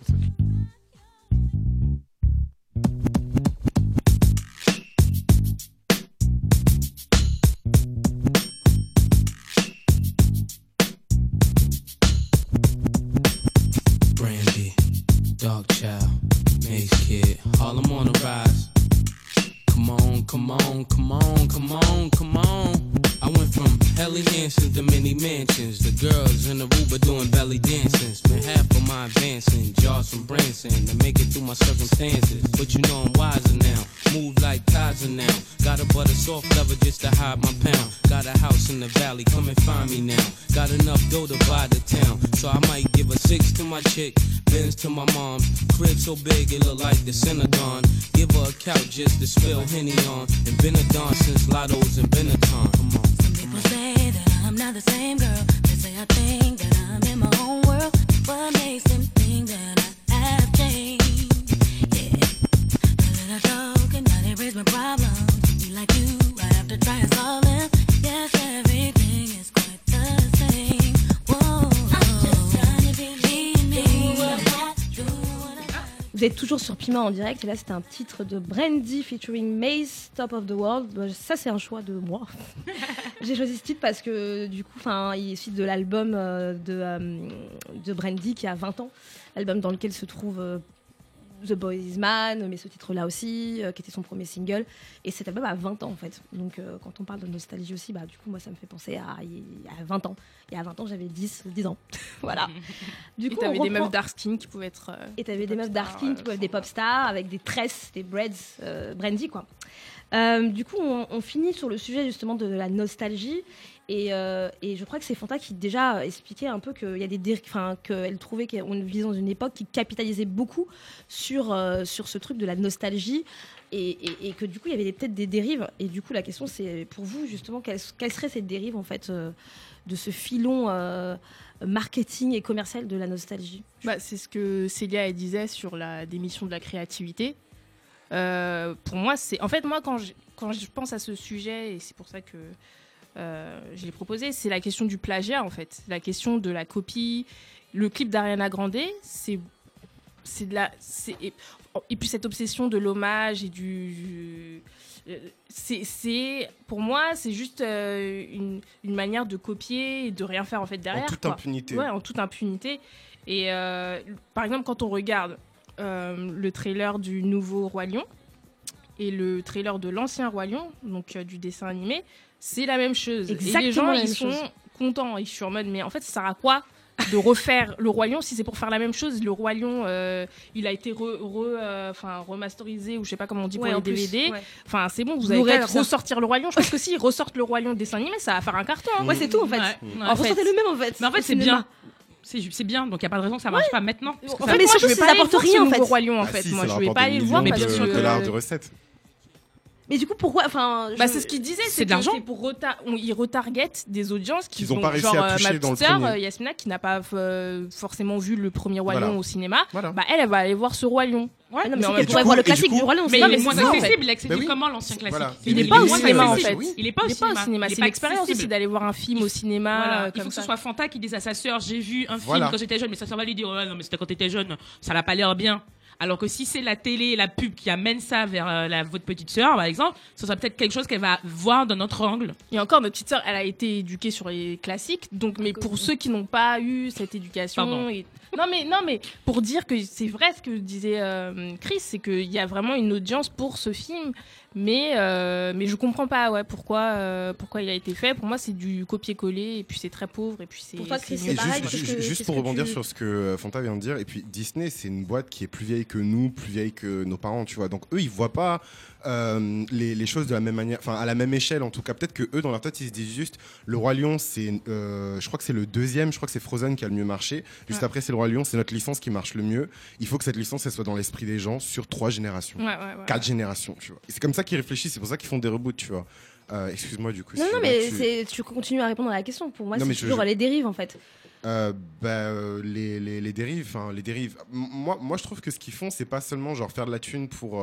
valley, come and find me now. Got enough dough to buy the town. So I might give a six to my chick, Benz to my mom. Crib so big it look like the Synagogue. Give her a couch just to spill Henny on. And been a don since Lotto's and Benetton. Come on. Some people say that I'm not the same girl. They say I think that I'm in my own world. What makes them think that I have changed? Yeah. A little joke and now they raise my problems. Be like you, I have to try and solve Vous êtes toujours sur Piment en direct et là c'était un titre de Brandy featuring Mace, Top of the World. Bah, Ça c'est un choix de moi. (laughs) J'ai choisi ce titre parce que du coup, enfin, il est suite de l'album euh, de, euh, de Brandy qui a 20 ans, l'album dans lequel se trouve euh, The Boy Is Man, mais ce titre-là aussi, euh, qui était son premier single. Et cet album a 20 ans en fait. Donc euh, quand on parle de nostalgie aussi, bah, du coup moi ça me fait penser à, à 20 ans. Et à 20 ans j'avais 10, 10 ans. (laughs) voilà. Du Et coup, t'avais on des reprend- meufs dark skin qui pouvaient être. euh, et t'avais des meufs pop-stars, dark skin, qui pouvaient être des pop stars avec des tresses, des euh, brandy quoi. Du coup, on, on finit sur le sujet justement de la nostalgie. Et, euh, et je crois que c'est Fanta qui déjà expliquait un peu qu'il y a des déri- enfin qu'elle trouvait qu'on vivait dans une époque qui capitalisait beaucoup sur euh, sur ce truc de la nostalgie et, que du coup il y avait peut-être des dérives. Et du coup la question c'est pour vous justement quelle, quelle serait cette dérive en fait euh, de ce filon marketing et commercial de la nostalgie? Bah, c'est ce que Célia disait sur la démission de la créativité. Pour moi, c'est en fait moi quand je, quand je pense à ce sujet et c'est pour ça que euh, je l'ai proposé, c'est la question du plagiat en fait, la question de la copie. Le clip d'Ariana Grande, c'est c'est de la c'est et, et puis cette obsession de l'hommage et du c'est c'est pour moi c'est juste euh, une, une manière de copier et de rien faire en fait derrière en toute quoi. impunité. Ouais, en toute impunité. Et euh, par exemple, quand on regarde euh, le trailer du nouveau Roi Lion et le trailer de l'ancien Roi Lion, donc du dessin animé, c'est la même chose. et les Exactement gens, la ils sont chose. contents. Ils sont en mode, mais en fait, ça sert à quoi de refaire le Roi Lion si c'est pour faire la même chose? Le Roi Lion, euh, il a été re, re- euh, enfin, remasterisé ou je sais pas comment on dit Ouais, pour en les DVD. ouais. Enfin, c'est bon, vous ça. ressortir le Roi Lion. Je pense (laughs) que s'ils ressortent le Roi Lion dessin animé, ça va faire un carton. hein. Ouais, c'est tout en fait. Ouais, En Alors, fait. ressortez le même en fait. Mais en fait, c'est bien. C'est bien, donc il n'y a pas de raison que ça marche pas maintenant. parce que En ça- fait, mais moi, surtout, je vais ça pas aller apporte rien, en fait. Roi Lion, en Ah fait. si, Moi, ça je vais pas aller le voir Mais parce que. dollars de recettes. Mais du coup, pourquoi Enfin, je- Bah, c'est ce qu'il disait, C'est de que l'argent. pour reta- on- ils retargetent des audiences qui Qu'ils ont vont- pas réussi genre, à euh, toucher ma dans le petite sœur, premier. euh, Yasmina, qui n'a pas euh, forcément vu le premier Roi Voilà. Lion au cinéma, Voilà. bah elle, elle va aller voir ce Roi Lion. Ouais, Ah non, mais pourrait voir le classique coup- du Roi Lion. Mais c'est- il est moins accessible. Il est accessible Bah oui. comment l'ancien classique voilà. Il est n'est pas au cinéma en fait. Il est pas au cinéma. C'est pas une expérience aussi d'aller voir un film au cinéma. Il faut que ce soit Fanta qui dise à sa sœur j'ai vu un film quand j'étais jeune, mais sa sœur va lui dire ouais, non, mais c'était quand t'étais jeune, ça n'a pas l'air bien. Alors que si c'est la télé et la pub qui amène ça vers euh, la, votre petite sœur, par exemple, ce sera peut-être quelque chose qu'elle va voir d'un autre angle. Et encore, notre petite sœur, elle a été éduquée sur les classiques. Donc, mais pour ceux qui n'ont pas eu cette éducation, et- non mais non mais pour dire que c'est vrai ce que disait euh, Chris, c'est qu'il y a vraiment une audience pour ce film. Mais euh, mais je comprends pas ouais pourquoi euh, pourquoi il a été fait. Pour moi, c'est du copier-coller et puis c'est très pauvre et puis c'est. Pour toi, pareil, juste, juste pour rebondir tu- sur ce que euh, Fanta vient de dire, et puis Disney, c'est une boîte qui est plus vieille que nous, plus vieille que nos parents, tu vois. Donc eux, ils voient pas euh, les, les choses de la même manière, enfin à la même échelle en tout cas. Peut-être que eux, dans leur tête, ils se disent juste, le Roi Lion, c'est, euh, je crois que c'est le deuxième, je crois que c'est Frozen qui a le mieux marché. Juste Ouais. après, c'est le Roi Lion, c'est notre licence qui marche le mieux. Il faut que cette licence, elle soit dans l'esprit des gens sur trois générations, Ouais, ouais, ouais. quatre générations, tu vois. C'est comme ça qu'ils réfléchissent, c'est pour ça qu'ils font des reboots, tu vois. Euh, excuse-moi du coup. Non, si non, mais tu- continues à répondre à la question. Pour moi, c'est toujours je- les dérives en fait. Euh, bah, euh, les, les, les dérives, enfin les dérives. Moi, moi, je trouve que ce qu'ils font, c'est pas seulement genre faire de la thune pour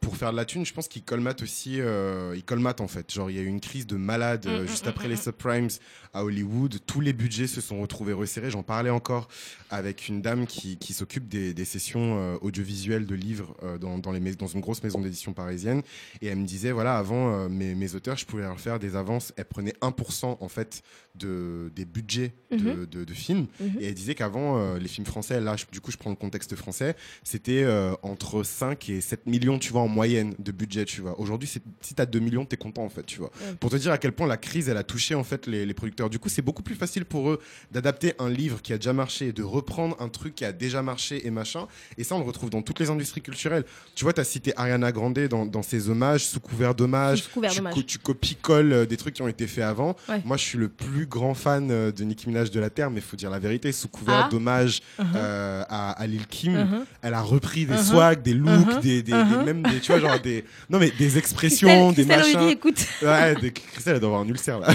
pour faire de la thune. Je pense qu'ils colmatent aussi, euh, ils colmatent en fait. Genre, il y a eu une crise de malade euh, Mm, juste mm, après mm, les mm. subprimes à Hollywood. Tous les budgets se sont retrouvés resserrés. J'en parlais encore avec une dame qui, qui s'occupe des, des sessions euh, audiovisuelles de livres euh, dans, dans, les mais- dans une grosse maison d'édition parisienne. Et elle me disait, voilà, avant, mes, mes auteurs, je pouvais leur faire des avances. Elle prenait 1% en fait de, des budgets de, Mhm. de, de films. Mhm. Et elle disait qu'avant, euh, les films français, là, je- du coup, je prends le contexte français, c'était euh, entre 5 et 7 millions, tu vois, en moyenne de budget, tu vois. Aujourd'hui, si t'as 2 millions, t'es content, en fait, tu vois. Pour te dire à quel point la crise, elle a touché, en fait, les, les producteurs. Du coup, c'est beaucoup plus facile pour eux d'adapter un livre qui a déjà marché, de reprendre un truc qui a déjà marché et machin. Et ça, on le retrouve dans toutes les industries culturelles. Tu vois, t'as cité Ariana Grande dans, dans ses hommages, sous couvert d'hommages. Sous couvert Tu, d'hommage. co- tu copies-colles euh, des trucs qui ont été faits avant. Ouais. Moi, je suis le plus grand fan euh, de Nicki Minaj de la Terre, mais il faut dire la vérité, sous couvert Ah. d'hommage Uh-huh. euh, à, à Lil Kim, Uh-huh. elle a repris des Uh-huh. swags, des looks, des, des, des- même des, tu vois, genre des, non mais des expressions, Christelle, des Christelle machins. Olivier, écoute. Ouais, des, Christelle, elle doit avoir un ulcère là.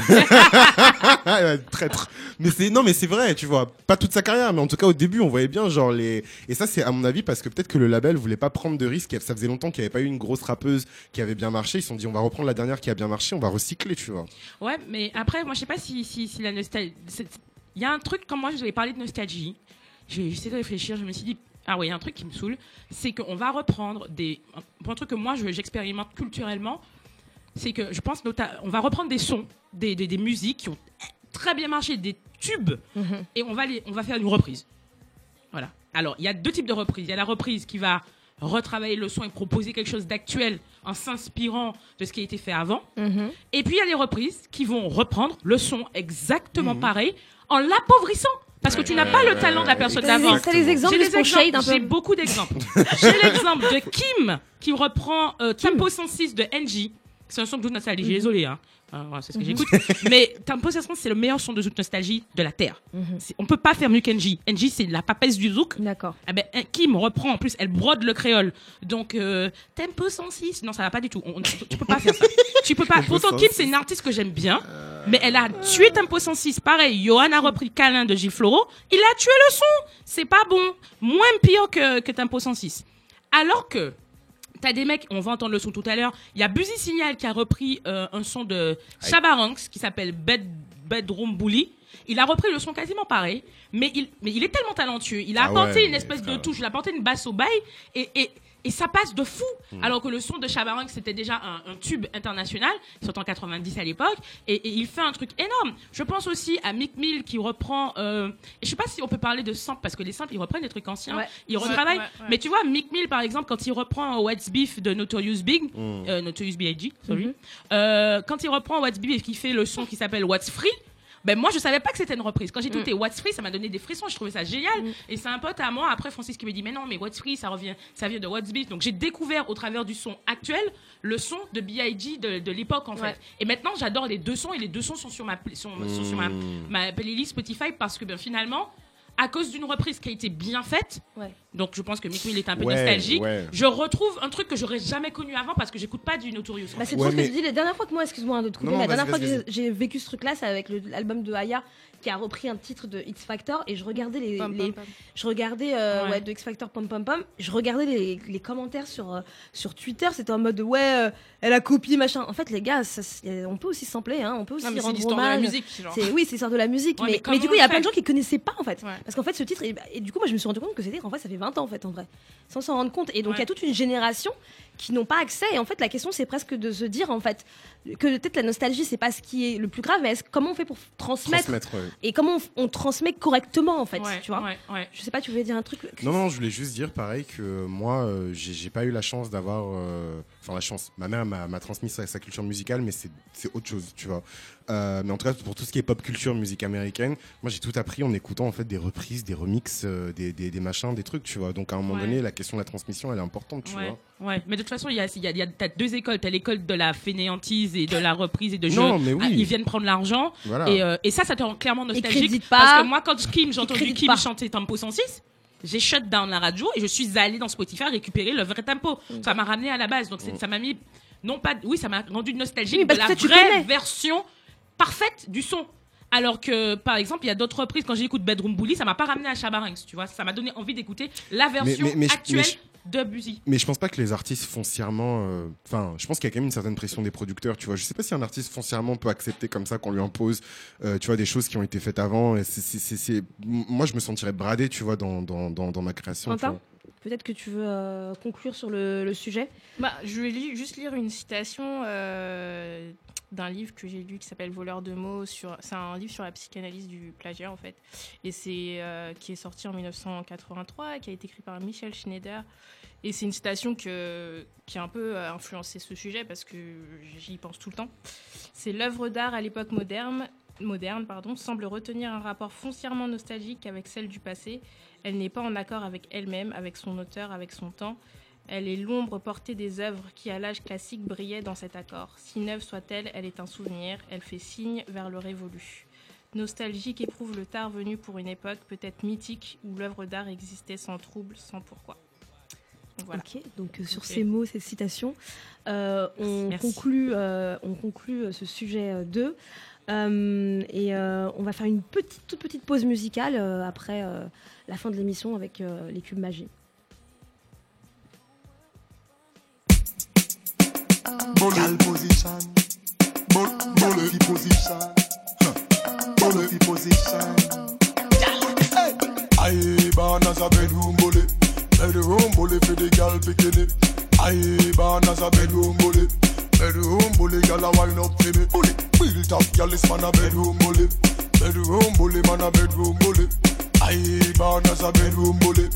Elle va être traître. Mais c'est non, mais c'est vrai, tu vois. Pas toute sa carrière, mais en tout cas au début, on voyait bien genre les. Et ça, c'est à mon avis parce que peut-être que le label voulait pas prendre de risques. Ça faisait longtemps qu'il n'y avait pas eu une grosse rappeuse qui avait bien marché. Ils se sont dit, on va reprendre la dernière qui a bien marché, on va recycler, tu vois. Ouais, mais après, moi, je sais pas si, si, si la nostalgie. c'est- Il y a un truc, comme moi, je vais parler de nostalgie. J'ai essayé de réfléchir, je me suis dit, ah ouais, il y a un truc qui me saoule, c'est qu'on va reprendre des. Un, truc que moi, je- j'expérimente culturellement, c'est que je pense, on va reprendre des sons, des, des, des musiques qui ont très bien marché, des tubes, Mhm. et on va, les, on va faire une reprise. Voilà. Alors, il y a deux types de reprises. Il y a la reprise qui va retravailler le son et proposer quelque chose d'actuel en s'inspirant de ce qui a été fait avant. Mhm. Et puis il y a les reprises qui vont reprendre le son exactement Mhm. pareil en l'appauvrissant. Parce que tu n'as pas le talent de la personne d'avant. t'as des exemples J'ai beaucoup d'exemples. (laughs) J'ai l'exemple de Kim qui reprend euh, Tempo 106 de NJ. C'est un son de Zoot Nostalgie, désolé, hein. Euh, voilà, c'est ce que j'écoute. Mais Tempo 106, c'est le meilleur son de Zoot Nostalgie de la Terre. Mhm. On peut pas faire mieux qu'NJ. NJ, c'est la papesse du zouk. D'accord. Ah ben, Kim reprend en plus, elle brode le créole. Donc, euh, tempo 106. Non, ça va pas du tout. On- on- tu peux pas faire ça. tu peux pas. Tempo Pourtant, Kim, 106. c'est une artiste que j'aime bien. Mais elle a tué Tempo 106. Pareil, Johan a repris Câlin de Gilles Floro. Il a tué le son. C'est pas bon. Moins pire que, que Tempo 106. Alors que, T'as des mecs, on va entendre le son tout à l'heure. Il y a Buzy Signal qui a repris euh, un son de Shabaranks qui s'appelle Bed, Bedroom Bully. Il a repris le son quasiment pareil, mais il, mais il est tellement talentueux. Il a Ah apporté ouais, une espèce de touche, il a apporté une basse au bail et, et, et ça passe de fou. Hmm. Alors que le son de Shabaranks c'était déjà un, un tube international, sorti en 90 à l'époque, et, et il fait un truc énorme. Je pense aussi à Mick Mill qui reprend. Euh, et je sais pas si on peut parler de samples parce que les samples ils reprennent des trucs anciens, Ouais. ils retravaillent. ouais, ouais. Mais tu vois, Mick Mill, par exemple, quand il reprend What's Beef de Notorious Big, Mm. euh, Notorious B.I.G., sorry, Mhm. euh, quand il reprend What's Beef et qu'il fait le son qui s'appelle What's Free, ben moi je savais pas que c'était une reprise. Quand j'ai écouté What's Free, ça m'a donné des frissons, je trouvais ça génial. Mm. Et c'est un pote à moi, après Francis qui me dit mais non mais What's Free ça revient, ça vient de What's Beef. Donc j'ai découvert au travers du son actuel le son de B.I.G. de, de l'époque en fait. Et maintenant j'adore les deux sons et les deux sons sont sur ma sont, sont sur ma, Mm. ma playlist Spotify parce que ben finalement à cause d'une reprise qui a été bien faite. Ouais. Donc je pense que Mick Mill est un peu Ouais, nostalgique. ouais. Je retrouve un truc que j'aurais jamais connu avant parce que j'écoute pas du Notorious. Bah, c'est Ouais, trop ce que tu dis. La dernière fois que moi, excuse-moi hein, de te couper, Non, non, la dernière fois que j'ai- vécu ce truc-là, c'est avec l'album de Aya qui a repris un titre de X Factor et je regardais les, Pom, les- pom, pom. je regardais euh, Ouais. ouais, de X Factor pom pom pom, je regardais les, les commentaires sur euh, sur Twitter, c'était en mode ouais, euh, elle a copié machin. En fait, les gars, ça, on peut aussi sampler, hein, on peut aussi Non, mais c'est rendre hommage. C'est oui, c'est l'histoire de la musique, Ouais, mais mais, du coup, il y a le plein de gens qui connaissaient pas en fait, Ouais. parce qu'en fait, ce titre, et, et du coup, moi, je me suis rendu compte que c'était en fait, ça fait 20 ans en fait, en vrai, sans s'en rendre compte. Et donc, il y a toute une génération qui n'ont pas accès. Et en fait, la question, c'est presque de se dire en fait que peut-être la nostalgie, c'est pas ce qui est le plus grave, mais est-ce- comment on fait pour transmettre, Transmettre, ouais. et comment on, on transmet correctement en fait, Ouais, tu vois. ouais, ouais. Je sais pas, tu voulais dire un truc Chris Non, non, je voulais juste dire pareil que moi, euh, j'ai j'ai pas eu la chance d'avoir. euh, Enfin, la chance. Ma mère m'a transmis sa, sa culture musicale, mais c'est autre chose, tu vois. Euh, mais en tout cas, pour tout ce qui est pop culture, musique américaine, moi j'ai tout appris en écoutant en fait des reprises, des remixes, euh, des, des, des machins, des trucs, tu vois. Donc à un moment Ouais. donné, la question de la transmission, elle est importante, tu Ouais, vois. ouais. Mais de toute façon, il y a, il y a, il y a t'as deux écoles. T'as l'école de la fainéantise et de la reprise et de jeu. Non, mais oui. Ah, ils viennent prendre l'argent. Voilà. Et, euh, et ça, ça te rend clairement nostalgique. pas. Parce que moi, quand Kim, j'ai entendu Kim pas. chanter Tempo 106, j'ai shut down la radio et je suis allée dans Spotify récupérer le vrai tempo. Mm. Ça m'a ramené à la base. Donc c'est- ça m'a mis. Non pas. Oui, ça m'a rendu nostalgique Oui, de la vraie version parfaite du son. Alors que, par exemple, il y a d'autres reprises, quand j'écoute Bedroom Bully, ça m'a pas ramené à Chabarangs, tu vois. Ça m'a donné envie d'écouter la version mais- mais je- actuelle mais je- de Buzy. Mais je pense pas que les artistes foncièrement. euh, Enfin, je pense qu'il y a quand même une certaine pression des producteurs, tu vois. Je sais pas si un artiste foncièrement peut accepter comme ça qu'on lui impose, euh, tu vois, des choses qui ont été faites avant. Et Moi, je me sentirais bradé, tu vois, dans, dans, dans, dans ma création. Peut-être que tu veux euh, conclure sur le, sujet. Bah, je vais juste lire une citation euh, d'un livre que j'ai lu qui s'appelle Voleur de mots. C'est un livre sur la psychanalyse du plagiat, en fait. Et c'est euh, qui est sorti en 1983, qui a été écrit par Michel Schneider. Et c'est une citation qui a un peu influencé ce sujet parce que j'y pense tout le temps. C'est l'œuvre d'art à l'époque moderne, moderne pardon, semble retenir un rapport foncièrement nostalgique avec celle du passé. Elle n'est pas en accord avec elle-même, avec son auteur, avec son temps. Elle est l'ombre portée des œuvres qui, à l'âge classique, brillaient dans cet accord. Si neuve soit-elle, elle est un souvenir, elle fait signe vers le révolu. Nostalgique éprouve le tard venu pour une époque peut-être mythique où l'œuvre d'art existait sans trouble, sans pourquoi. Voilà. Ok, donc euh, sur ces mots, ces citations, euh, on, Merci. conclut, euh, on conclut euh, ce sujet euh, 2. Euh, et euh, on va faire une petite, toute petite pause musicale euh, après euh, la fin de l'émission avec euh, les cubes magie. Gal position. Bullet position. Bullet position. I born as a bedroom bully. Bedroom bully for the gal bikini. I born as a bedroom bully. Bedroom bully, gal a wine up for me. Bully. Built up, gal is man a bedroom bully. Bedroom bully, man a bedroom bully. I born as a bedroom bully.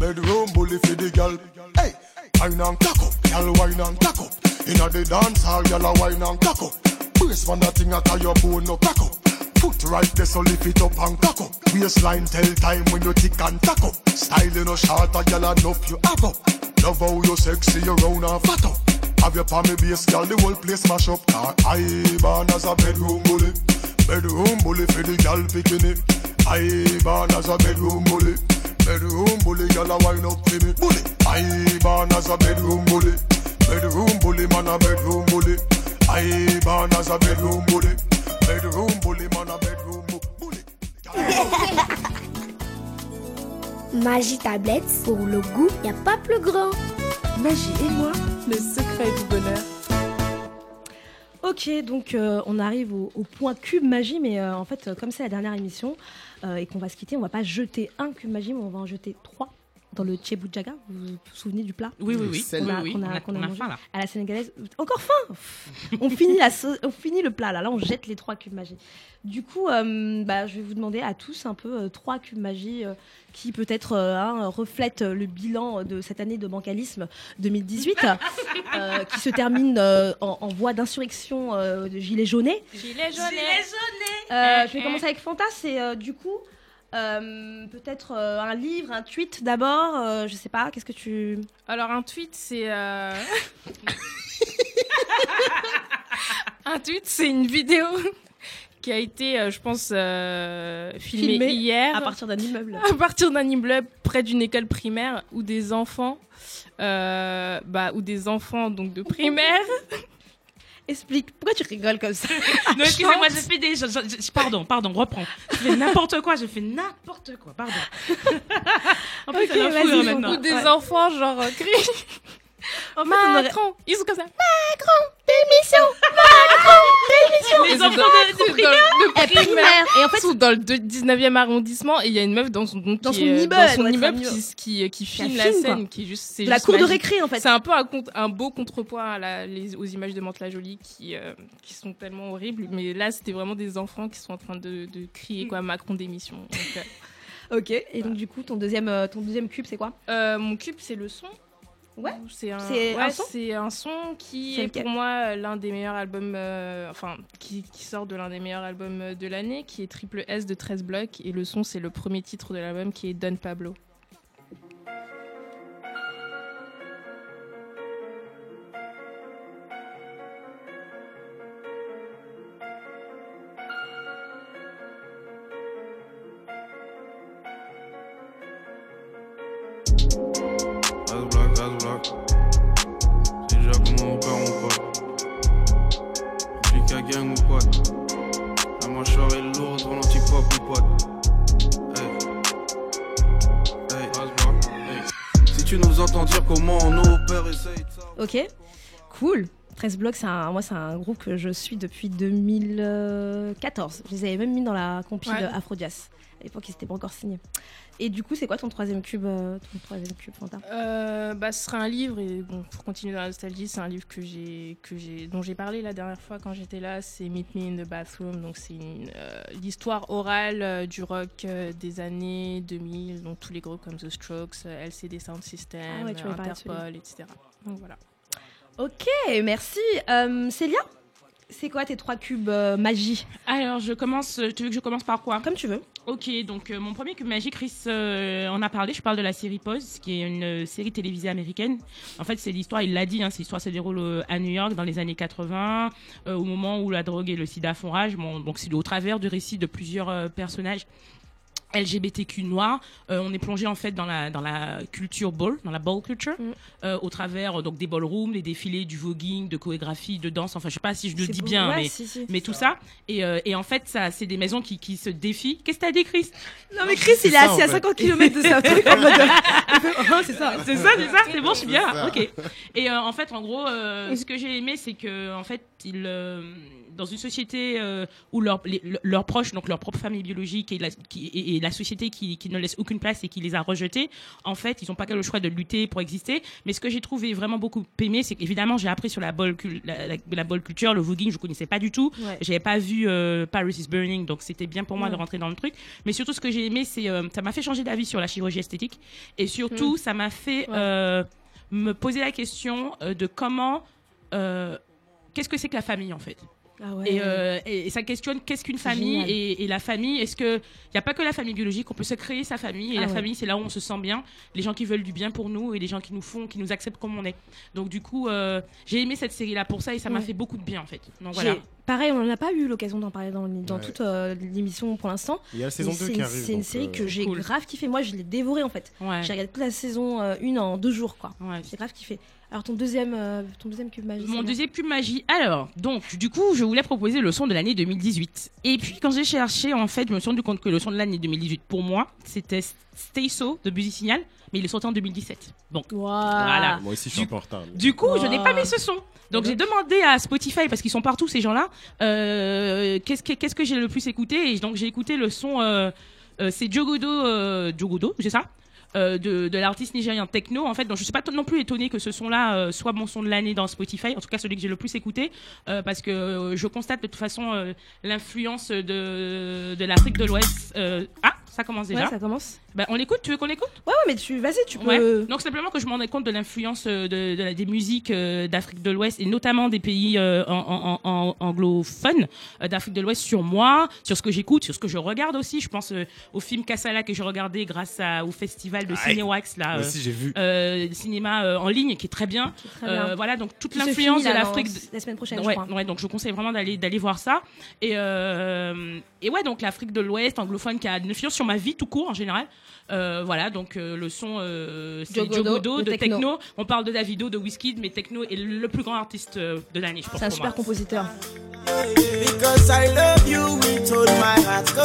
Bedroom bully for the gal. Hey, wine and cock up, gal wine and cock up. Inna the dance hall, gal a wine and cock up. Brace man that thing at your bone no crack up. Foot right there, so lift it up and cock up. Waistline tell time when you tick and tack up. Style a short, a gal enough you have up. Love how you sexy, you round and fat up. Have your palmy base, gal, the whole place mash up. Car I born as a bedroom bully. Bedroom bully for the gal bikini. I born as a bedroom bully. Bedroom bully, gal a wine up for me. Bully. I born as a bedroom bully. Bedroom bully, man a bedroom bully. I born as a bedroom bully. Bedroom bully, man a bedroom bu- bully. Magie tablette, pour le goût, y a pas plus grand. Magie et moi, secret du bonheur. Ok, donc euh, on arrive au, point cube magie, mais euh, en fait, euh, comme c'est la dernière émission et qu'on va se quitter, on va pas jeter un cube magie, mais on va en jeter trois dans le chebujaga. Vous vous souvenez du plat Oui, oui, oui. Qu'on a- oui. qu'on a- On a, qu'on a on a mangé. faim, là. à la sénégalaise. Encore faim On finit la on finit le plat là. Là, on jette les trois cubes magie. Du coup, euh, bah, je vais vous demander à tous un peu euh, trois cubes magie euh, qui peut-être euh, hein, reflètent le bilan de cette année de bancalisme 2018, euh, qui se termine euh, en, en voie d'insurrection euh, de gilets jaunes. Gilet jaune. Euh, je vais commencer avec Fanta. C'est euh, du coup euh, peut-être euh, un livre, un tweet d'abord. euh, je sais pas. Qu'est-ce que tu Alors un tweet, c'est euh, (laughs) un tweet, c'est une vidéo qui a été, je pense, euh, filmé, Filmé hier à partir d'un immeuble. à partir d'un immeuble près d'une école primaire où des enfants, bah, où des enfants donc de primaire. (laughs) Explique, pourquoi tu rigoles comme ça? (laughs) Non, excusez-moi, j'ai fait des. je- je- je- pardon, pardon, reprends. Je fais n'importe quoi, je fais n'importe quoi, pardon. (laughs) en plus, Ok, ça m'a vas-y, fou, faut- maintenant. Où des Ouais. enfants, genre, euh, crient En fait, on aurait- Macron Ils sont comme ça. Les Et enfants de, de dans- primaire. de primaire. Et en fait, Ils sont dans le de- 19e arrondissement et il y a une meuf dans son, Dans qui son est- immeuble, dans son ouais, immeuble très qui, qui, qui filme la scène, quoi. qui est juste, c'est la juste cour de récré en fait. C'est un peu un, beau contrepoint à la- les- aux images de Mantes-la-Jolie qui, euh, qui sont tellement horribles. Mais là, c'était vraiment des enfants qui sont en train de, de crier quoi, Macron démission. Donc, euh, Ok. Et donc du coup, ton deuxième, euh, ton deuxième cube, c'est quoi? Euh, mon cube, c'est le son. Ouais. C'est un, C'est ouais, un son c'est un son qui est pour moi l'un des meilleurs albums, euh, enfin qui, qui sort de l'un des meilleurs albums euh, de l'année, qui est Triple S de 13 blocs. Et le son, c'est le premier titre de l'album qui est Don Pablo. Gang ou quoi La mâchoire est lourde, devant l'antipop mon pote. Hey. Hey, as black. Hey. Si tu nous entends dire comment on opère, essaye de savoir. Ok. Cool. 13 blocs, c'est un, moi c'est un groupe que je suis depuis 2014. Je les avais même mis dans la compile Ouais. Afrodias. À l'époque, ils n'étaient pas encore signés. Et du coup, c'est quoi ton troisième cube, euh, ton troisième cube, Fanta? Euh, bah, ce sera un livre et bon, pour continuer dans la nostalgie, c'est un livre que j'ai, que j'ai, dont j'ai parlé la dernière fois quand j'étais là. C'est Meet Me in the Bathroom. Donc c'est euh, l'histoire orale du rock des années 2000, donc tous les groupes comme The Strokes, LCD Sound System, Ah ouais, Interpol, etc. Donc voilà. Ok, merci. Célia, c'est quoi tes trois cubes euh, magie Alors, je commence. Tu veux que je commence par quoi Comme tu veux. Ok, donc euh, mon premier cube magique, Chris euh, en a parlé. Je parle de la série Pose, qui est une euh, série télévisée américaine. En fait, c'est l'histoire, il l'a dit, hein, cette histoire se déroule euh, à New York dans les années 80, euh, au moment où la drogue et le sida font rage. Bon, donc c'est au travers du récit de plusieurs euh, personnages. LGBTQ noirs, Euh, on est plongé en fait dans la dans la culture ball, dans la ball culture, euh, au travers euh, donc des ballrooms, les défilés, du voguing, de chorégraphie, de danse. Enfin, je sais pas si je le dis beau. bien, Ouais, mais si, si. mais tout ça. Et, euh, et en fait, ça, c'est des maisons qui, qui se défient. Qu'est-ce que t'as dit, Chris? Non, mais Chris, il est assis à 50 km de ça. (laughs) truc. Oh, (laughs) c'est ça. C'est ça, c'est ça, c'est bon, je suis bien. Ok. Et euh, en fait, en gros, euh, ce que j'ai aimé, c'est que en fait, ils, euh, dans une société euh, où leurs leurs proches, donc leur propre famille biologique et la, qui, et, et la société qui, qui ne laisse aucune place et qui les a rejetés, en fait, ils n'ont pas que le choix de lutter pour exister. Mais ce que j'ai trouvé vraiment beaucoup aimé, c'est qu'évidemment, j'ai appris sur la ball, la, la, la ball culture, le voguing, je connaissais pas du tout. Ouais. J'avais pas vu euh, Paris is Burning, donc c'était bien pour moi Ouais. de rentrer dans le truc. Mais surtout, ce que j'ai aimé, c'est euh, ça m'a fait changer d'avis sur la chirurgie esthétique, et surtout, ça m'a fait euh, me poser la question euh, de comment, qu'est-ce que c'est que la famille en fait? Ah ouais. Et, euh, et- et ça questionne qu'est-ce qu'une famille et, et la famille. Est-ce que il n'y a pas que la famille biologique, on peut se créer sa famille et Ah la ouais. famille c'est là où on se sent bien, les gens qui veulent du bien pour nous et les gens qui nous font, qui nous acceptent comme on est. Donc du coup, euh, j'ai aimé cette série là pour ça et ça m'a fait beaucoup de bien en fait. Donc J'ai- voilà. Pareil, on n'a pas eu l'occasion d'en parler dans, dans Ouais. toute euh, l'émission pour l'instant. Il y a la saison Mais 2 c'est qui une- arrive. C'est une série euh, que j'ai cool. grave kiffé. Moi, je l'ai dévorée en fait. Ouais. J'ai regardé toute la saison 1 en deux jours, quoi. Ouais. J'ai grave kiffé. Alors, ton deuxième, euh, ton deuxième cube magique Mon deuxième cube magie. Alors, donc, du coup, je voulais proposer le son de l'année 2018. Et puis, quand j'ai cherché, en fait, je me suis rendu compte que le son de l'année 2018, pour moi, c'était Stay So de Busy Signal, mais il est sorti en 2017. Bon, Waouh. voilà. Moi aussi, je suis mais- Du coup, je n'ai pas Wow. mis ce son. Donc, j'ai demandé à Spotify, parce qu'ils sont partout, ces gens-là, euh, qu'est-ce que, qu'est-ce que j'ai le plus écouté? Et donc, j'ai écouté le son, euh, euh, c'est Jogodo, euh, Jogodo, c'est ça? Euh, de, de l'artiste nigérien Techno en fait donc je suis pas non plus étonnée que ce son là euh, soit mon son de l'année dans Spotify en tout cas celui que j'ai le plus écouté euh, parce que euh, je constate de toute façon euh, l'influence de, de l'Afrique de l'Ouest ah Ça commence déjà. Ouais, ça commence. Ben, on l'écoute, tu veux qu'on l'écoute? Ouais, ouais, mais tu, vas-y, tu peux. Ouais. Donc simplement que je me rendais compte de l'influence euh, de, de la- des musiques euh, d'Afrique de l'Ouest et notamment des pays euh, en, en- en- anglophones euh, d'Afrique de l'Ouest sur moi, sur ce que j'écoute, sur ce que je regarde aussi. Je pense euh, au film Kassala que j'ai regardé grâce à, au festival de Ouais. Cinéwax là, Moi aussi, j'ai vu. euh, cinéma euh, en ligne qui est très bien. très bien. Euh, voilà donc toute l'influence de l'Afrique. de- la semaine prochaine, je ouais, crois. ouais, donc je vous conseille vraiment d'aller d'aller voir ça. Et euh, et ouais donc l'Afrique de l'Ouest anglophone qui a une influence sur ma vie tout court en général. Euh, voilà donc euh, le son euh, c'est Jogodo, Jogodo de de techno. techno. On parle de Davido, de Wizkid, mais techno est le plus grand artiste euh, de l'année, je pense. C'est un pour super moi. compositeur. Because I love you, we told my heart, go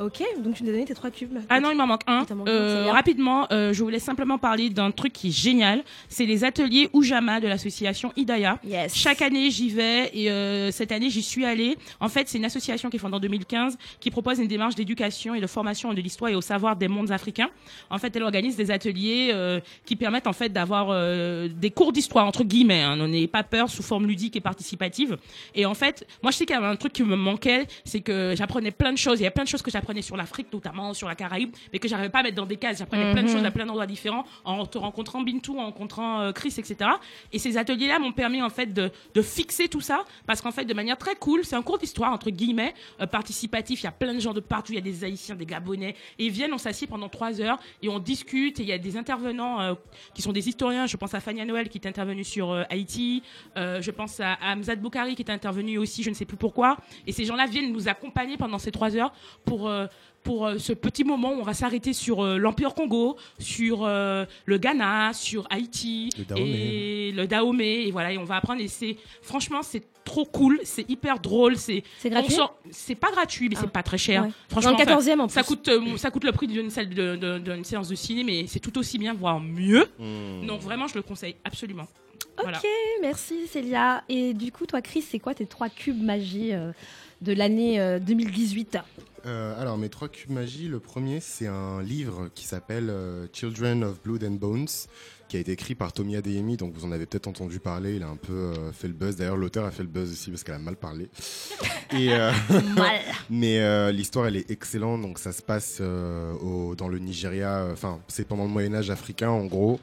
Ok, donc tu nous as donné tes trois cubes. Ah non, il m'en manque un. manque Euh, rapidement, euh, je voulais simplement parler d'un truc qui est génial. C'est les ateliers Oujama de l'association Idaya. Chaque année, j'y vais et euh, cette année, j'y suis allée. En fait, c'est une association qui est fondée en 2015 qui propose une démarche d'éducation et de formation de l'histoire et au savoir des mondes africains. En fait, elle organise des ateliers euh, qui permettent en fait d'avoir euh, des cours d'histoire entre guillemets. Hein, on n'est pas peur sous forme ludique et participative. Et en fait, moi, je sais qu'il y avait un truc qui me manquait, c'est que j'apprenais plein de choses. Il y a plein de choses que j'apprenais sur l'Afrique, notamment sur la Caraïbe, mais que j'arrivais pas à mettre dans des cases. J'apprenais plein de Mhm. choses à plein d'endroits différents en te rencontrant Bintou, en rencontrant euh, Chris, etc. Et ces ateliers-là m'ont permis en fait de, de fixer tout ça, parce qu'en fait, de manière très cool, c'est un cours d'histoire entre guillemets euh, participatif. Il y a plein de gens de partout. Il y a des Haïtiens, des Gabonais, et ils viennent, on s'assied pendant trois heures et on discute. Et il y a des intervenants euh, qui sont des historiens. Je pense à Fania Noël qui est intervenue sur Haïti. Je pense à, à Boukari qui est intervenu aussi, je ne sais plus pourquoi. Et ces gens-là viennent nous accompagner pendant ces trois heures pour pour euh, ce petit moment où on va s'arrêter sur euh, l'Empire Congo, sur euh, le Ghana, sur Haïti Le Dahomey. et le Dahomey. Et voilà, et on va apprendre. Et c'est franchement, c'est trop cool, c'est hyper drôle. C'est C'est gratuit C'est pas gratuit, mais c'est pas très cher. Ouais. Franchement, Dans le enfin, 14e, en ça plus. coûte euh, ça coûte le prix d'une salle d'une séance de ciné, mais c'est tout aussi bien, voire mieux. Hmm. Donc vraiment, je le conseille absolument. Ok, Voilà. merci Célia. Et du coup, toi, Chris, c'est quoi tes trois cubes magie euh, de l'année euh, 2018 Euh, alors, mes trois cubes magie, le premier, c'est un livre qui s'appelle euh, Children of Blood and Bones, qui a été écrit par Tommy Adeyemi, donc vous en avez peut-être entendu parler, il a un peu euh, fait le buzz. D'ailleurs, l'auteur a fait le buzz aussi parce qu'elle a mal parlé. (laughs) Et, Mal. (laughs) Mais l'histoire, elle est excellente, donc ça se passe au- dans le Nigeria, enfin, c'est pendant le Moyen-Âge africain, en gros.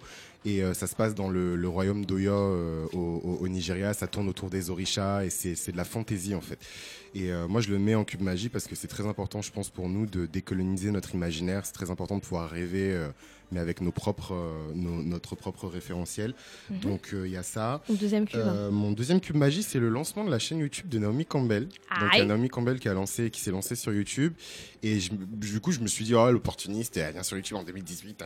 Et euh, ça se passe dans le, le royaume d'Oyo euh, au, au- au Nigeria. Ça tourne autour des orishas et c'est c'est de la fantaisie en fait. Et euh, moi, je le mets en cube magie parce que c'est très important, je pense, pour nous de décoloniser notre imaginaire. C'est très important de pouvoir rêver, euh, mais avec nos propres, euh, nos- notre propre référentiel. Mhm. Donc il y a ça. Ton deuxième cube. Mon deuxième cube magie, c'est le lancement de la chaîne YouTube de Naomi Campbell. Donc il y a. Naomi Campbell qui a lancé, qui s'est lancé sur YouTube. Et je- du coup, je me suis dit, oh, l'opportuniste, elle vient sur YouTube en 2018.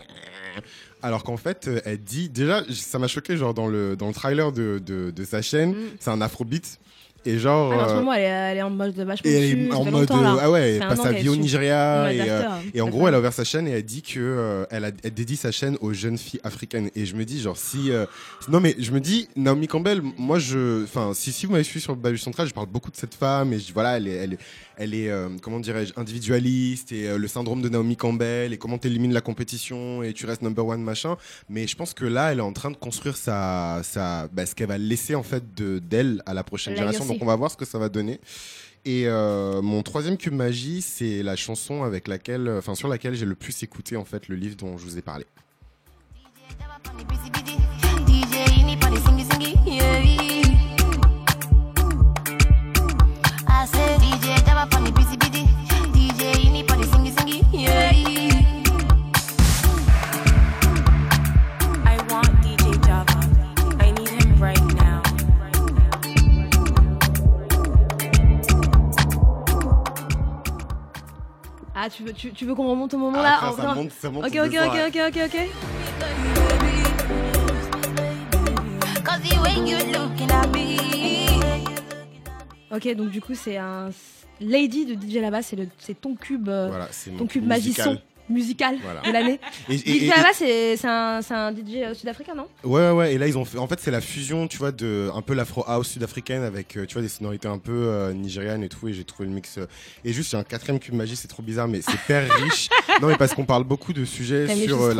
Alors qu'en fait, elle dit, déjà, ça m'a choqué, genre dans le, dans le trailer de, de, de sa chaîne, c'est un afrobeat. Et genre. Ah, en ce euh, moment, elle est, elle est en mode vachement et elle est en mode euh, ah ouais, elle passe sa vie au. Nigeria et, euh, d'acteur, et en gros elle a ouvert sa chaîne et elle dit que euh, elle, a, elle dédie sa chaîne aux jeunes filles africaines et je me dis genre si euh, non mais je me dis Naomi Campbell moi je enfin si si vous m'avez suivi sur le Baju Central je parle beaucoup de cette femme et je, voilà elle est elle est, elle est euh, comment dirais-je individualiste et euh, le syndrome de Naomi Campbell et comment t'élimines la compétition et tu restes number one machin. Mais je pense que là elle est en train de construire sa sa bah, ce qu'elle va laisser en fait de d'elle à la prochaine génération. Donc on va voir ce que ça va donner. Et euh, mon troisième cube magie, c'est la chanson avec laquelle, enfin sur laquelle j'ai le plus écouté en fait le livre dont je vous ai parlé. I said Ah, tu veux, tu, tu veux qu'on remonte au moment là Après, ça monte- ça monte Ok, ok, ok, ok, ok, ok. Ok, donc du coup, c'est un Lady de DJ là-bas, c'est le- c'est ton cube, euh, Voilà, ton cube musical. son. Musical Voilà. de l'année. Baba, c'est un, DJ euh, sud-africain, non? Ouais, ouais, et là ils ont fait. En fait, c'est la fusion, tu vois, de un peu l'afro house sud-africaine avec, euh, tu vois, des sonorités un peu euh, nigérianes et tout. Et j'ai trouvé le mix. euh, Et juste, il y a un quatrième cube magie, c'est trop bizarre, mais c'est père (laughs) riche. non, mais parce qu'on parle beaucoup de sujets sur euh,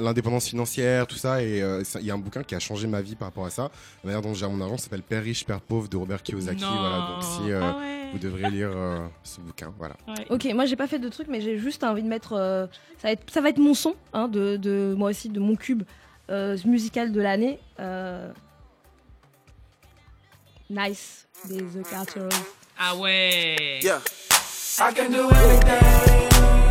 l'indépendance financière, tout ça. Et euh, il y a un bouquin qui a changé ma vie par rapport à ça. La manière dont je gère mon argent ça s'appelle Père riche, Père pauvre de Robert Kiyosaki. Non. Voilà, donc si euh, Ah ouais. vous devriez lire euh, ce bouquin, voilà. Ok, moi j'ai pas fait de truc, mais j'ai juste envie de mettre. Euh, ça, va être, ça va être mon son, hein, de, de moi aussi, de mon cube euh, musical de l'année. Euh, nice, des The Carters. Ah ouais. Yeah. I can do anything.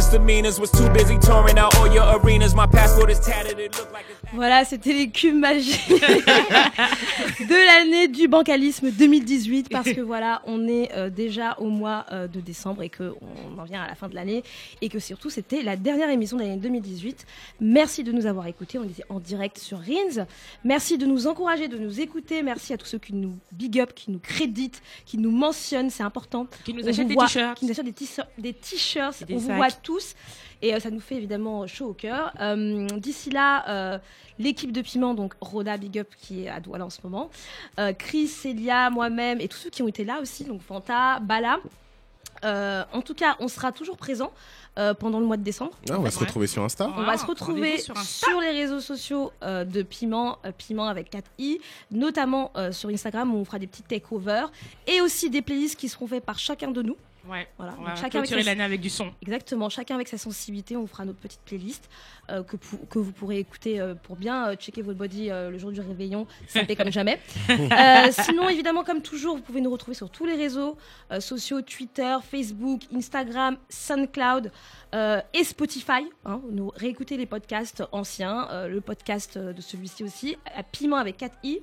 Misdemeanors. Was too busy touring out all your arenas. My passport is tatted. It looked like Voilà, c'était les cubes magiques (laughs) de l'année du bancalisme 2018 parce que voilà, on est euh, déjà au mois euh, de décembre et que on en vient à la fin de l'année et que surtout c'était la dernière émission de l'année 2018. Merci de nous avoir écoutés, on était en direct sur Rins. Merci de nous encourager, de nous écouter. Merci à tous ceux qui nous big up, qui nous créditent, qui nous mentionnent, c'est important. Qui nous On achètent des t-shirts. Qui nous achètent des t-shirts, On vous voit tous. Et euh, ça nous fait évidemment chaud au cœur. Euh, D'ici là, euh, l'équipe de Piment, donc Roda Big Up qui est à Douala en ce moment, euh, Chris, Célia, moi-même et tous ceux qui ont été là aussi, donc Fanta, Bala. Euh, en tout cas, on sera toujours présent euh, pendant le mois de décembre. Ah, on va se retrouver sur Insta. On va se retrouver sur les réseaux sociaux euh, de Piment, euh, Piment avec 4 i, notamment euh, sur Instagram où on fera des petits takeovers et aussi des playlists qui seront faites par chacun de nous. Ouais. Voilà. On Donc va chacun avec l'année avec du son. Exactement, chacun avec sa sensibilité, on fera notre petite playlist euh, que, vous pourrez écouter euh, pour bien euh, checker votre body le jour du réveillon, ça fait comme jamais. (laughs) Sinon, évidemment, comme toujours, vous pouvez nous retrouver sur tous les réseaux sociaux, Twitter, Facebook, Instagram, SoundCloud et Spotify. hein. nous réécouter les podcasts anciens, le podcast de celui-ci aussi, à Piment avec 4 i.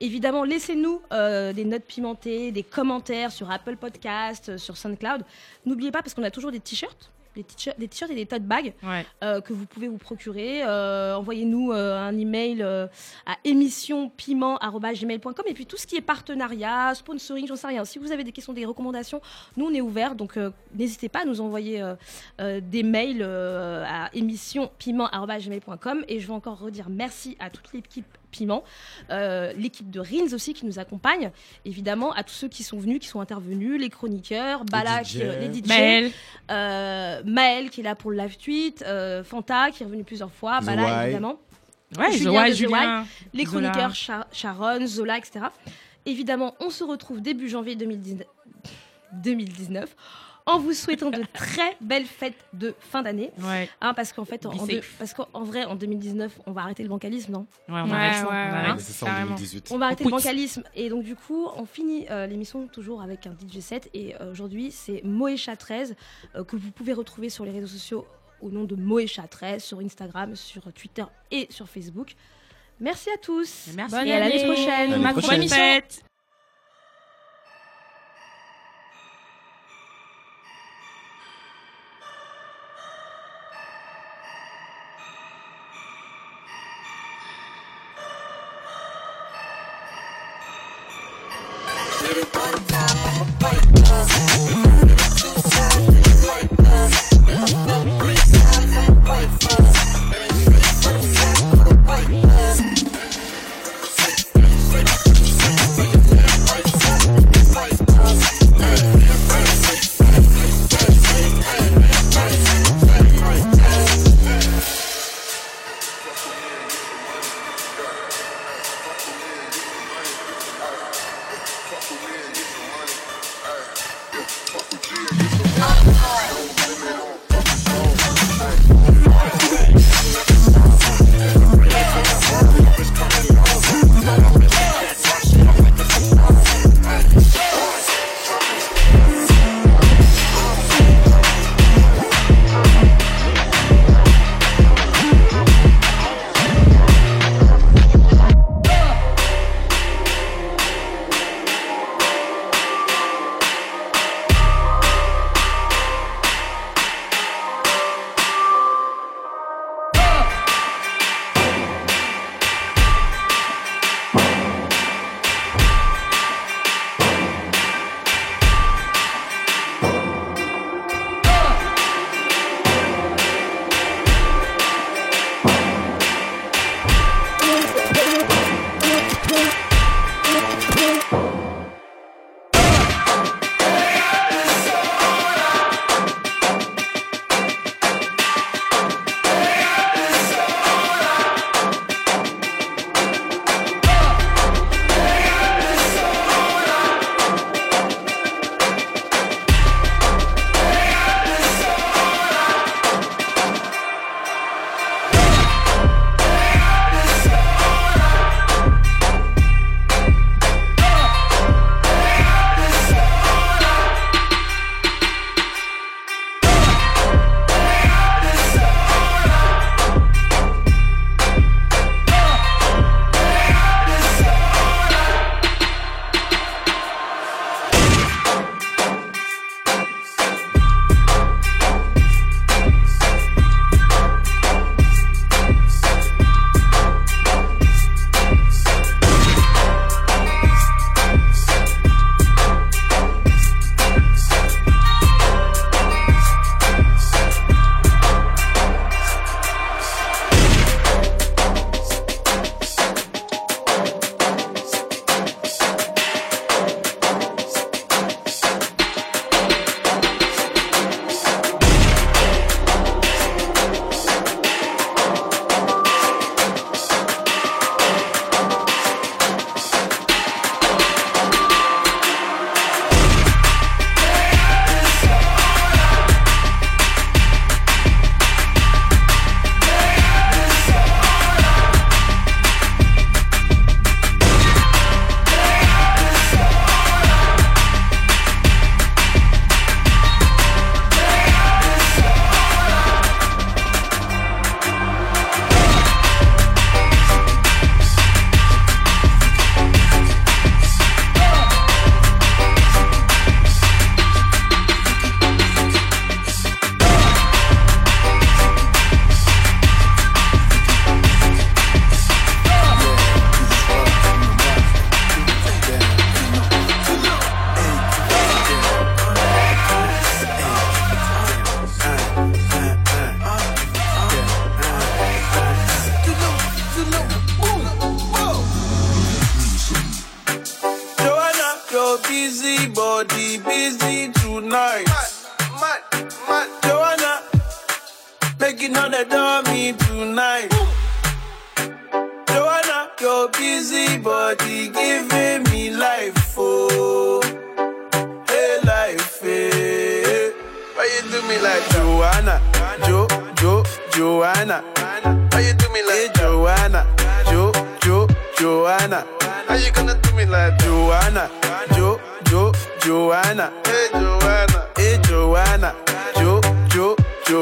Évidemment, laissez-nous euh, des notes pimentées, des commentaires sur Apple Podcast, euh, sur SoundCloud. N'oubliez pas, parce qu'on a toujours des t-shirts, des t-shirts, et des tote bags Ouais. euh, que vous pouvez vous procurer. Euh, Envoyez-nous euh, un email à émissionpiment.gmail.com et puis tout ce qui est partenariat, sponsoring, j'en sais rien. Si vous avez des questions, des recommandations, nous on est ouverts, donc n'hésitez pas à nous envoyer des mails à émissionpiment.gmail.com et je veux encore redire merci à toute l'équipe Piment, euh, l'équipe de Rins aussi qui nous accompagne, évidemment à tous ceux qui sont venus, qui sont intervenus, les chroniqueurs, Bala, qui- DJ. les DJ, Maël. euh, Maël qui est là pour le live tweet, euh, Fanta qui est revenu plusieurs fois, The Bala évidemment. Ouais, Julien les Zola. chroniqueurs Sharon, Zola, etc. Évidemment, on se retrouve début janvier 2019, 2019 en vous souhaitant de très belles fêtes de fin d'année. Ouais. Hein, parce qu'en fait, en, Be en deux- safe. parce qu'en vrai, en 2019, on va arrêter le bancalisme, non? Ouais, on arrête ça, on arrête. Hein C'est ça en 2018. on va arrêter On le bancalisme et donc du coup on finit euh, l'émission toujours avec un DJ set et euh, aujourd'hui c'est Moesha 13 euh, que vous pouvez retrouver sur les réseaux sociaux au nom de Moesha 13 sur Instagram, sur Twitter et sur Facebook. Merci à tous. Merci. et à l'année prochaine. Bonne prochaine. émission. Fête.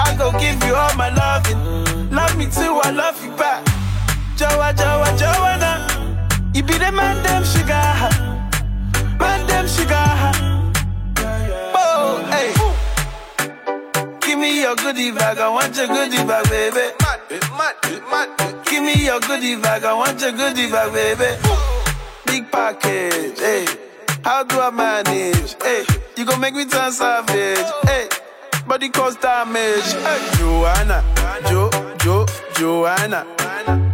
I go give you all my loving, love me too, I love you back. Joa, Joa, Joanna, you be the man, them sugar, man, them sugar. Oh, hey. Give me your goodie bag, I want your goodie bag, baby. Give me your goodie bag, I want your goodie bag, baby. Big package, hey. How do I manage? Hey, you gon' make me turn savage. Hey, body cause damage. Hey, Joanna, Jo, Jo, Joanna.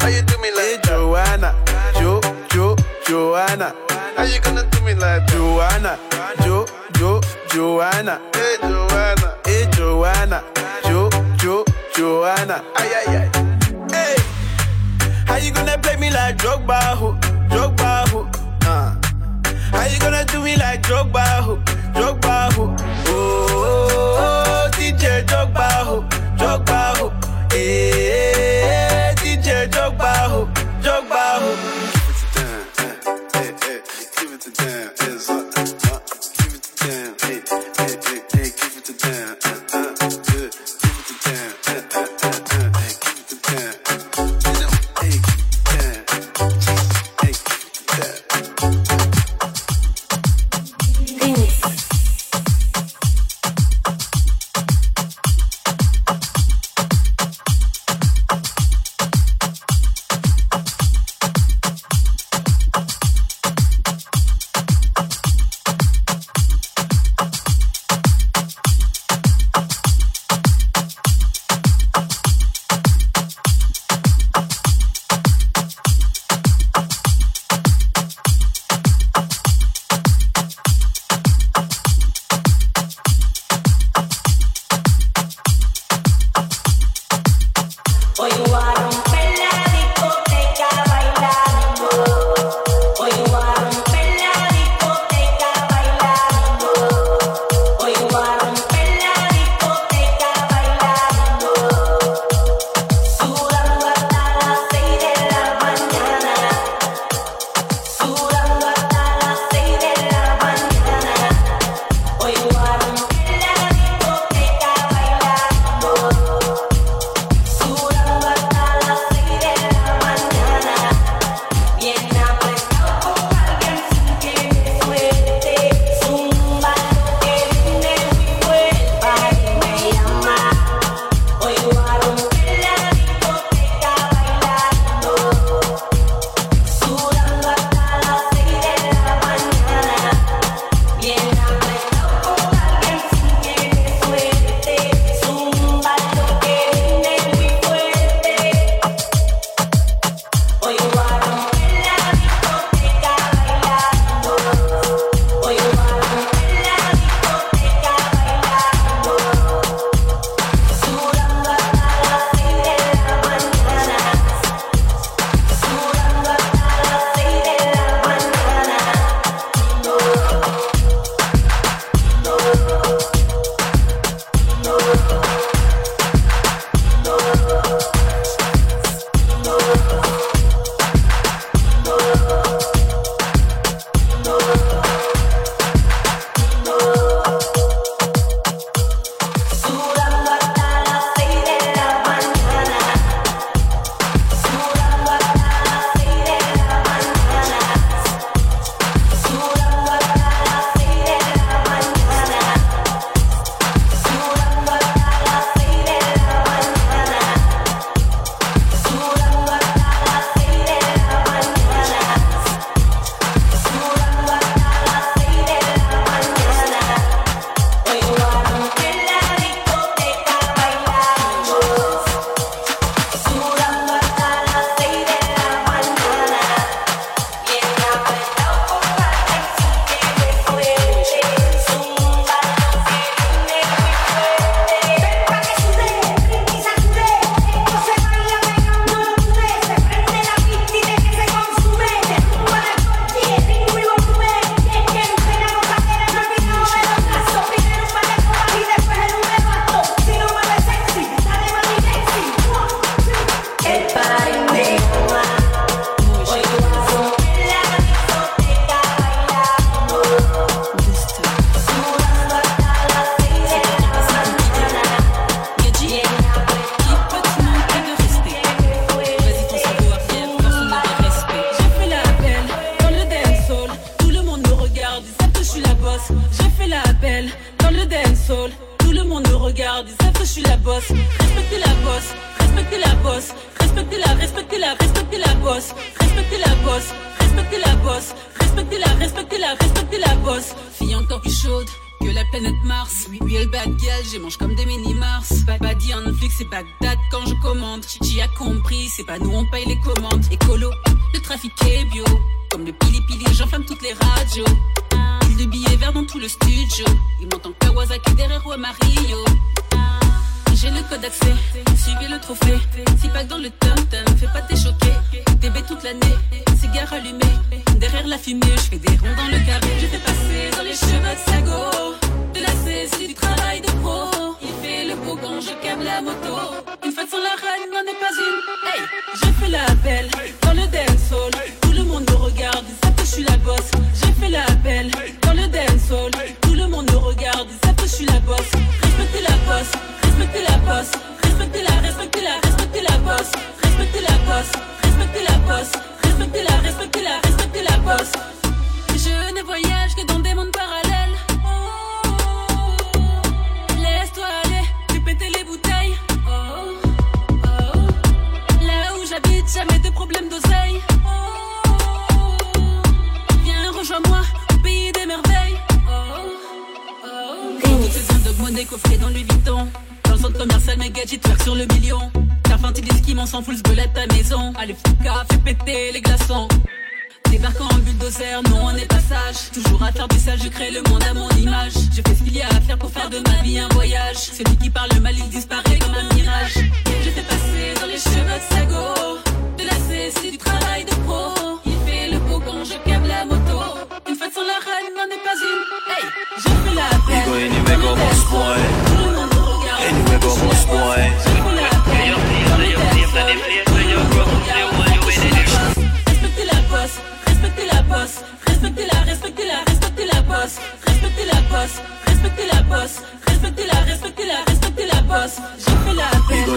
How you do me like hey, Joanna, Jo, Jo, Joanna? How you gonna do me like Joanna, Jo, Jo, Joanna? Hey, Joanna, hey, Joanna, Jo, Jo, Joanna? Ay, ay, ay. Hey, how you gonna play me like Drogba, ho, Drogba, ho? Uh. How you gonna do me like Drogba, ho, Drogba, ho? Oh, DJ Drogba, ho,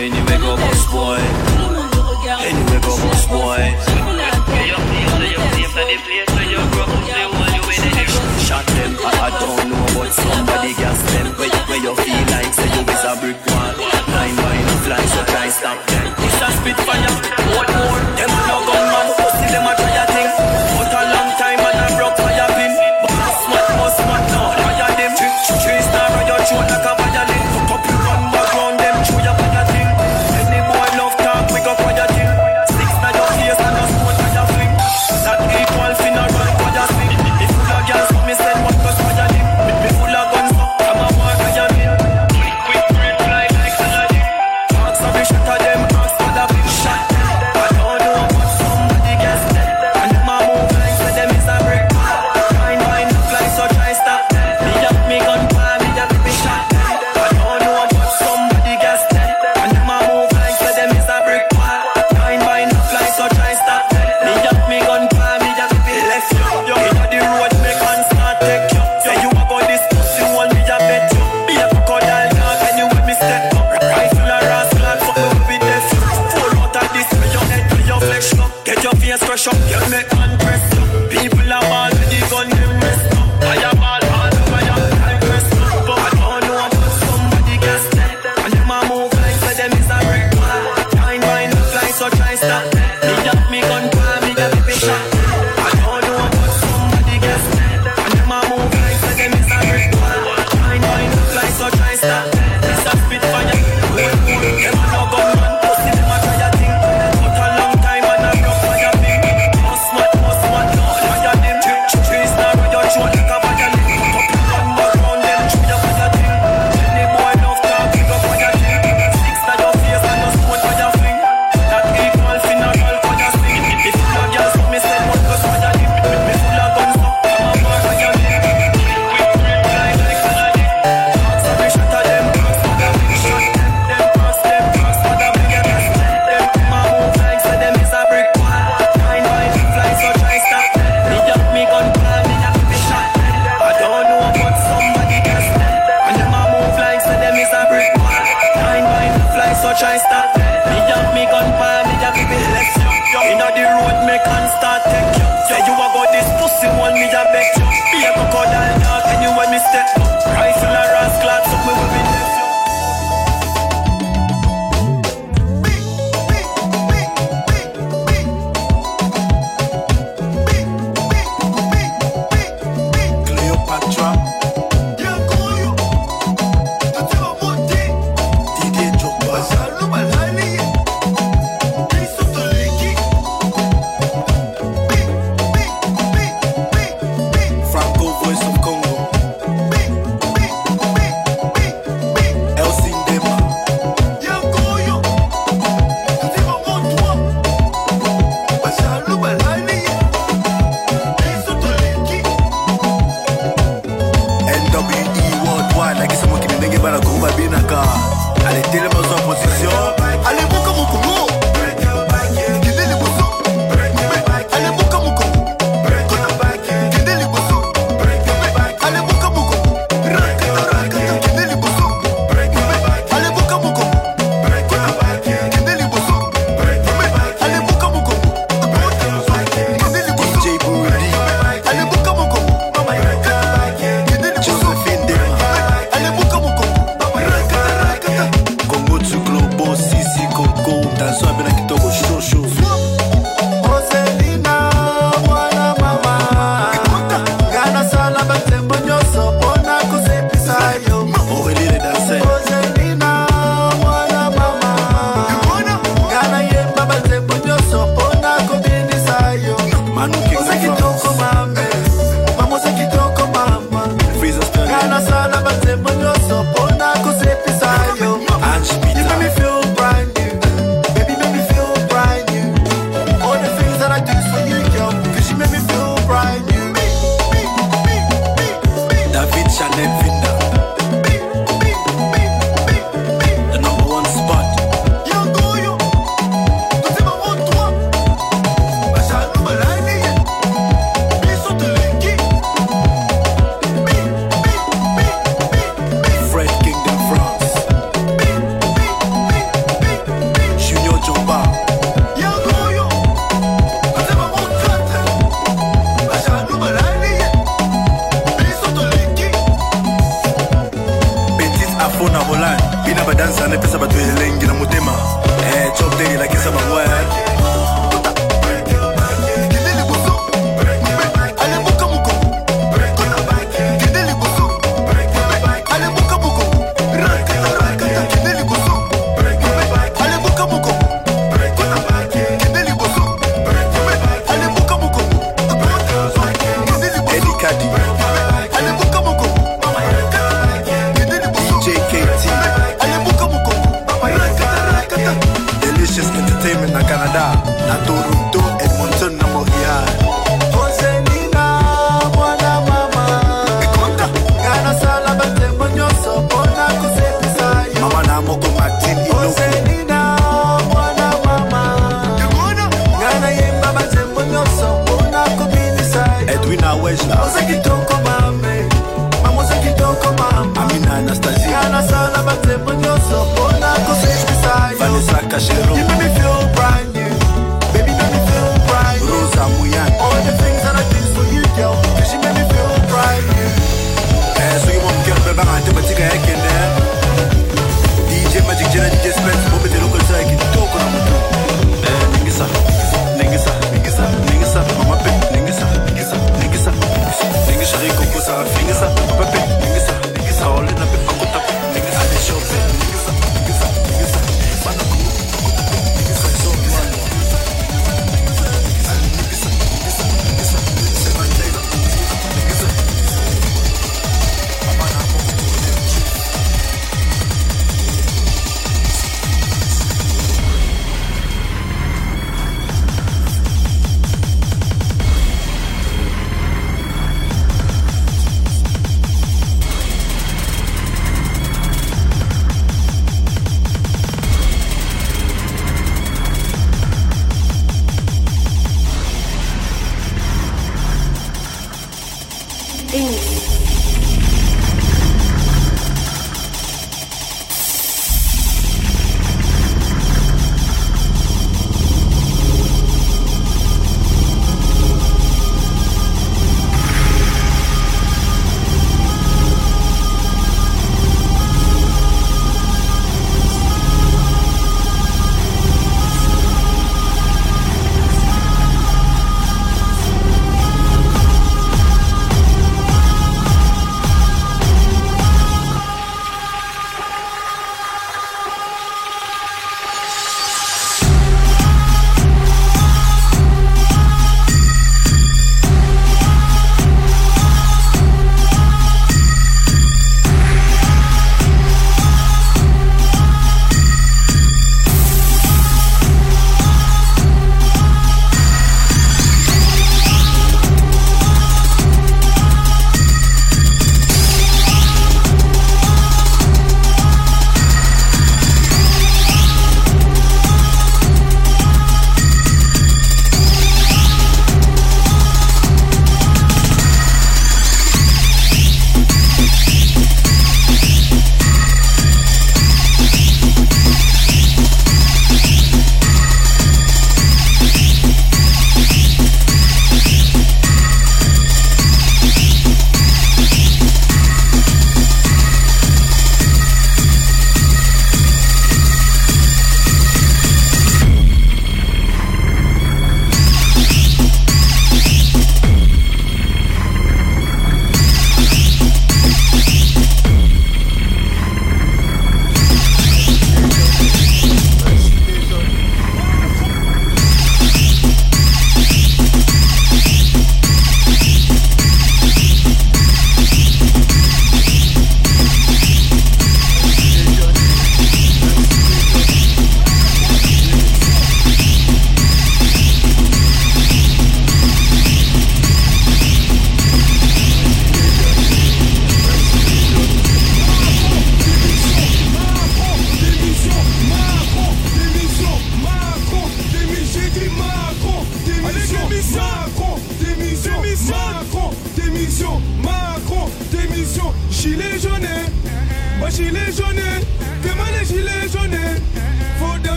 boy, anyway go boss boy. Anyway go boss boy. Shot them, I don't know somebody gas them. Where, you feel like say you is a brick wall. Nine mine fly, so try stop them. It's a spitfire.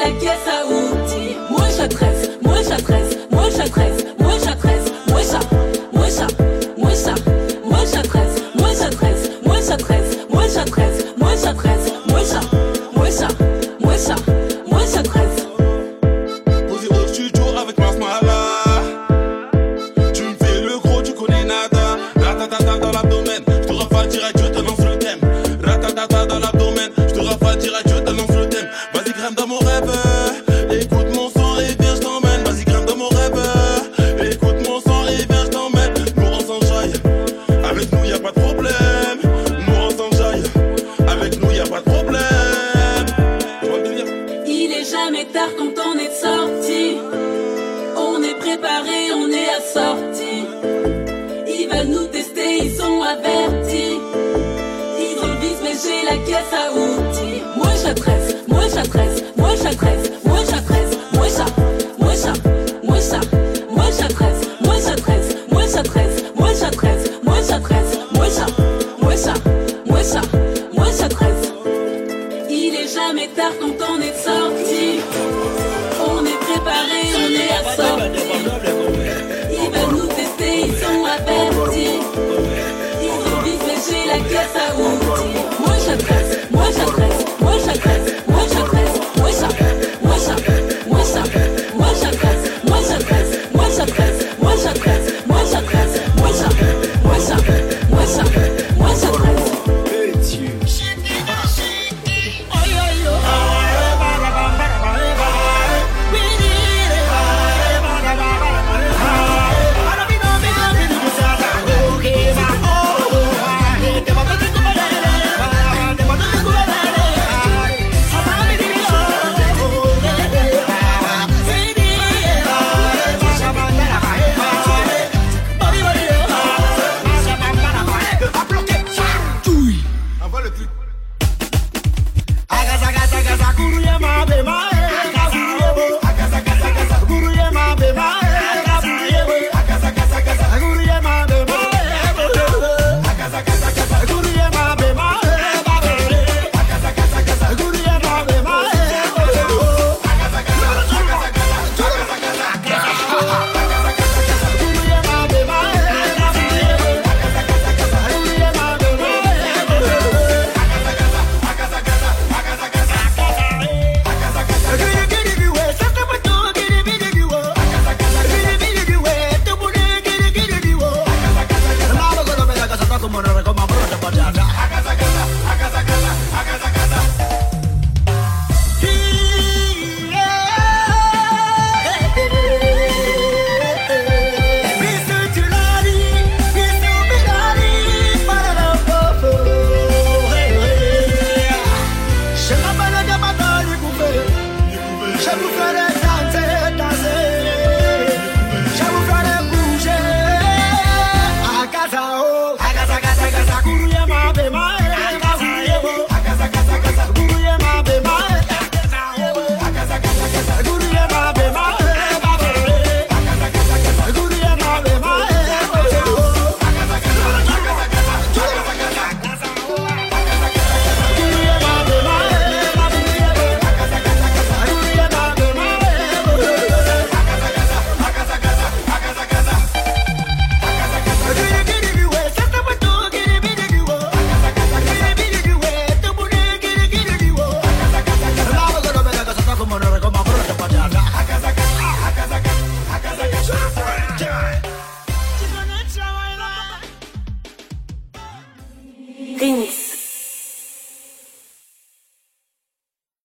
la caisse à outils. Moi j'adresse, moi j'adresse, moi j'adresse.